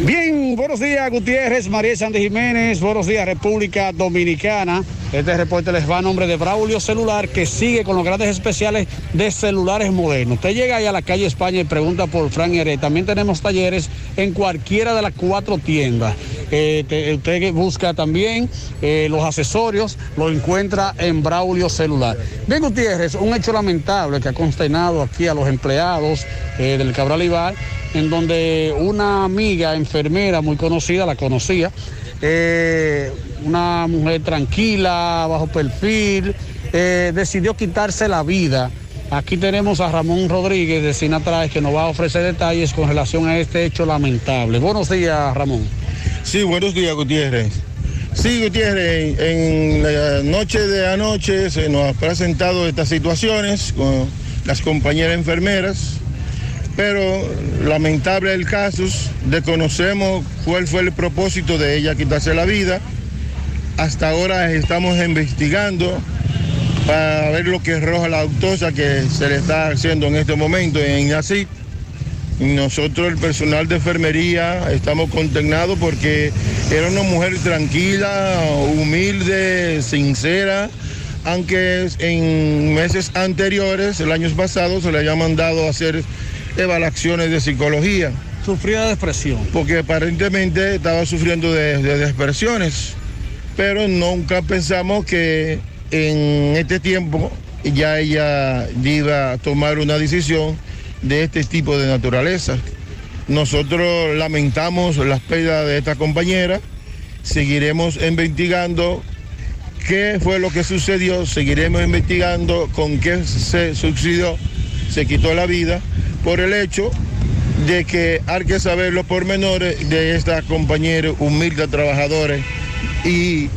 Bien, buenos días Gutiérrez, María Sandy Jiménez, buenos días República Dominicana. Este reporte les va a nombre de Braulio Celular que sigue con los grandes especiales de celulares modernos. Usted llega ahí a la calle España y pregunta por Fran Heré. También tenemos talleres en cualquiera de las cuatro tiendas. Eh, te- usted busca también eh, los accesorios, lo encuentra en Braulio Celular. Bien, Gutiérrez, un hecho lamentable que ha consternado aquí a los empleados eh, del Cabral Ibar, en donde una amiga enfermera muy conocida, la conocía, eh, una mujer tranquila, bajo perfil, eh, decidió quitarse la vida. Aquí tenemos a Ramón Rodríguez de Sinatraes que nos va a ofrecer detalles con relación a este hecho lamentable. Buenos días, Ramón. Sí, buenos días, Gutiérrez. Sí, Gutiérrez, en la noche de anoche se nos ha presentado estas situaciones con las compañeras enfermeras, pero lamentable el caso, desconocemos cuál fue el propósito de ella quitarse la vida. Hasta ahora estamos investigando para ver lo que arroja la autopsia que se le está haciendo en este momento en así. Nosotros, el personal de enfermería, estamos consternados porque era una mujer tranquila, humilde, sincera, aunque en meses anteriores, el año pasado, se le había mandado a hacer evaluaciones de psicología. Sufría de depresión. Porque aparentemente estaba sufriendo de, de depresiones, pero nunca pensamos que en este tiempo ya ella iba a tomar una decisión de este tipo de naturaleza. Nosotros lamentamos las pérdidas de esta compañera, seguiremos investigando qué fue lo que sucedió, seguiremos investigando con qué se sucedió, se quitó la vida, por el hecho de que hay que saber los pormenores de esta compañera humilde trabajadora y,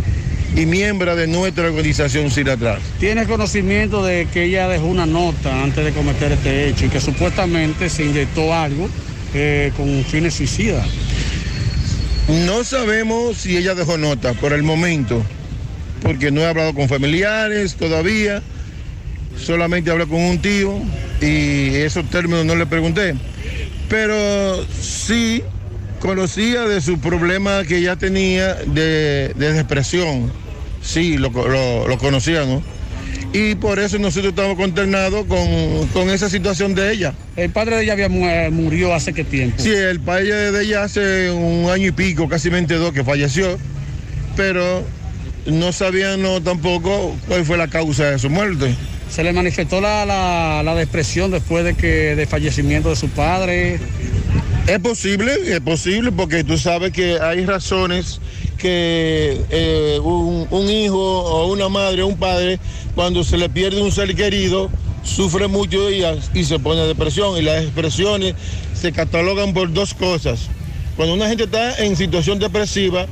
y miembro de nuestra organización Sinatras. ¿Tiene conocimiento de que ella dejó una nota antes de cometer este hecho y que supuestamente se inyectó algo eh, con fines suicidas? No sabemos si ella dejó nota por el momento, porque no he hablado con familiares todavía, solamente hablé con un tío y esos términos no le pregunté. Pero sí conocía de su problema que ella tenía de, de depresión, sí, lo, lo- lo conocía, ¿no? Y por eso nosotros estamos consternados con, con esa situación de ella. El padre de ella había eh, murió hace qué tiempo. Sí, el padre de ella hace un año y pico, casi dos, que falleció, pero no sabían no, tampoco cuál fue la causa de su muerte. Se le manifestó la, la- la depresión después de que del fallecimiento de su padre. Es posible, es posible, porque tú sabes que hay razones que eh, un, un hijo o una madre o un padre, cuando se le pierde un ser querido, sufre mucho ellas y se pone depresión. Y las depresiones se catalogan por dos cosas. Cuando una gente está en situación depresiva,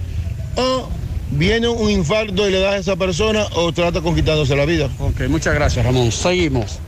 o viene un infarto y le da a esa persona, o trata con quitándose la vida. Ok, muchas gracias, Ramón. Seguimos.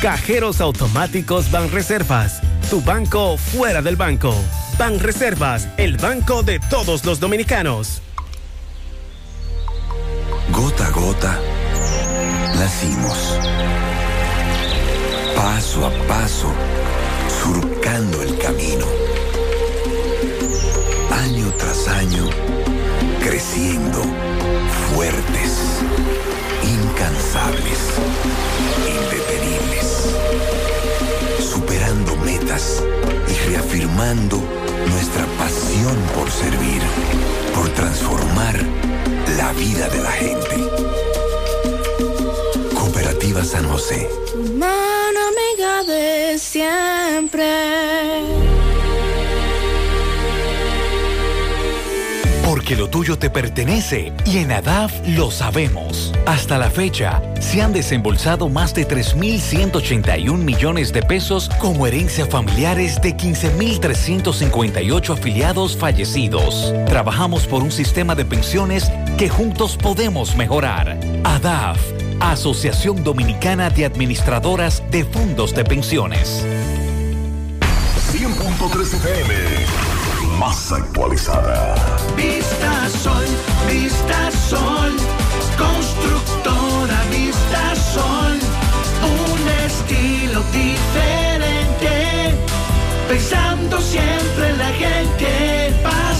Cajeros automáticos Banreservas, tu banco fuera del banco. Banreservas, el banco de todos los dominicanos. Gota a gota, nacimos. Paso a paso, surcando el camino. Año tras año, creciendo, fuertes, incansables, indetenibles. Superando metas y reafirmando nuestra pasión por servir, por transformar la vida de la gente. Cooperativa San José. Mano amiga de siempre. Porque lo tuyo te pertenece y en ADAF lo sabemos. Hasta la fecha, se han desembolsado más de 3.181 millones de pesos como herencia familiares de 15.358 afiliados fallecidos. Trabajamos por un sistema de pensiones que juntos podemos mejorar. ADAF, Asociación Dominicana de Administradoras de Fondos de Pensiones. 100.3 FM. Más actualizada. Vista Sol, Vista Sol, constructora Vista Sol, un estilo diferente, pensando siempre en la gente,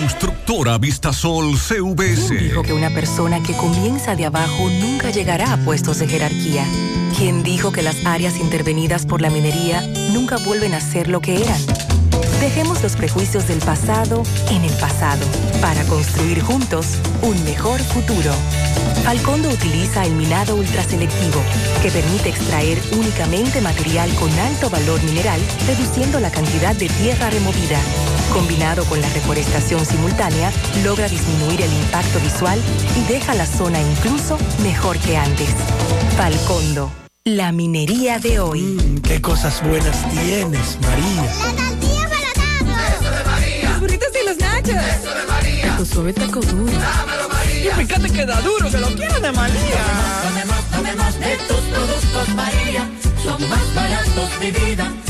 Constructora Vistasol CVS. ¿Quién dijo que una persona que comienza de abajo nunca llegará a puestos de jerarquía? ¿Quién dijo que las áreas intervenidas por la minería nunca vuelven a ser lo que eran? Dejemos los prejuicios del pasado en el pasado para construir juntos un mejor futuro. Falcondo utiliza el minado ultraselectivo, que permite extraer únicamente material con alto valor mineral, reduciendo la cantidad de tierra removida. Combinado con la reforestación simultánea, logra disminuir el impacto visual y deja la zona incluso mejor que antes. Falcondo, la minería de hoy. Qué cosas buenas tienes, María. Los burritos y los nachos. Eso de María. Tu suave taco duro. Dámelo, María. Y fíjate que da duro, que lo quiero de María. Tomemos, tomemos de tus productos María, son más baratos de vida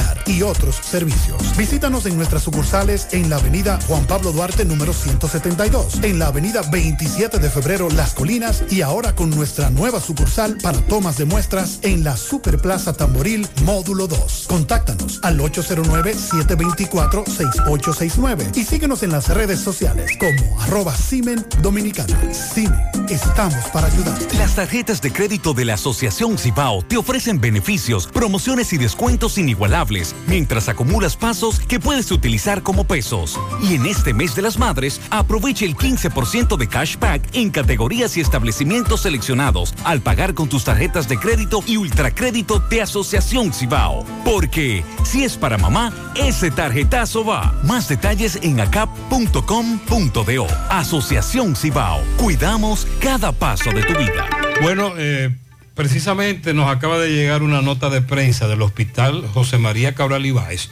y otros servicios. Visítanos en nuestras sucursales en la avenida Juan Pablo Duarte número 172, en la avenida 27 de febrero Las Colinas y ahora con nuestra nueva sucursal para tomas de muestras en la Superplaza Tamboril Módulo 2. Contáctanos al 809-724-6869 y síguenos en las redes sociales como arroba Simen Dominicana. Simen, estamos para ayudar. Las tarjetas de crédito de la Asociación Cibao te ofrecen beneficios, promociones y descuentos inigualables mientras acumulas pasos que puedes utilizar como pesos. Y en este mes de las madres, aprovecha el 15% de cashback en categorías y establecimientos seleccionados al pagar con tus tarjetas de crédito y ultracrédito de Asociación Cibao. Porque si es para mamá, ese tarjetazo va. Más detalles en acap.com.do. Asociación Cibao. Cuidamos cada paso de tu vida. Bueno, eh, precisamente nos acaba de llegar una nota de prensa del Hospital José María Cabral Ibáez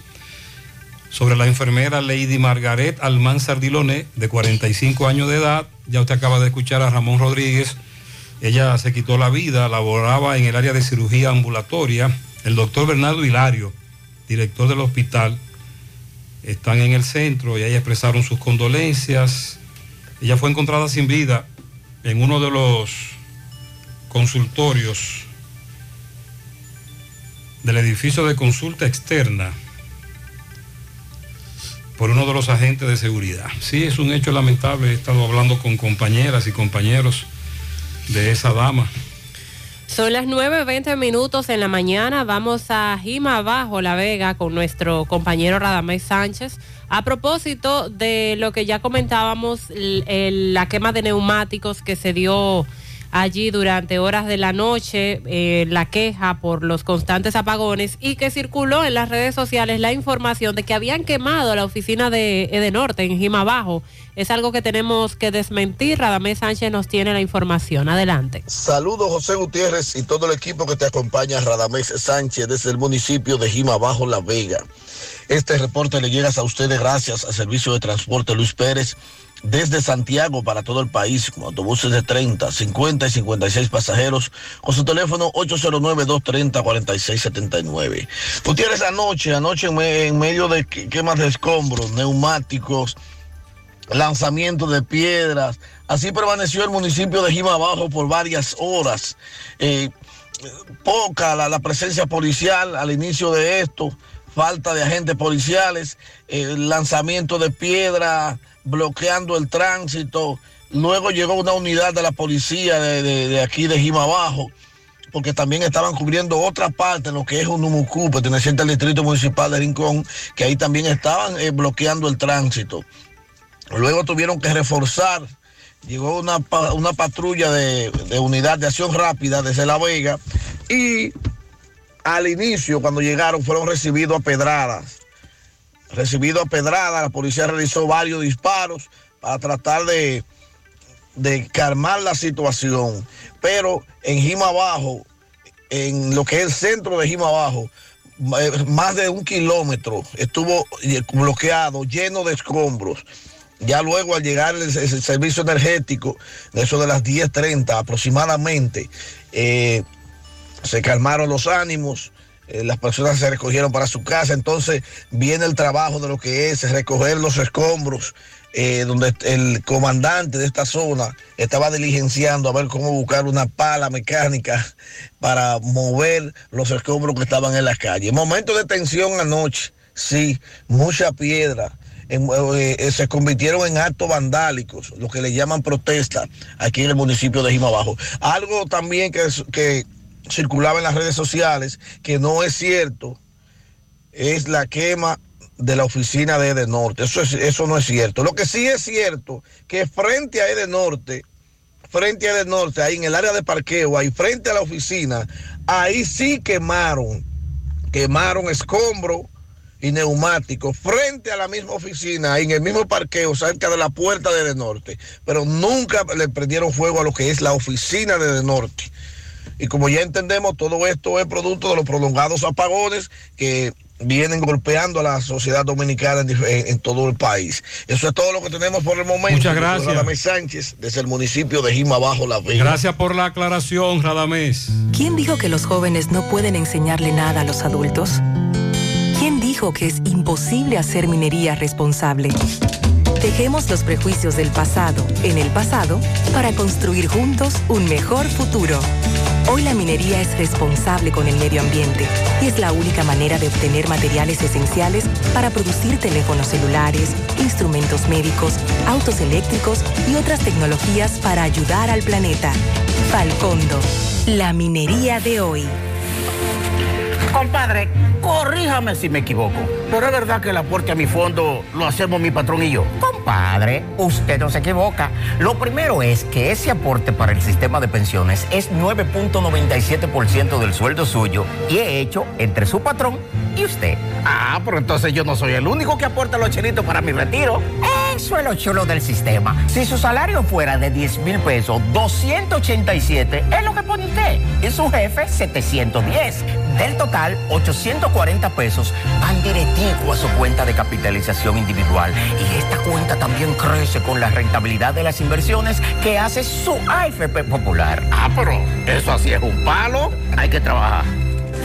sobre la enfermera Lady Margaret Almanzar Diloné, de 45 años de edad. Ya usted acaba de escuchar a Ramón Rodríguez. Ella se quitó la vida, laboraba en el área de cirugía ambulatoria. El doctor Bernardo Hilario, director del hospital, están en el centro y ahí expresaron sus condolencias. Ella fue encontrada sin vida en uno de los consultorios del edificio de consulta externa por uno de los agentes de seguridad. Sí, es un hecho lamentable. He estado hablando con compañeras y compañeros de esa dama. Son las 9.20 minutos en la mañana. Vamos a Jima Abajo, La Vega, con nuestro compañero Radamés Sánchez. A propósito de lo que ya comentábamos, la quema de neumáticos que se dio allí durante horas de la noche, eh, la queja por los constantes apagones y que circuló en las redes sociales la información de que habían quemado la oficina de Edenorte en Jima Abajo. Es algo que tenemos que desmentir. Radamés Sánchez nos tiene la información. Adelante. Saludos José Gutiérrez y todo el equipo que te acompaña, Radamés Sánchez, desde el municipio de Jima Bajo La Vega. Este reporte le llega a ustedes gracias al Servicio de Transporte Luis Pérez desde Santiago para todo el país, con autobuses de 30, 50 y 56 pasajeros, con su teléfono 809-230-4679. Gutiérrez, anoche, anoche en, me- en medio de que- quemas de escombros, neumáticos, lanzamiento de piedras. Así permaneció el municipio de Jima Abajo por varias horas. Eh, poca la presencia policial al inicio de esto, falta de agentes policiales, eh, lanzamiento de piedra, bloqueando el tránsito. Luego llegó una unidad de la policía de, de- de aquí de porque también estaban cubriendo otra parte, lo que es Unumucú, perteneciente al distrito municipal de Rincón, que ahí también estaban eh, bloqueando el tránsito. Luego tuvieron que reforzar. Llegó una, una patrulla de, de unidad de acción rápida desde La Vega y al inicio, cuando llegaron, fueron recibidos a pedradas. Recibidos a pedradas, la policía realizó varios disparos para tratar de, de calmar la situación. Pero en Jima Abajo, en lo que es el centro de Jima Abajo, eh, más de un kilómetro estuvo eh, bloqueado, lleno de escombros. Ya luego al llegar el, servicio energético, eso de las 10.30 aproximadamente, eh, se calmaron los ánimos, eh, las personas se recogieron para su casa, entonces viene el trabajo de lo que es recoger los escombros, eh, donde el comandante de esta zona estaba diligenciando a ver cómo buscar una pala mecánica para mover los escombros que estaban en la calle. Momento de tensión anoche, sí, mucha piedra. eh, se convirtieron en actos vandálicos, lo que le llaman protesta aquí en el municipio de Jimabajo. Algo también que circulaba en las redes sociales, que no es cierto, es la quema de la oficina de Edenorte. Eso, es, eso no es cierto. Lo que sí es cierto, que frente a Edenorte, frente a Edenorte, ahí en el área de parqueo, ahí frente a la oficina, ahí sí quemaron, quemaron escombro y neumáticos frente a la misma oficina, en el mismo parqueo, cerca de la puerta de Edenorte. Pero nunca le prendieron fuego a lo que es la oficina de Edenorte. Y como ya entendemos, todo esto es producto de los prolongados apagones que vienen golpeando a la sociedad dominicana en, dif- en- en todo el país. Eso es todo lo que tenemos por el momento. Muchas gracias. Radamés Sánchez, desde el municipio de Jima Bajo La Vega. Gracias por la aclaración, Radamés. ¿Quién dijo que los jóvenes no pueden enseñarle nada a los adultos? ¿Quién dijo que es imposible hacer minería responsable? Dejemos los prejuicios del pasado en el pasado para construir juntos un mejor futuro. Hoy la minería es responsable con el medio ambiente y es la única manera de obtener materiales esenciales para producir teléfonos celulares, instrumentos médicos, autos eléctricos y otras tecnologías para ayudar al planeta. Falcondo, la minería de hoy. Compadre, corríjame si me equivoco, pero es verdad que el aporte a mi fondo lo hacemos mi patrón y yo. Compadre, usted no se equivoca. Lo primero es que ese aporte para el sistema de pensiones es 9.97% del sueldo suyo y he hecho entre su patrón y usted. Ah, pero entonces yo no soy el único que aporta los chelitos para mi retiro. Eso es lo chulo del sistema. Si su salario fuera de 10 mil pesos, 287 es lo que pone usted. Y su jefe, 710. Del total, 840 pesos van directivo a su cuenta de capitalización individual. Y esta cuenta también crece con la rentabilidad de las inversiones que hace su AFP Popular. Ah, pero eso así es un palo. Hay que trabajar.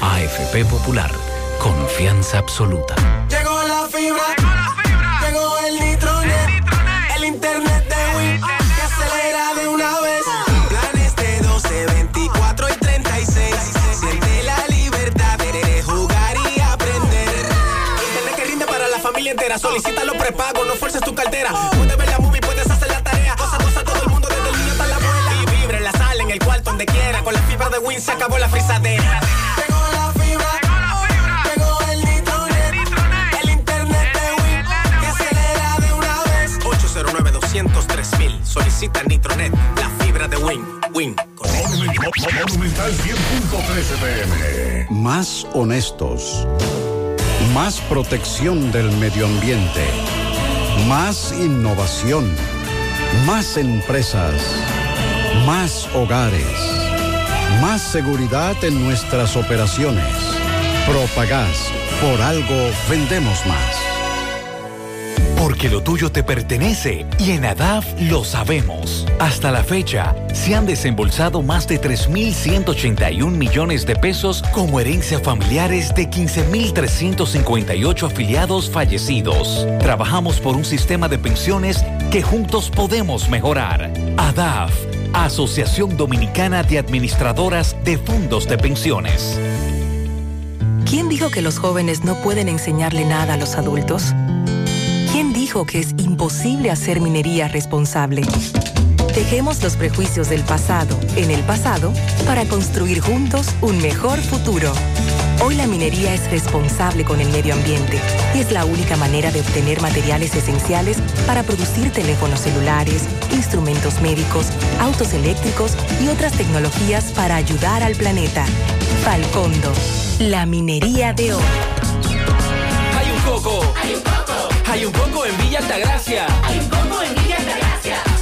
AFP Popular, confianza absoluta. Llegó la fibra. Llegó el familia entera. Solicita los prepagos, no fuerces tu cartera. Puedes ver la movie, puedes hacer la tarea. Cosa, cosa, todo el mundo, desde el niño hasta la abuela. Y vibre en la sala, en el cuarto, donde quiera. Con la fibra de Win se acabó la frisadera. Llegó la fibra. Llegó el nitronet. El internet de Win. Que acelera de una vez. 809 203 Solicita Nitronet. La fibra de Win. Win. Monumental 100.13 pm. Más honestos. Más protección del medio ambiente. Más innovación. Más empresas. Más hogares. Más seguridad en nuestras operaciones. Propagás. Por algo vendemos más. Porque lo tuyo te pertenece y en ADAF lo sabemos. Hasta la fecha, se han desembolsado más de 3.181 millones de pesos como herencia familiares de 15.358 afiliados fallecidos. Trabajamos por un sistema de pensiones que juntos podemos mejorar. ADAF, Asociación Dominicana de Administradoras de Fondos de Pensiones. ¿Quién dijo que los jóvenes no pueden enseñarle nada a los adultos? ¿Quién dijo que es imposible hacer minería responsable. Dejemos los prejuicios del pasado en el pasado para construir juntos un mejor futuro. Hoy la minería es responsable con el medio ambiente y es la única manera de obtener materiales esenciales para producir teléfonos celulares, instrumentos médicos, autos eléctricos y otras tecnologías para ayudar al planeta. Falcondo, la minería de oro. Hay un coco. Hay un coco. Hay un coco en Villa Altagracia. Hay un coco en Villa Altagracia.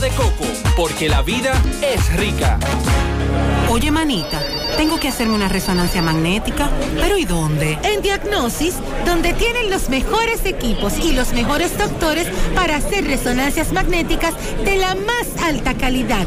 agua de coco, porque la vida es rica. Oye, manita, tengo que hacerme una resonancia magnética. ¿Pero y dónde? En Diagnosis, donde tienen los mejores equipos y los mejores doctores para hacer resonancias magnéticas de la más alta calidad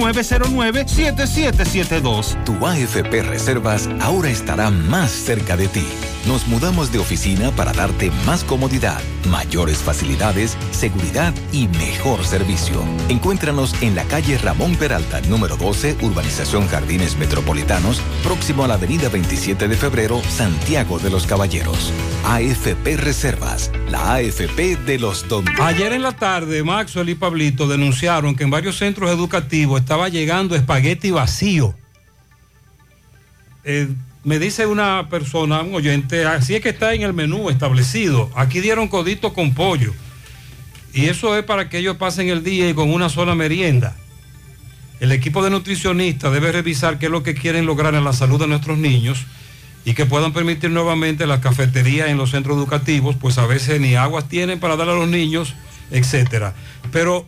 829-909-7772. Tu AFP Reservas ahora estará más cerca de ti. Nos mudamos de oficina para darte más comodidad, mayores facilidades, seguridad y mejor servicio. Encuéntranos en la calle Ramón Peralta, número 12, Urbanización Jardines Metropolitanos, próximo a la avenida 27 de febrero, Santiago de los Caballeros. AFP Reservas, la AFP de los domingos. Ayer en la tarde, Maxwell y Pablito denunciaron que en varios centros educativos estaba llegando espagueti vacío. Eh, me dice una persona, un oyente, así es que está en el menú establecido. Aquí dieron codito con pollo. Y eso es para que ellos pasen el día y con una sola merienda. El equipo de nutricionistas debe revisar qué es lo que quieren lograr en la salud de nuestros niños y que puedan permitir nuevamente las cafeterías en los centros educativos, pues a veces ni aguas tienen para dar a los niños, etcétera. Pero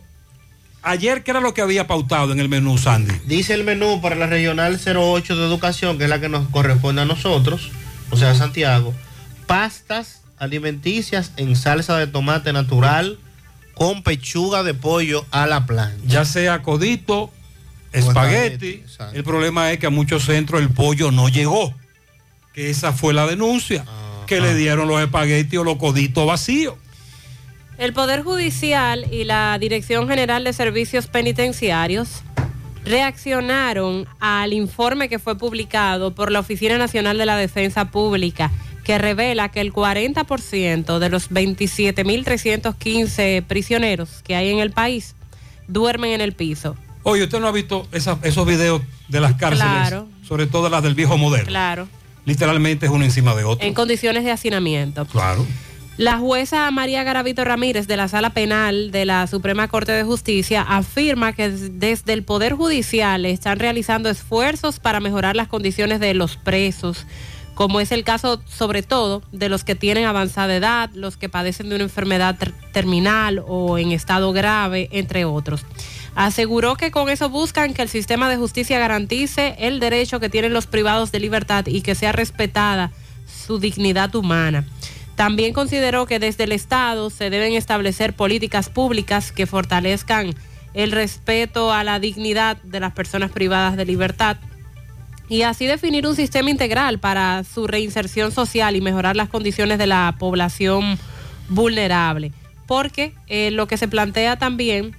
ayer, ¿qué era lo que había pautado en el menú, Sandy? Dice el menú para la regional 08 de educación, que es la que nos corresponde a nosotros, o sea, Santiago, pastas alimenticias en salsa de tomate natural con pechuga de pollo a la plancha. Ya sea codito, espagueti. El problema es que a muchos centros el pollo no llegó. Que esa fue la denuncia. que le dieron los espaguetis o los coditos vacíos. El Poder Judicial y la Dirección General de Servicios Penitenciarios reaccionaron al informe que fue publicado por la Oficina Nacional de la Defensa Pública, que revela que el 40% de los 27.315 prisioneros que hay en el país duermen en el piso. Oye, ¿usted no ha visto esa- esos videos de las cárceles? Claro. Sobre todo las del viejo modelo. Claro, Literalmente es uno encima de otro. en condiciones de hacinamiento. Claro. La jueza María Garavito Ramírez de la Sala Penal de la Suprema Corte de Justicia afirma que desde el Poder Judicial están realizando esfuerzos para mejorar las condiciones de los presos, como es el caso sobre todo de los que tienen avanzada edad, los que padecen de una enfermedad ter- terminal o en estado grave, entre otros. Aseguró que con eso buscan que el sistema de justicia garantice el derecho que tienen los privados de libertad y que sea respetada su dignidad humana. También consideró que desde el Estado se deben establecer políticas públicas que fortalezcan el respeto a la dignidad de las personas privadas de libertad y así definir un sistema integral para su reinserción social y mejorar las condiciones de la población vulnerable. Porque eh, lo que se plantea también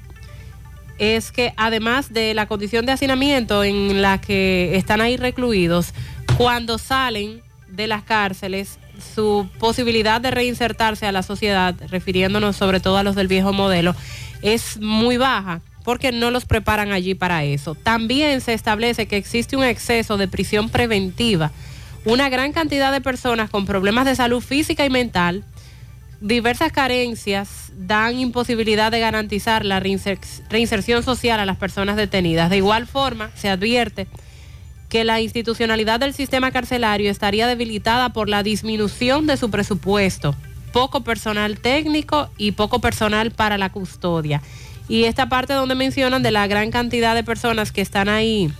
es que además de la condición de hacinamiento en la que están ahí recluidos, cuando salen de las cárceles, su posibilidad de reinsertarse a la sociedad, refiriéndonos sobre todo a los del viejo modelo, es muy baja porque no los preparan allí para eso. También se establece que existe un exceso de prisión preventiva. Una gran cantidad de personas con problemas de salud física y mental diversas carencias dan imposibilidad de garantizar la reinser- reinserción social a las personas detenidas. De igual forma, se advierte que la institucionalidad del sistema carcelario estaría debilitada por la disminución de su presupuesto, poco personal técnico y poco personal para la custodia. Y esta parte donde mencionan de la gran cantidad de personas que están ahí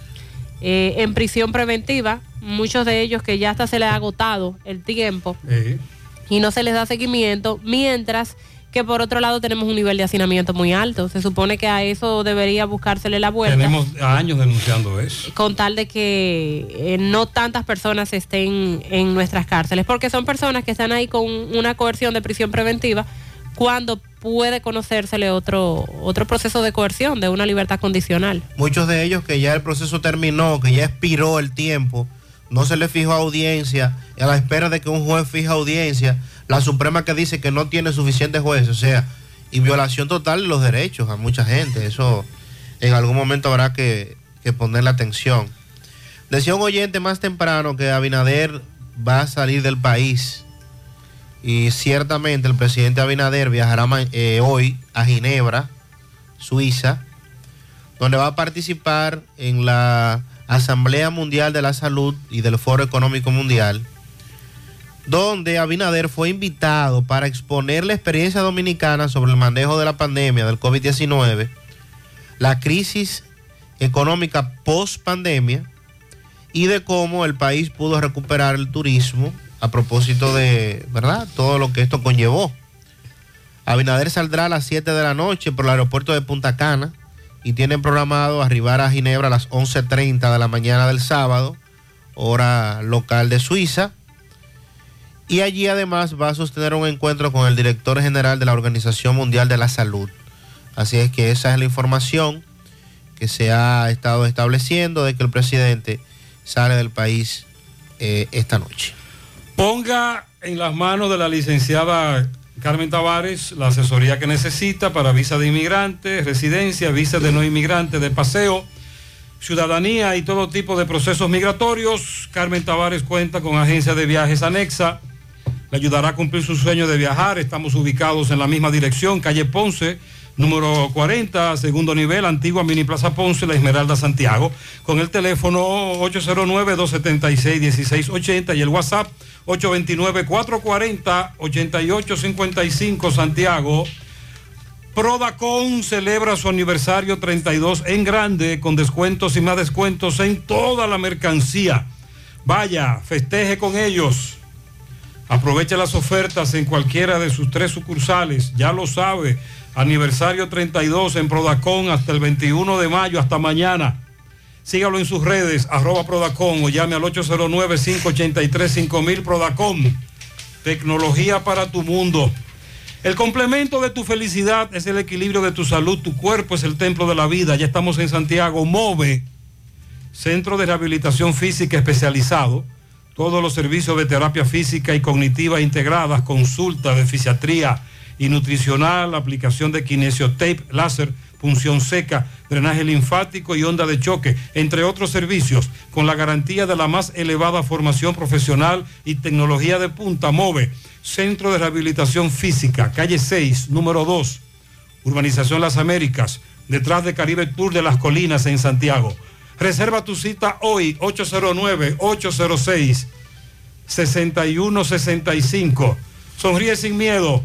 eh, en prisión preventiva, muchos de ellos que ya hasta se les ha agotado el tiempo y no se les da seguimiento, mientras que por otro lado tenemos un nivel de hacinamiento muy alto. Se supone que a eso debería buscársele la vuelta Tenemos años denunciando eso. con tal de que eh, no tantas personas estén en nuestras cárceles, porque son personas que están ahí con una coerción de prisión preventiva cuando puede conocérsele otro, otro proceso de coerción, de una libertad condicional. Muchos de ellos que ya el proceso terminó, que ya expiró el tiempo, no se les fijó audiencia, y a la espera de que un juez fija audiencia, la Suprema que dice que no tiene suficientes jueces, o sea, y violación total de los derechos a mucha gente. Eso en algún momento habrá que, ponerle atención. Decía un oyente más temprano que Abinader va a salir del país y ciertamente el presidente Abinader viajará eh, hoy a Ginebra, Suiza, donde va a participar en la Asamblea Mundial de la Salud y del Foro Económico Mundial, donde Abinader fue invitado para exponer la experiencia dominicana sobre el manejo de la pandemia del COVID-19, la crisis económica post pandemia y de cómo el país pudo recuperar el turismo a propósito de, ¿verdad? Todo lo que esto conllevó. Abinader saldrá a las 7 de la noche por el aeropuerto de Punta Cana y tiene programado arribar a Ginebra a las 11.30 de la mañana del sábado, hora local de Suiza. Y allí además va a sostener un encuentro con el director general de la Organización Mundial de la Salud. Así es que esa es la información que se ha estado estableciendo de que el presidente sale del país eh, esta noche. Ponga en las manos de la licenciada Carmen Tavares la asesoría que necesita para visa de inmigrante, residencia, visa de no inmigrante, de paseo, ciudadanía y todo tipo de procesos migratorios. Carmen Tavares cuenta con agencia de viajes anexa. Le ayudará a cumplir su sueño de viajar. Estamos ubicados en la misma dirección, calle Ponce, número 40, segundo nivel, antigua Mini Plaza Ponce, La Esmeralda, Santiago, con el teléfono 809-276-1680 y el WhatsApp 829-440-8855 Santiago. Prodacon celebra su aniversario 32 en grande con descuentos y más descuentos en toda la mercancía. Vaya, festeje con ellos. Aproveche las ofertas en cualquiera de sus tres sucursales, ya lo sabe. Aniversario 32 en Prodacon hasta el 21 de mayo, hasta mañana. Sígalo en sus redes, arroba Prodacon o llame al 809-583-5000 Prodacon. Tecnología para tu mundo. El complemento de tu felicidad es el equilibrio de tu salud. Tu cuerpo es el templo de la vida. Ya estamos en Santiago. Move, Centro de Rehabilitación Física Especializado. Todos los servicios de terapia física y cognitiva integradas, consulta de fisiatría y nutricional, aplicación de kinesiotape, láser, punción seca, drenaje linfático y onda de choque, entre otros servicios, con la garantía de la más elevada formación profesional y tecnología de punta. MOVE, Centro de Rehabilitación Física, calle 6, número 2, Urbanización Las Américas, detrás de Caribe Tour de las Colinas en Santiago. Reserva tu cita hoy, 809-806-6165. Sonríe sin miedo.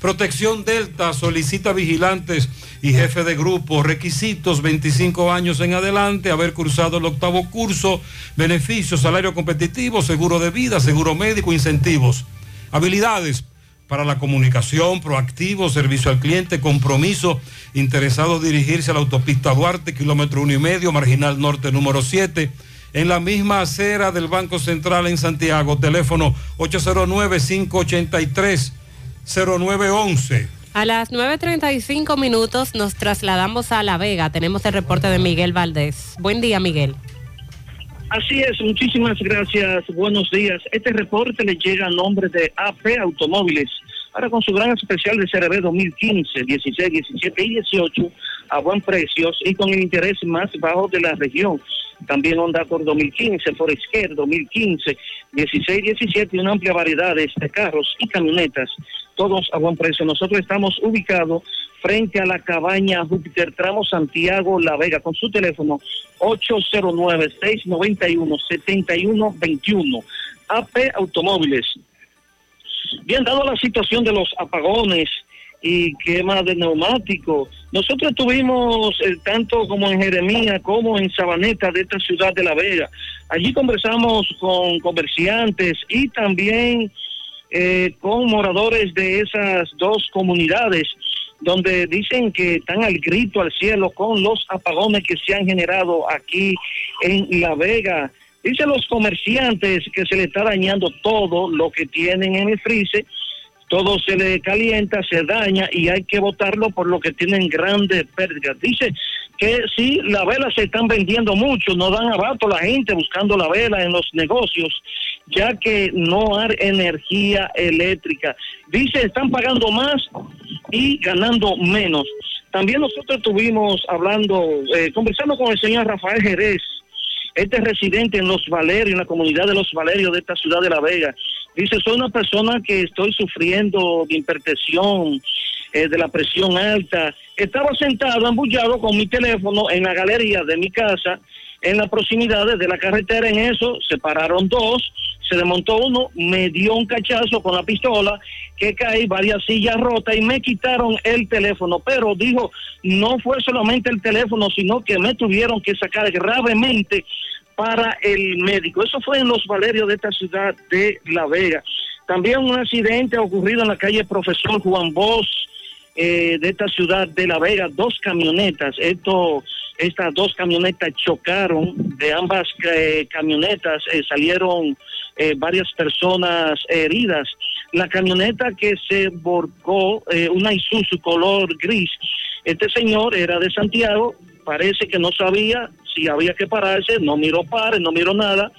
Protección Delta solicita vigilantes y jefe de grupo. Requisitos 25 años en adelante, haber cursado el octavo curso, beneficios, salario competitivo, seguro de vida, seguro médico, incentivos. Habilidades para la comunicación, proactivo, servicio al cliente, compromiso, interesado dirigirse a la autopista Duarte, kilómetro uno y medio, marginal norte número 7 en la misma acera del Banco Central en Santiago, teléfono 809-583. 0911. A las 9.35 minutos nos trasladamos a La Vega. Tenemos el reporte de Miguel Valdés. Buen día, Miguel. Así es, muchísimas gracias. Buenos días. Este reporte le llega a nombre de AP Automóviles. Ahora con su gran especial de CRB 2015, 16, 17 y 18 a buen precios y con el interés más bajo de la región. También Honda por 2015, Forester 2015, 16, 17 y una amplia variedad de este, carros y camionetas, todos a buen precio. Nosotros estamos ubicados frente a la cabaña Júpiter Tramo Santiago La Vega con su teléfono 809-691-7121. AP Automóviles. Bien, dado la situación de los apagones y quema de neumáticos, nosotros estuvimos eh, tanto como en Jeremía como en Sabaneta de esta ciudad de La Vega. Allí conversamos con comerciantes y también eh, con moradores de esas dos comunidades donde dicen que están al grito al cielo con los apagones que se han generado aquí en La Vega. Dicen los comerciantes que se le está dañando todo lo que tienen en el freezer, todo se le calienta, se daña y hay que botarlo por lo que tienen grandes pérdidas. Dice que sí, la vela se están vendiendo mucho, no dan abato la gente buscando la vela en los negocios, ya que no hay energía eléctrica. Dice, están pagando más y ganando menos. También nosotros estuvimos hablando, eh, conversando con el señor Rafael Jerez, este residente en Los Valerios, en la comunidad de Los Valerios de esta ciudad de La Vega. Dice, soy una persona que estoy sufriendo de hipertensión, eh, de la presión alta. Estaba sentado, embullado con mi teléfono en la galería de mi casa, en las proximidades de la carretera. En eso se pararon dos, se desmontó uno, me dio un cachazo con la pistola, que caí, varias sillas rotas y me quitaron el teléfono. Pero dijo, no fue solamente el teléfono, sino que me tuvieron que sacar gravemente para el médico. Eso fue en Los Valerios de esta ciudad de La Vega. También un accidente ocurrido en la calle Profesor Juan Bosch eh, de esta ciudad de La Vega, dos camionetas. Esto, estas dos camionetas chocaron, de ambas eh, camionetas eh, salieron eh, varias personas heridas. La camioneta que se volcó, eh, una Isuzu color gris, este señor era de Santiago, parece que no sabía si había que pararse, no miró pares, no miró nada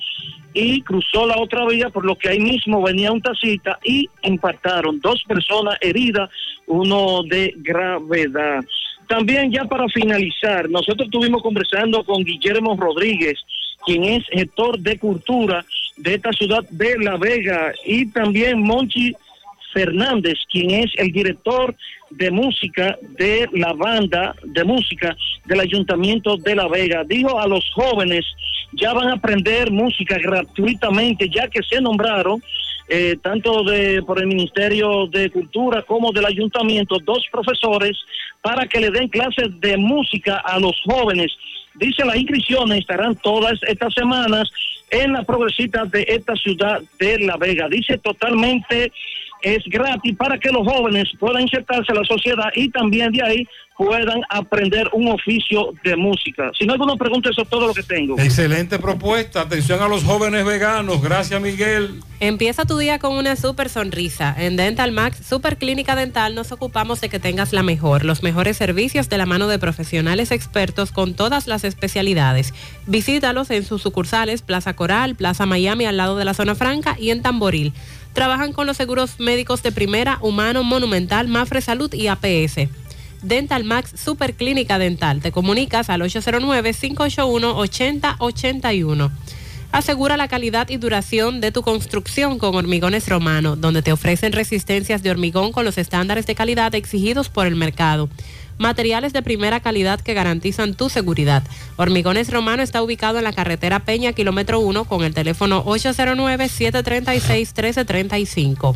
y cruzó la otra vía, por lo que ahí mismo venía un tacita y impactaron dos personas heridas, uno de gravedad. También ya para finalizar, nosotros estuvimos conversando con Guillermo Rodríguez, quien es gestor de cultura de esta ciudad de La Vega, y también Monchi Fernández, quien es el director de música de la banda de música del Ayuntamiento de La Vega. Dijo a los jóvenes, ya van a aprender música gratuitamente, ya que se nombraron eh, tanto de por el Ministerio de Cultura como del Ayuntamiento, dos profesores para que le den clases de música a los jóvenes. Dice las inscripciones estarán todas estas semanas en la progresita de esta ciudad de La Vega. Dice totalmente es gratis para que los jóvenes puedan insertarse a la sociedad y también de ahí puedan aprender un oficio de música. Si no hay alguna pregunta, eso es todo lo que tengo. Excelente propuesta. Atención a los jóvenes veganos. Gracias, Miguel. Empieza tu día con una super sonrisa. En Dental Max, Super Clínica Dental, nos ocupamos de que tengas la mejor, los mejores servicios de la mano de profesionales expertos con todas las especialidades. Visítalos en sus sucursales Plaza Coral, Plaza Miami al lado de la zona franca y en Tamboril. Trabajan con los seguros médicos de primera, humano, monumental, Mafre Salud y APS. Dental Max Super Clínica Dental. Te comunicas al 809-581-8081. Asegura la calidad y duración de tu construcción con Hormigones Romano, donde te ofrecen resistencias de hormigón con los estándares de calidad exigidos por el mercado. Materiales de primera calidad que garantizan tu seguridad. Hormigones Romano está ubicado en la carretera Peña, kilómetro 1, con el teléfono 809-736-1335.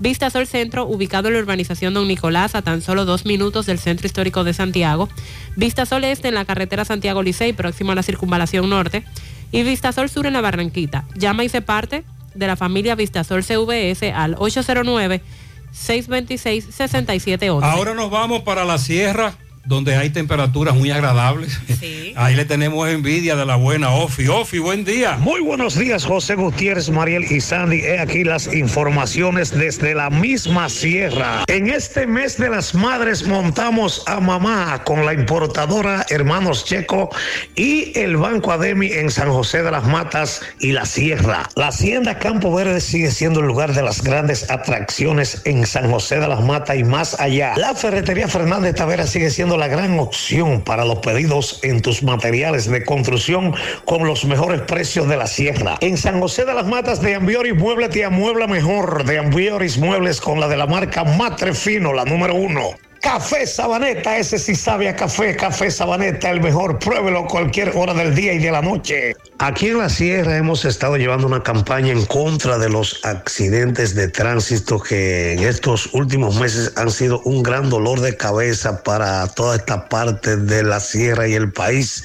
Vista Sol Centro, ubicado en la urbanización Don Nicolás, a tan solo dos minutos del centro histórico de Santiago. Vista Sol Este, en la carretera Santiago Licey, próximo a la circunvalación norte. y Vistasol Sur en la Barranquita. Llama y se parte de la familia Vistasol CVS al 809-626-6711. Ahora nos vamos para la sierra, donde hay temperaturas muy agradables. Ahí le tenemos envidia de la buena Ofi. Ofi, buen día. Muy buenos días, José Gutiérrez, Mariel y Sandy. He aquí las informaciones desde la misma sierra. En este mes de las madres montamos a mamá con la importadora Hermanos Checo y el Banco Ademi en San José de las Matas y la Sierra. La hacienda Campo Verde sigue siendo el lugar de las grandes atracciones en San José de las Matas y más allá. La ferretería Fernández Tavera sigue siendo la gran opción para los pedidos en tus materiales de construcción con los mejores precios de la sierra. En San José de las Matas de Ambioris Mueble te amuebla mejor de Ambioris Muebles con la de la marca Matre Fino, la número uno. Café Sabaneta, ese sí sabe a café, Café Sabaneta, el mejor, pruébelo cualquier hora del día y de la noche. Aquí en la sierra hemos estado llevando una campaña en contra de los accidentes de tránsito que en estos últimos meses han sido un gran dolor de cabeza para toda esta parte de la sierra y el país,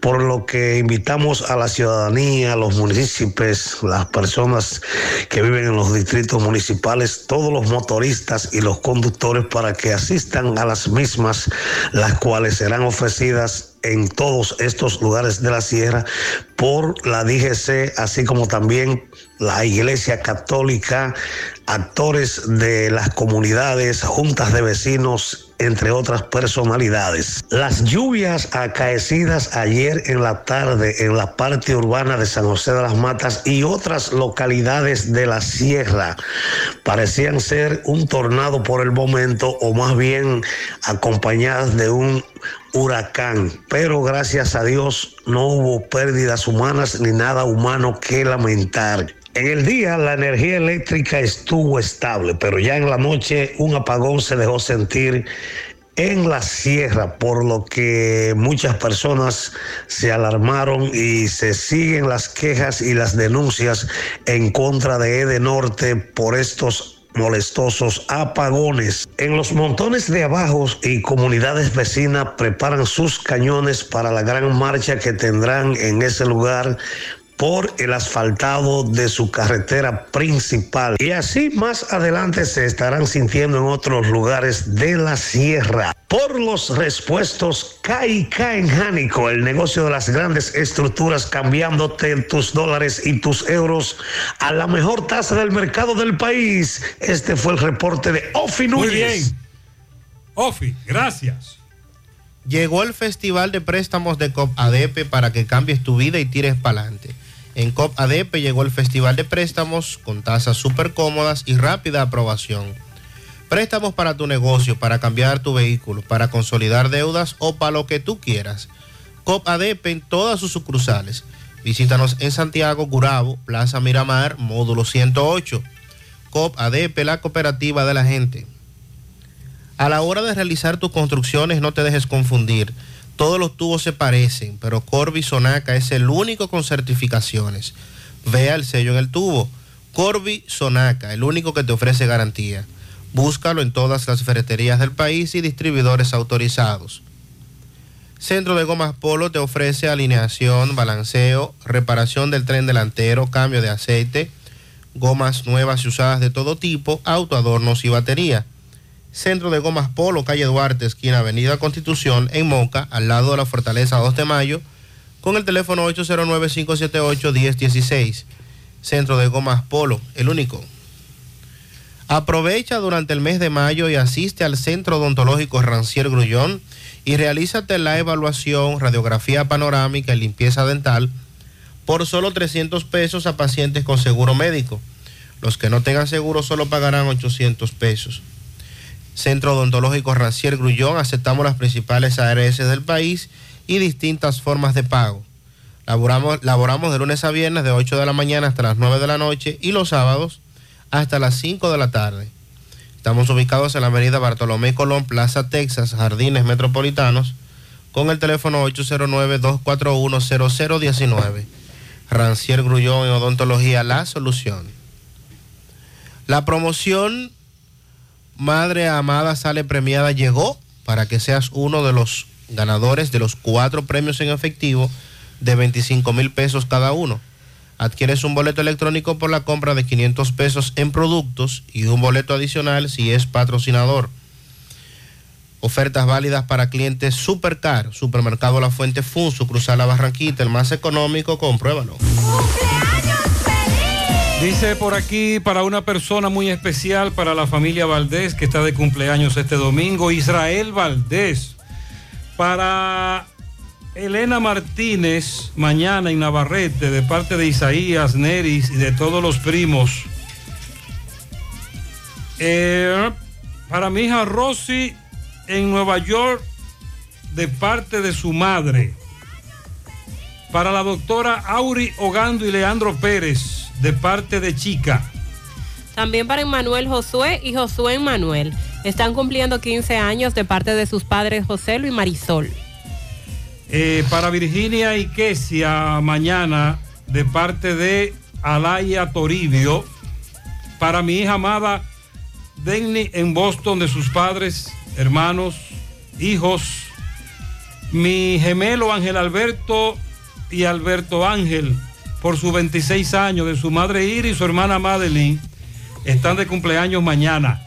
por lo que invitamos a la ciudadanía, a los municipios, las personas que viven en los distritos municipales, todos los motoristas y los conductores para que asistan a las mismas, las cuales serán ofrecidas en todos estos lugares de la sierra por la DGC, así como también la Iglesia Católica, actores de las comunidades, juntas de vecinos, entre otras personalidades. Las lluvias acaecidas ayer en la tarde en la parte urbana de San José de las Matas y otras localidades de la sierra parecían ser un tornado por el momento o más bien acompañadas de un huracán, pero gracias a Dios no hubo pérdidas humanas ni nada humano que lamentar. En el día la energía eléctrica estuvo estable, pero ya en la noche un apagón se dejó sentir en la sierra, por lo que muchas personas se alarmaron y se siguen las quejas y las denuncias en contra de Ede Norte por estos molestosos apagones. En los montones de abajo y comunidades vecinas preparan sus cañones para la gran marcha que tendrán en ese lugar por el asfaltado de su carretera principal. Y así más adelante se estarán sintiendo en otros lugares de la sierra. Por los respuestos KIK en Jánico, el negocio de las grandes estructuras cambiándote tus dólares y tus euros a la mejor tasa del mercado del país. Este fue el reporte de Ofi Núñez. Muy bien. Ofi, gracias. Llegó el Festival de Préstamos de COP ADP para que cambies tu vida y tires para adelante. En COP ADP llegó el Festival de Préstamos con tasas súper cómodas y rápida aprobación. Préstamos para tu negocio, para cambiar tu vehículo, para consolidar deudas o para lo que tú quieras. COP ADP en todas sus sucursales. Visítanos en Santiago, Gurabo, Plaza Miramar, módulo 108. COP ADP, la cooperativa de la gente. A la hora de realizar tus construcciones no te dejes confundir. Todos los tubos se parecen, pero Corby Sonaca es el único con certificaciones. Vea el sello en el tubo. Corby Sonaca, el único que te ofrece garantía. Búscalo en todas las ferreterías del país y distribuidores autorizados. Centro de Gomas Polo te ofrece alineación, balanceo, reparación del tren delantero, cambio de aceite, gomas nuevas y usadas de todo tipo, autoadornos y batería. Centro de Gomas Polo, calle Duarte, esquina Avenida Constitución, en Moca, al lado de la Fortaleza 2 de Mayo, con el teléfono 809-578-1016. Centro de Gomas Polo, el único. Aprovecha durante el mes de mayo y asiste al Centro Odontológico Rancier Grullón y realízate la evaluación, radiografía panorámica y limpieza dental por solo 300 pesos a pacientes con seguro médico. Los que no tengan seguro solo pagarán 800 pesos. Centro Odontológico Rancier Grullón, aceptamos las principales ARS del país y distintas formas de pago. Laboramos, laboramos de lunes a viernes de 8 de la mañana hasta las 9 de la noche y los sábados hasta las 5 de la tarde. Estamos ubicados en la avenida Bartolomé Colón, Plaza Texas, Jardines Metropolitanos, con el teléfono 809-241-0019. Rancier Grullón en Odontología, la solución. La promoción Madre Amada Sale Premiada llegó para que seas uno de los ganadores de los cuatro premios en efectivo de 25 mil pesos cada uno. Adquieres un boleto electrónico por la compra de 500 pesos en productos y un boleto adicional si es patrocinador. Ofertas válidas para clientes Supercar, Supermercado La Fuente Funso, Cruzar la Barranquita, el más económico, compruébalo. Dice por aquí para una persona muy especial, para la familia Valdés, que está de cumpleaños este domingo, Israel Valdés. Para Elena Martínez, mañana en Navarrete, de parte de Isaías, Neris y de todos los primos. Eh, para mi hija Rosy en Nueva York, de parte de su madre. Para la doctora Auri Ogando y Leandro Pérez, de parte de Chica. También para Emmanuel Josué y Josué Emmanuel. Están cumpliendo 15 años de parte de sus padres José y Marisol. Eh, para Virginia y Kesia, mañana, de parte de Alaya Toribio. Para mi hija amada Denny en Boston, de sus padres, hermanos, hijos. Mi gemelo Ángel Alberto y Alberto Ángel, por sus 26 años, de su madre Iris y su hermana Madeline, están de cumpleaños mañana.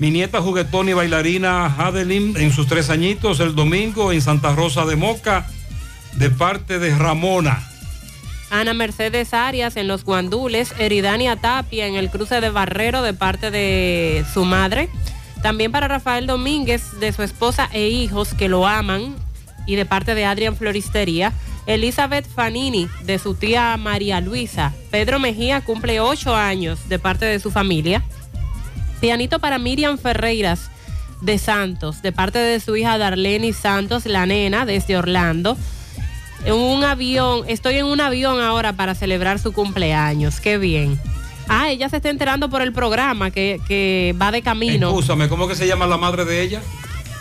Mi nieta juguetona y bailarina Adeline en sus tres añitos el domingo en Santa Rosa de Moca de parte de Ramona. Ana Mercedes Arias en Los Guandules, Eridania Tapia en el cruce de Barrero de parte de su madre. También para Rafael Domínguez de su esposa e hijos que lo aman y de parte de Adrián Floristería. Elizabeth Fanini de su tía María Luisa. Pedro Mejía cumple ocho años de parte de su familia. Pianito para Miriam Ferreiras de Santos, de parte de su hija Darlene Santos, la nena, desde Orlando. En un avión, estoy en un avión ahora para celebrar su cumpleaños. Qué bien. Ah, ella se está enterando por el programa que, que va de camino. Escúchame, ¿cómo que se llama la madre de ella?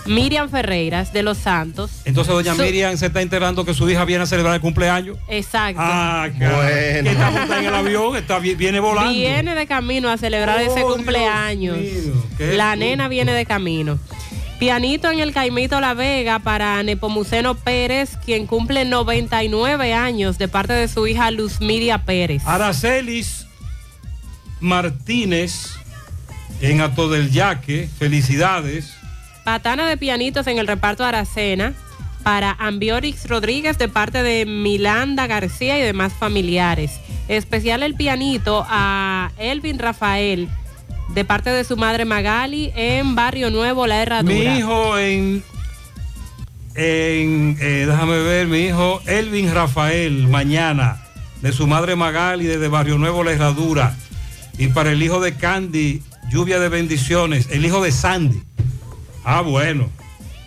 Miriam Ferreiras de Los Santos. Entonces doña Su- Miriam se está enterando que su hija viene a celebrar el cumpleaños. Exacto. Ah, bueno. Que está montada en el avión, está, vi- viene volando. Viene de camino a celebrar Oh, ese Dios cumpleaños. La nena viene de camino. Pianito en el Caimito La Vega para Nepomuceno Pérez, quien cumple 99 años de parte de su hija Luz Miria Pérez. Aracelis Martínez en Ato del Yaque, felicidades. Patana de pianitos en el reparto Aracena para Ambiorix Rodríguez de parte de Milanda García y demás familiares. Especial el pianito a Elvin Rafael de parte de su madre Magali en Barrio Nuevo La Herradura. Mi hijo en, en eh, déjame ver, mi hijo Elvin Rafael, mañana, de su madre Magali, desde Barrio Nuevo La Herradura. Y para el hijo de Candy, lluvia de bendiciones, el hijo de Sandy. Ah, bueno.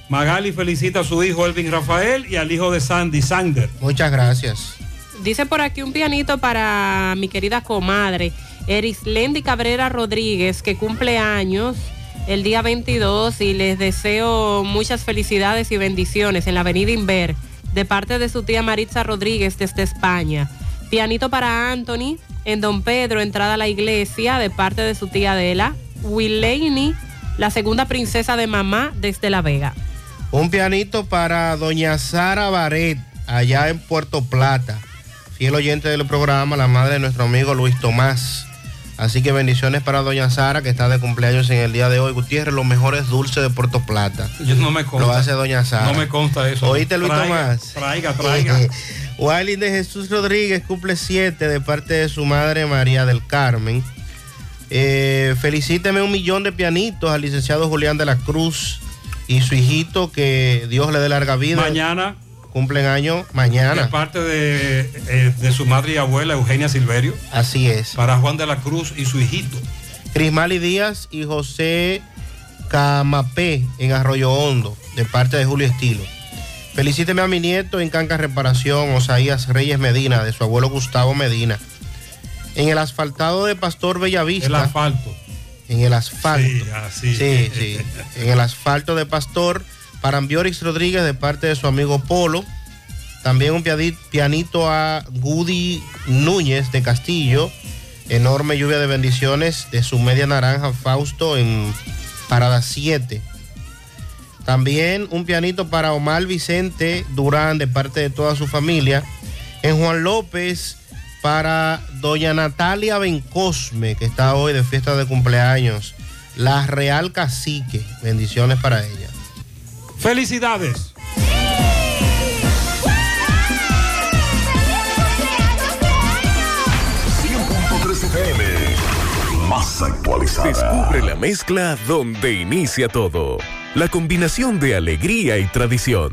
Magali felicita a su hijo Elvin Rafael y al hijo de Sandy, Sander. Muchas gracias. Dice por aquí un pianito para mi querida comadre, Erislendi Cabrera Rodríguez, que cumple años el día 22 y les deseo muchas felicidades y bendiciones en la avenida Inver, de parte de su tía Maritza Rodríguez desde España. Pianito para Anthony en Don Pedro, entrada a la iglesia, de parte de su tía Adela. Willaney, la segunda princesa de mamá desde La Vega. Un pianito para doña Sara Baret, allá en Puerto Plata. Fiel oyente del programa, la madre de nuestro amigo Luis Tomás. Así que bendiciones para doña Sara, que está de cumpleaños en el día de hoy. Gutiérrez, los mejores dulces de Puerto Plata. Yo no me consta. Lo hace doña Sara. No me consta eso. ¿Oíste, Luis Traiga, Tomás? Traiga, traiga. Wiley de Jesús Rodríguez cumple siete de parte de su madre María del Carmen. Eh, felicíteme un millón de pianitos al licenciado Julián de la Cruz y su hijito, que Dios le dé larga vida. Mañana. Cumplen año De mañana. parte de, eh, de su madre y abuela, Eugenia Silverio. Así es. Para Juan de la Cruz y su hijito. Crismali Díaz y José Camapé en Arroyo Hondo, de parte de Julio Estilo. Felicíteme a mi nieto en Canca Reparación, Osaías Reyes Medina, de su abuelo Gustavo Medina. En el asfaltado de Pastor Bellavista. El asfalto. En el asfalto. Sí, así. Sí, sí. En el asfalto de Pastor, para Ambiorix Rodríguez, de parte de su amigo Polo. También un pianito a Goody Núñez de Castillo. Enorme lluvia de bendiciones de su media naranja Fausto en Parada 7. También un pianito para Omar Vicente Durán de parte de toda su familia En Juan López, para doña Natalia Bencosme, que está hoy de fiesta de cumpleaños. La Real Cacique. Bendiciones para ella. Felicidades. Más actualizada. Descubre la mezcla donde inicia todo. La combinación de alegría y tradición.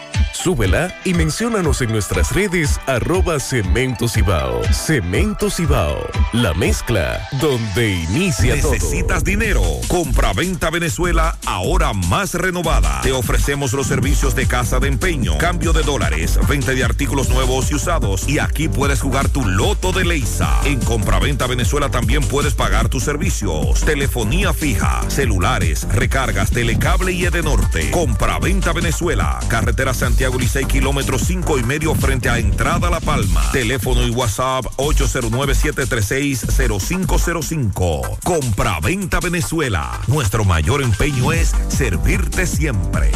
Súbela y menciónanos en nuestras redes arroba Cemento Cibao. Cemento Cibao, la mezcla donde inicia todo. ¿Necesitas dinero? Compra-venta Venezuela ahora más renovada. Te ofrecemos los servicios de casa de empeño, cambio de dólares, venta de artículos nuevos y usados. Y aquí puedes jugar tu loto de Leisa. En Compra-venta Venezuela también puedes pagar tus servicios. Telefonía fija, celulares, recargas, telecable y Edenorte. Compra-venta Venezuela, carretera Santiago Licey, kilómetro cinco y medio frente a Entrada La Palma. Teléfono y WhatsApp 809-736-0505. Compra-venta Venezuela. Nuestro mayor empeño es servirte siempre.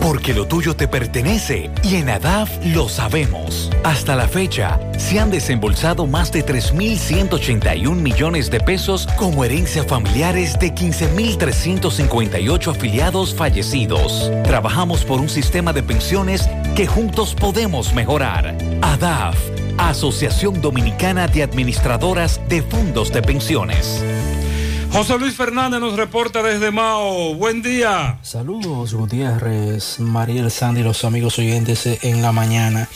Porque lo tuyo te pertenece y en ADAF lo sabemos. Hasta la fecha, se han desembolsado más de 3.181 millones de pesos como herencia familiares de 15.358 afiliados fallecidos. Trabajamos por un sistema de pensiones que juntos podemos mejorar. ADAF, Asociación Dominicana de Administradoras de Fondos de Pensiones. José Luis Fernández nos reporta desde Mao. Buen día. Saludos Gutiérrez, Mariel Sandy y los amigos oyentes en la mañana.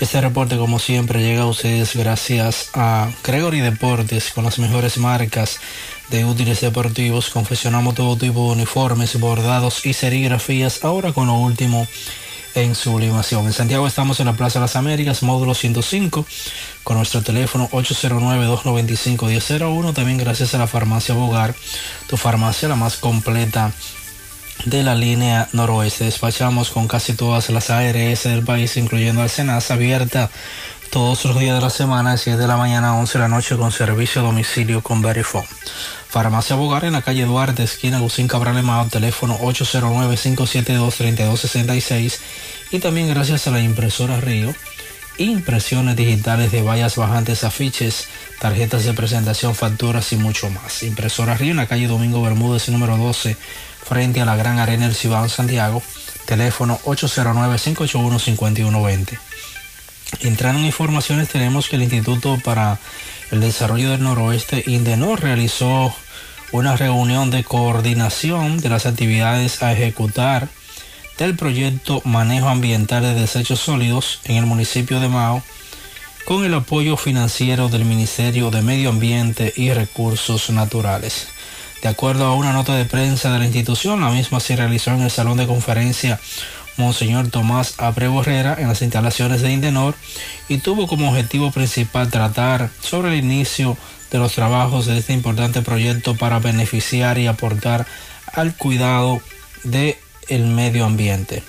Este reporte como siempre llega a ustedes gracias a Gregory Deportes con las mejores marcas de útiles deportivos. Confeccionamos todo tipo de uniformes, bordados y serigrafías ahora con lo último en sublimación. En Santiago estamos en la Plaza de las Américas, módulo 105, con nuestro teléfono 809-295-1001. También gracias a la farmacia Bogar, tu farmacia la más completa de la línea noroeste. Despachamos con casi todas las ARS del país, incluyendo Alcenas, abierta todos los días de la semana, de 7 de la mañana a 11 de la noche, con servicio a domicilio con Verifone. Farmacia Bogar en la calle Duarte, esquina Lucín Cabral teléfono 809-572-3266 y también gracias a la impresora Río, impresiones digitales de vallas bajantes, afiches, tarjetas de presentación, facturas y mucho más. Impresora Río en la calle Domingo Bermúdez, número 12, frente a la Gran Arena El Cibao, Santiago, teléfono 809-581-5120. Entrando en informaciones tenemos que el Instituto para el Desarrollo del Noroeste, INDENOR, realizó una reunión de coordinación de las actividades a ejecutar del proyecto Manejo Ambiental de Desechos Sólidos en el municipio de Mao con el apoyo financiero del Ministerio de Medio Ambiente y Recursos Naturales. De acuerdo a una nota de prensa de la institución, la misma se realizó en el Salón de Conferencia Monseñor Tomás Abreu Herrera en las instalaciones de Indenor y tuvo como objetivo principal tratar sobre el inicio de los trabajos de este importante proyecto para beneficiar y aportar al cuidado del el medio ambiente.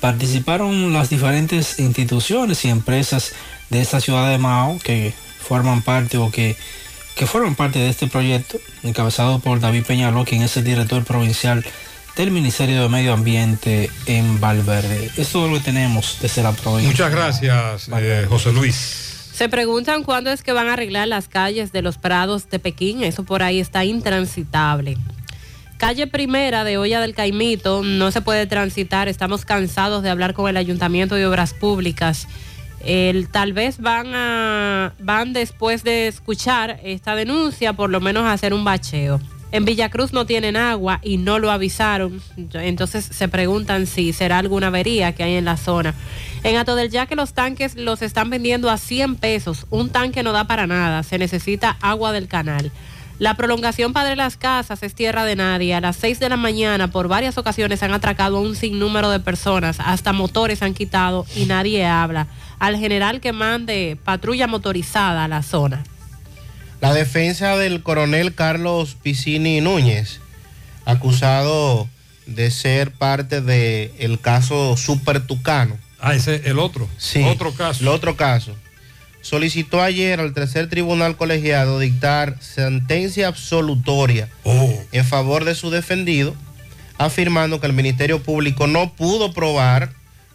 Participaron las diferentes instituciones y empresas de esta ciudad de Mao que forman parte o que, que forman parte de este proyecto, encabezado por David Peñaló, quien es el director provincial del Ministerio de Medio Ambiente en Valverde. Esto es lo que tenemos desde la provincia. Muchas gracias, eh, José Luis. Se preguntan cuándo es que van a arreglar las calles de los prados de Pekín. Eso por ahí está intransitable. Calle primera de Olla del Caimito no se puede transitar. Estamos cansados de hablar con el Ayuntamiento de Obras Públicas. El, tal vez van a van después de escuchar esta denuncia por lo menos a hacer un bacheo. En Villacruz no tienen agua y no lo avisaron. Entonces se preguntan si será alguna avería que hay en la zona. En Ato del Yaque los tanques los están vendiendo a 100 pesos. Un tanque no da para nada. Se necesita agua del canal. La prolongación Padre Las Casas es tierra de nadie. A las 6 de la mañana por varias ocasiones han atracado a un sinnúmero de personas. Hasta motores han quitado y nadie habla. Al general que mande patrulla motorizada a la zona. La defensa del coronel Carlos Piscini Núñez, acusado de ser parte del caso Super Tucano, Ah, ese es el otro. Sí, Otro caso. El otro caso. Solicitó ayer al tercer tribunal colegiado dictar sentencia absolutoria Oh. en favor de su defendido, afirmando que el Ministerio Público no pudo probar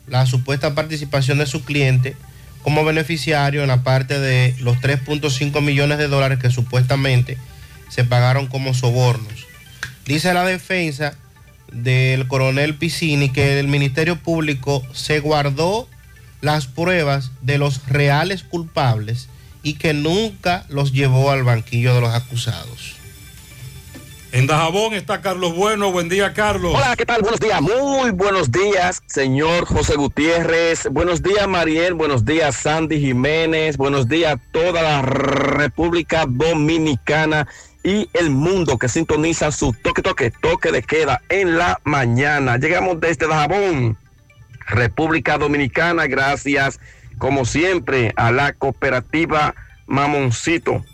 la supuesta participación de su cliente como beneficiario en la parte de los 3.5 millones de dólares que supuestamente se pagaron como sobornos. Dice la defensa del coronel Piscini que el Ministerio Público se guardó las pruebas de los reales culpables y que nunca los llevó al banquillo de los acusados. En Dajabón está Carlos Bueno. Buen día, Carlos. Hola, ¿qué tal? Buenos días. Muy buenos días, señor José Gutiérrez. Buenos días, Mariel. Buenos días, Sandy Jiménez. Buenos días a toda la República Dominicana y el mundo que sintoniza su toque, toque, toque de queda en la mañana. Llegamos desde Dajabón, República Dominicana, gracias, como siempre, a la cooperativa Mamoncito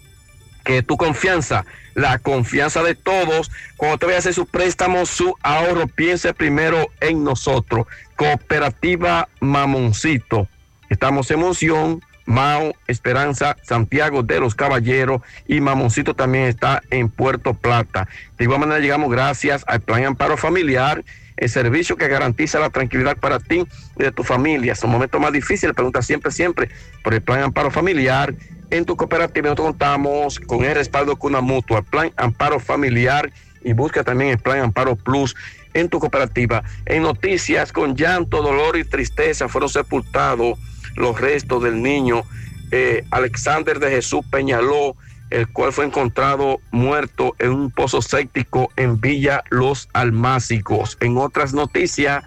que tu confianza, la confianza de todos, cuando te vaya a hacer su préstamo, su ahorro, piense primero en nosotros. Cooperativa Mamoncito. Estamos en Monción, Mao, Esperanza, Santiago de los Caballeros y Mamoncito también está en Puerto Plata. De igual manera llegamos gracias al Plan Amparo Familiar, el servicio que garantiza la tranquilidad para ti y de tu familia. Es un momento más difícil, pregunta siempre, siempre por el Plan Amparo Familiar. En tu cooperativa nosotros contamos con el respaldo con una mutua, Plan Amparo Familiar y busca también el Plan Amparo Plus en tu cooperativa. En noticias con llanto, dolor y tristeza fueron sepultados los restos del niño eh, Alexander de Jesús Peñaló, el cual fue encontrado muerto en un pozo séptico en Villa Los Almácigos. En otras noticias,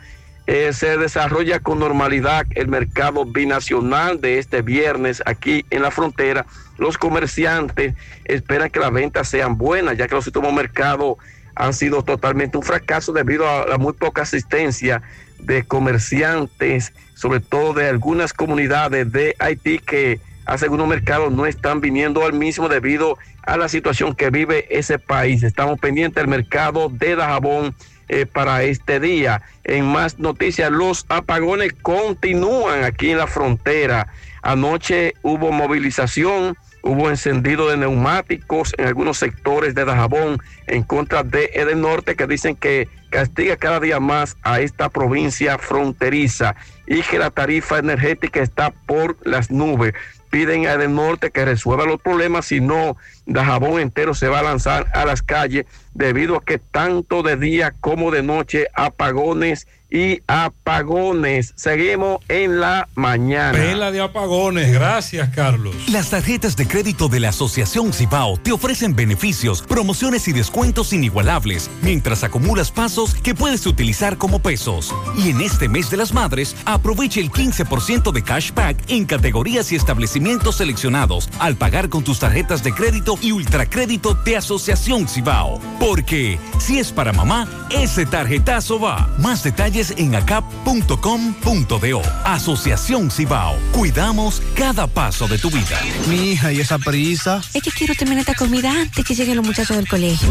eh, se desarrolla con normalidad el mercado binacional de este viernes aquí en la frontera. Los comerciantes esperan que las ventas sean buenas, ya que los últimos mercados han sido totalmente un fracaso debido a la muy poca asistencia de comerciantes, sobre todo de algunas comunidades de Haití que hace algunos mercados no están viniendo al mismo debido a la situación que vive ese país. Estamos pendientes del mercado de Dajabón eh, para este día. En más noticias, los apagones continúan aquí en la frontera. Anoche hubo movilización, hubo encendido de neumáticos en algunos sectores de Dajabón en contra de Eden Norte que dicen que castiga cada día más a esta provincia fronteriza y que la tarifa energética está por las nubes. Piden a Eden Norte que resuelva los problemas, si no, Dajabón entero se va a lanzar a las calles debido a que tanto de día como de noche apagones y apagones. Seguimos en la mañana. Vela de apagones. Gracias, Carlos. Las tarjetas de crédito de la Asociación Cibao te ofrecen beneficios, promociones y descuentos inigualables mientras acumulas pasos que puedes utilizar como pesos. Y en este mes de las madres, aprovecha el 15% de cashback en categorías y establecimientos seleccionados al pagar con tus tarjetas de crédito y ultracrédito de Asociación Cibao. Porque si es para mamá, ese tarjetazo va. Más detalles en acap.com.do. Asociación Cibao. Cuidamos cada paso de tu vida. Mi hija, ¿y esa prisa? Es que quiero terminar esta comida antes que lleguen los muchachos del colegio.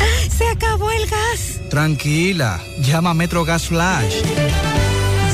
¡Ah! ¡Se acabó el gas! Tranquila, llama a Metro Gas Flash.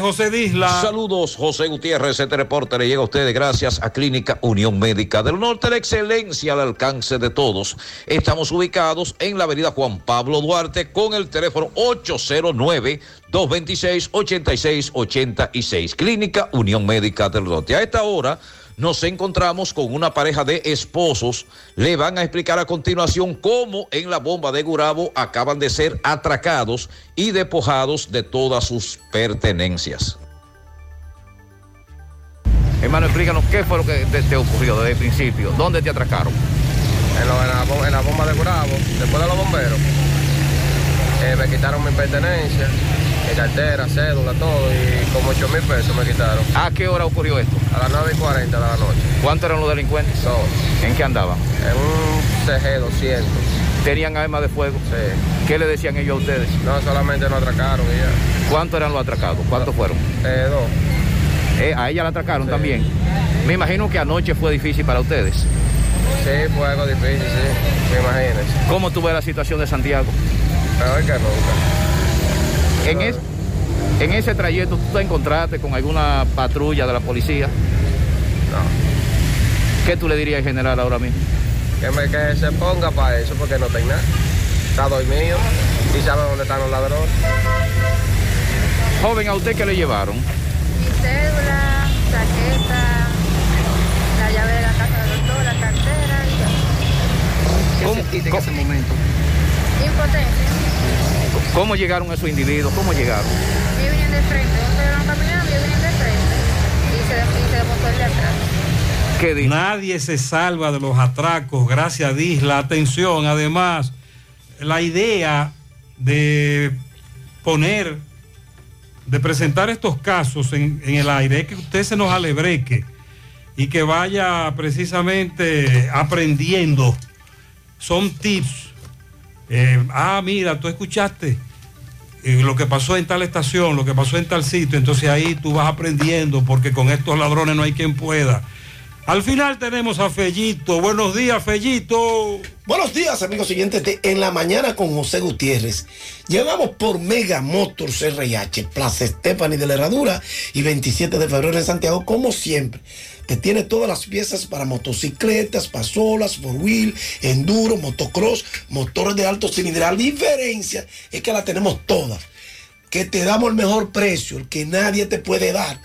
José Disla. Saludos, José Gutiérrez. Este reporte le llega a ustedes gracias a Clínica Unión Médica del Norte, la excelencia al alcance de todos. Estamos ubicados en la avenida Juan Pablo Duarte con el teléfono 809-226-8686. Clínica Unión Médica del Norte. A esta hora nos encontramos con una pareja de esposos. Le van a explicar a continuación cómo en la bomba de Gurabo acaban de ser atracados y despojados de todas sus pertenencias. Hermano, explícanos qué fue lo que te, te ocurrió desde el principio. ¿Dónde te atracaron? En, lo- en la, bom- en la bomba de Gurabo, después de los bomberos. Eh, me quitaron mi pertenencia, cartera, cédula, todo, y como 8 mil pesos me quitaron. ¿A qué hora ocurrió esto? A las 9 y 40 de la noche. ¿Cuántos eran los delincuentes? Dos. ¿En qué andaban? En un CG 200. ¿Tenían armas de fuego? Sí. ¿Qué le decían ellos a ustedes? No, solamente nos atracaron y ya. ¿Cuántos eran los atracados? ¿Cuántos fueron? Eh, dos. Eh, a ella la atracaron también. Me imagino que anoche fue difícil para ustedes. Sí, fue algo difícil, sí. Me imagines. ¿Cómo tú ves la situación de Santiago? Peor que nunca. En, es- en ese trayecto, ¿tú te encontraste con alguna patrulla de la policía? No. ¿Qué tú le dirías al general ahora mismo? Que, me, que se ponga para eso porque no tengo nada. Está dormido y sabe dónde están los ladrones. Joven, ¿a usted qué le llevaron? Mi cédula, tarjeta, la llave de la casa del doctor, la cartera y ya. ¿Cómo, en ese momento? Impotencia. ¿Cómo llegaron esos individuos? ¿Cómo llegaron? Vienen de frente, donde eran caminando, vienen de frente y se, y se el de atrás. Nadie se salva de los atracos, gracias a Disla. Atención, además, la idea de poner, de presentar estos casos en, en el aire es que usted se nos alebreque y que vaya precisamente aprendiendo. Son tips. Eh, ah, mira, tú escuchaste eh, lo que pasó en tal estación, lo que pasó en tal sitio, entonces ahí tú vas aprendiendo porque con estos ladrones no hay quien pueda. Al final tenemos a Fellito. Buenos días, Fellito. Buenos días, amigos siguientes de En la Mañana con José Gutiérrez. Llevamos por Mega Motors RH, Plaza Estefani de la Herradura y 27 de febrero en Santiago, como siempre. Que tiene todas las piezas para motocicletas, pasolas, four wheel, enduro, motocross, motores de alto cilindral. La diferencia es que la tenemos todas. Que te damos el mejor precio, el que nadie te puede dar.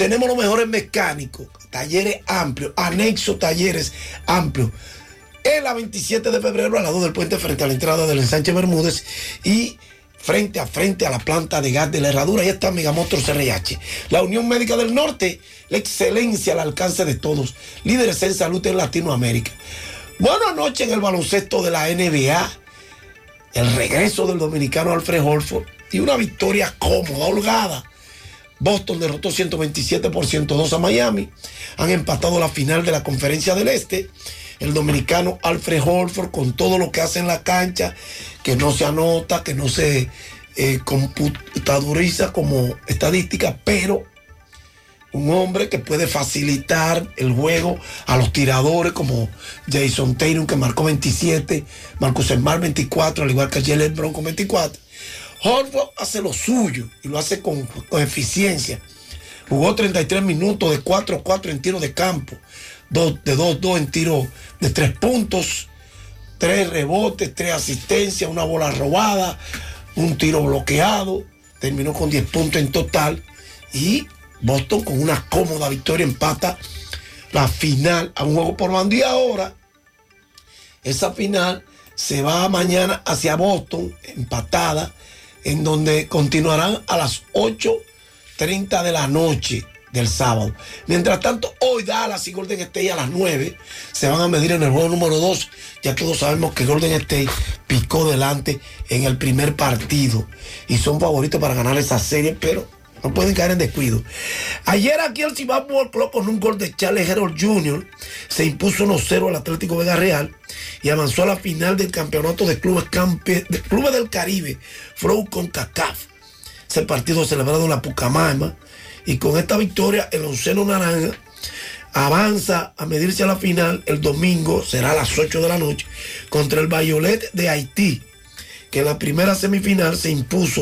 Tenemos los mejores mecánicos, talleres amplios, anexo talleres amplios. En la 27 de febrero al lado del puente frente a la entrada del ensanche Bermúdez y frente a frente a la planta de gas de la herradura. Ahí está Megamotor CRH. La Unión Médica del Norte, la excelencia al alcance de todos. Líderes en salud en Latinoamérica. Buenas noches en el baloncesto de la NBA. El regreso del dominicano Alfred Holford y una victoria cómoda, holgada. Boston derrotó 127 por 102 a Miami. Han empatado la final de la Conferencia del Este. El dominicano Alfred Holford con todo lo que hace en la cancha, que no se anota, que no se eh, computadoriza como estadística, pero un hombre que puede facilitar el juego a los tiradores como Jason Tatum que marcó 27, Marcus Smart 24, al igual que Jalen Brown con 24. Horford hace lo suyo y lo hace con, con eficiencia. Jugó 33 minutos de 4-4 en tiro de campo, de 2-2 en tiro de 3 puntos, 3 rebotes, 3 asistencias, una bola robada, un tiro bloqueado. Terminó con 10 puntos en total y Boston con una cómoda victoria empata la final a un juego por bando y ahora esa final se va mañana hacia Boston empatada en donde continuarán a las 8.30 de la noche del sábado. Mientras tanto, hoy Dallas y Golden State a las 9 se van a medir en el juego número 2. Ya todos sabemos que Golden State picó delante en el primer partido y son favoritos para ganar esa serie, pero no pueden caer en descuido. Ayer aquí el Cibao Club con un gol de Charles Harold Jr. se impuso 1-0 al Atlético Vega Real y avanzó a la final del campeonato de clubes, campe- de clubes del Caribe, Flow con CACAF. Ese partido celebrado en la Pucamaima y con esta victoria el onceno naranja avanza a medirse a la final el domingo, será a las 8 de la noche, contra el Violet de Haití, que en la primera semifinal se impuso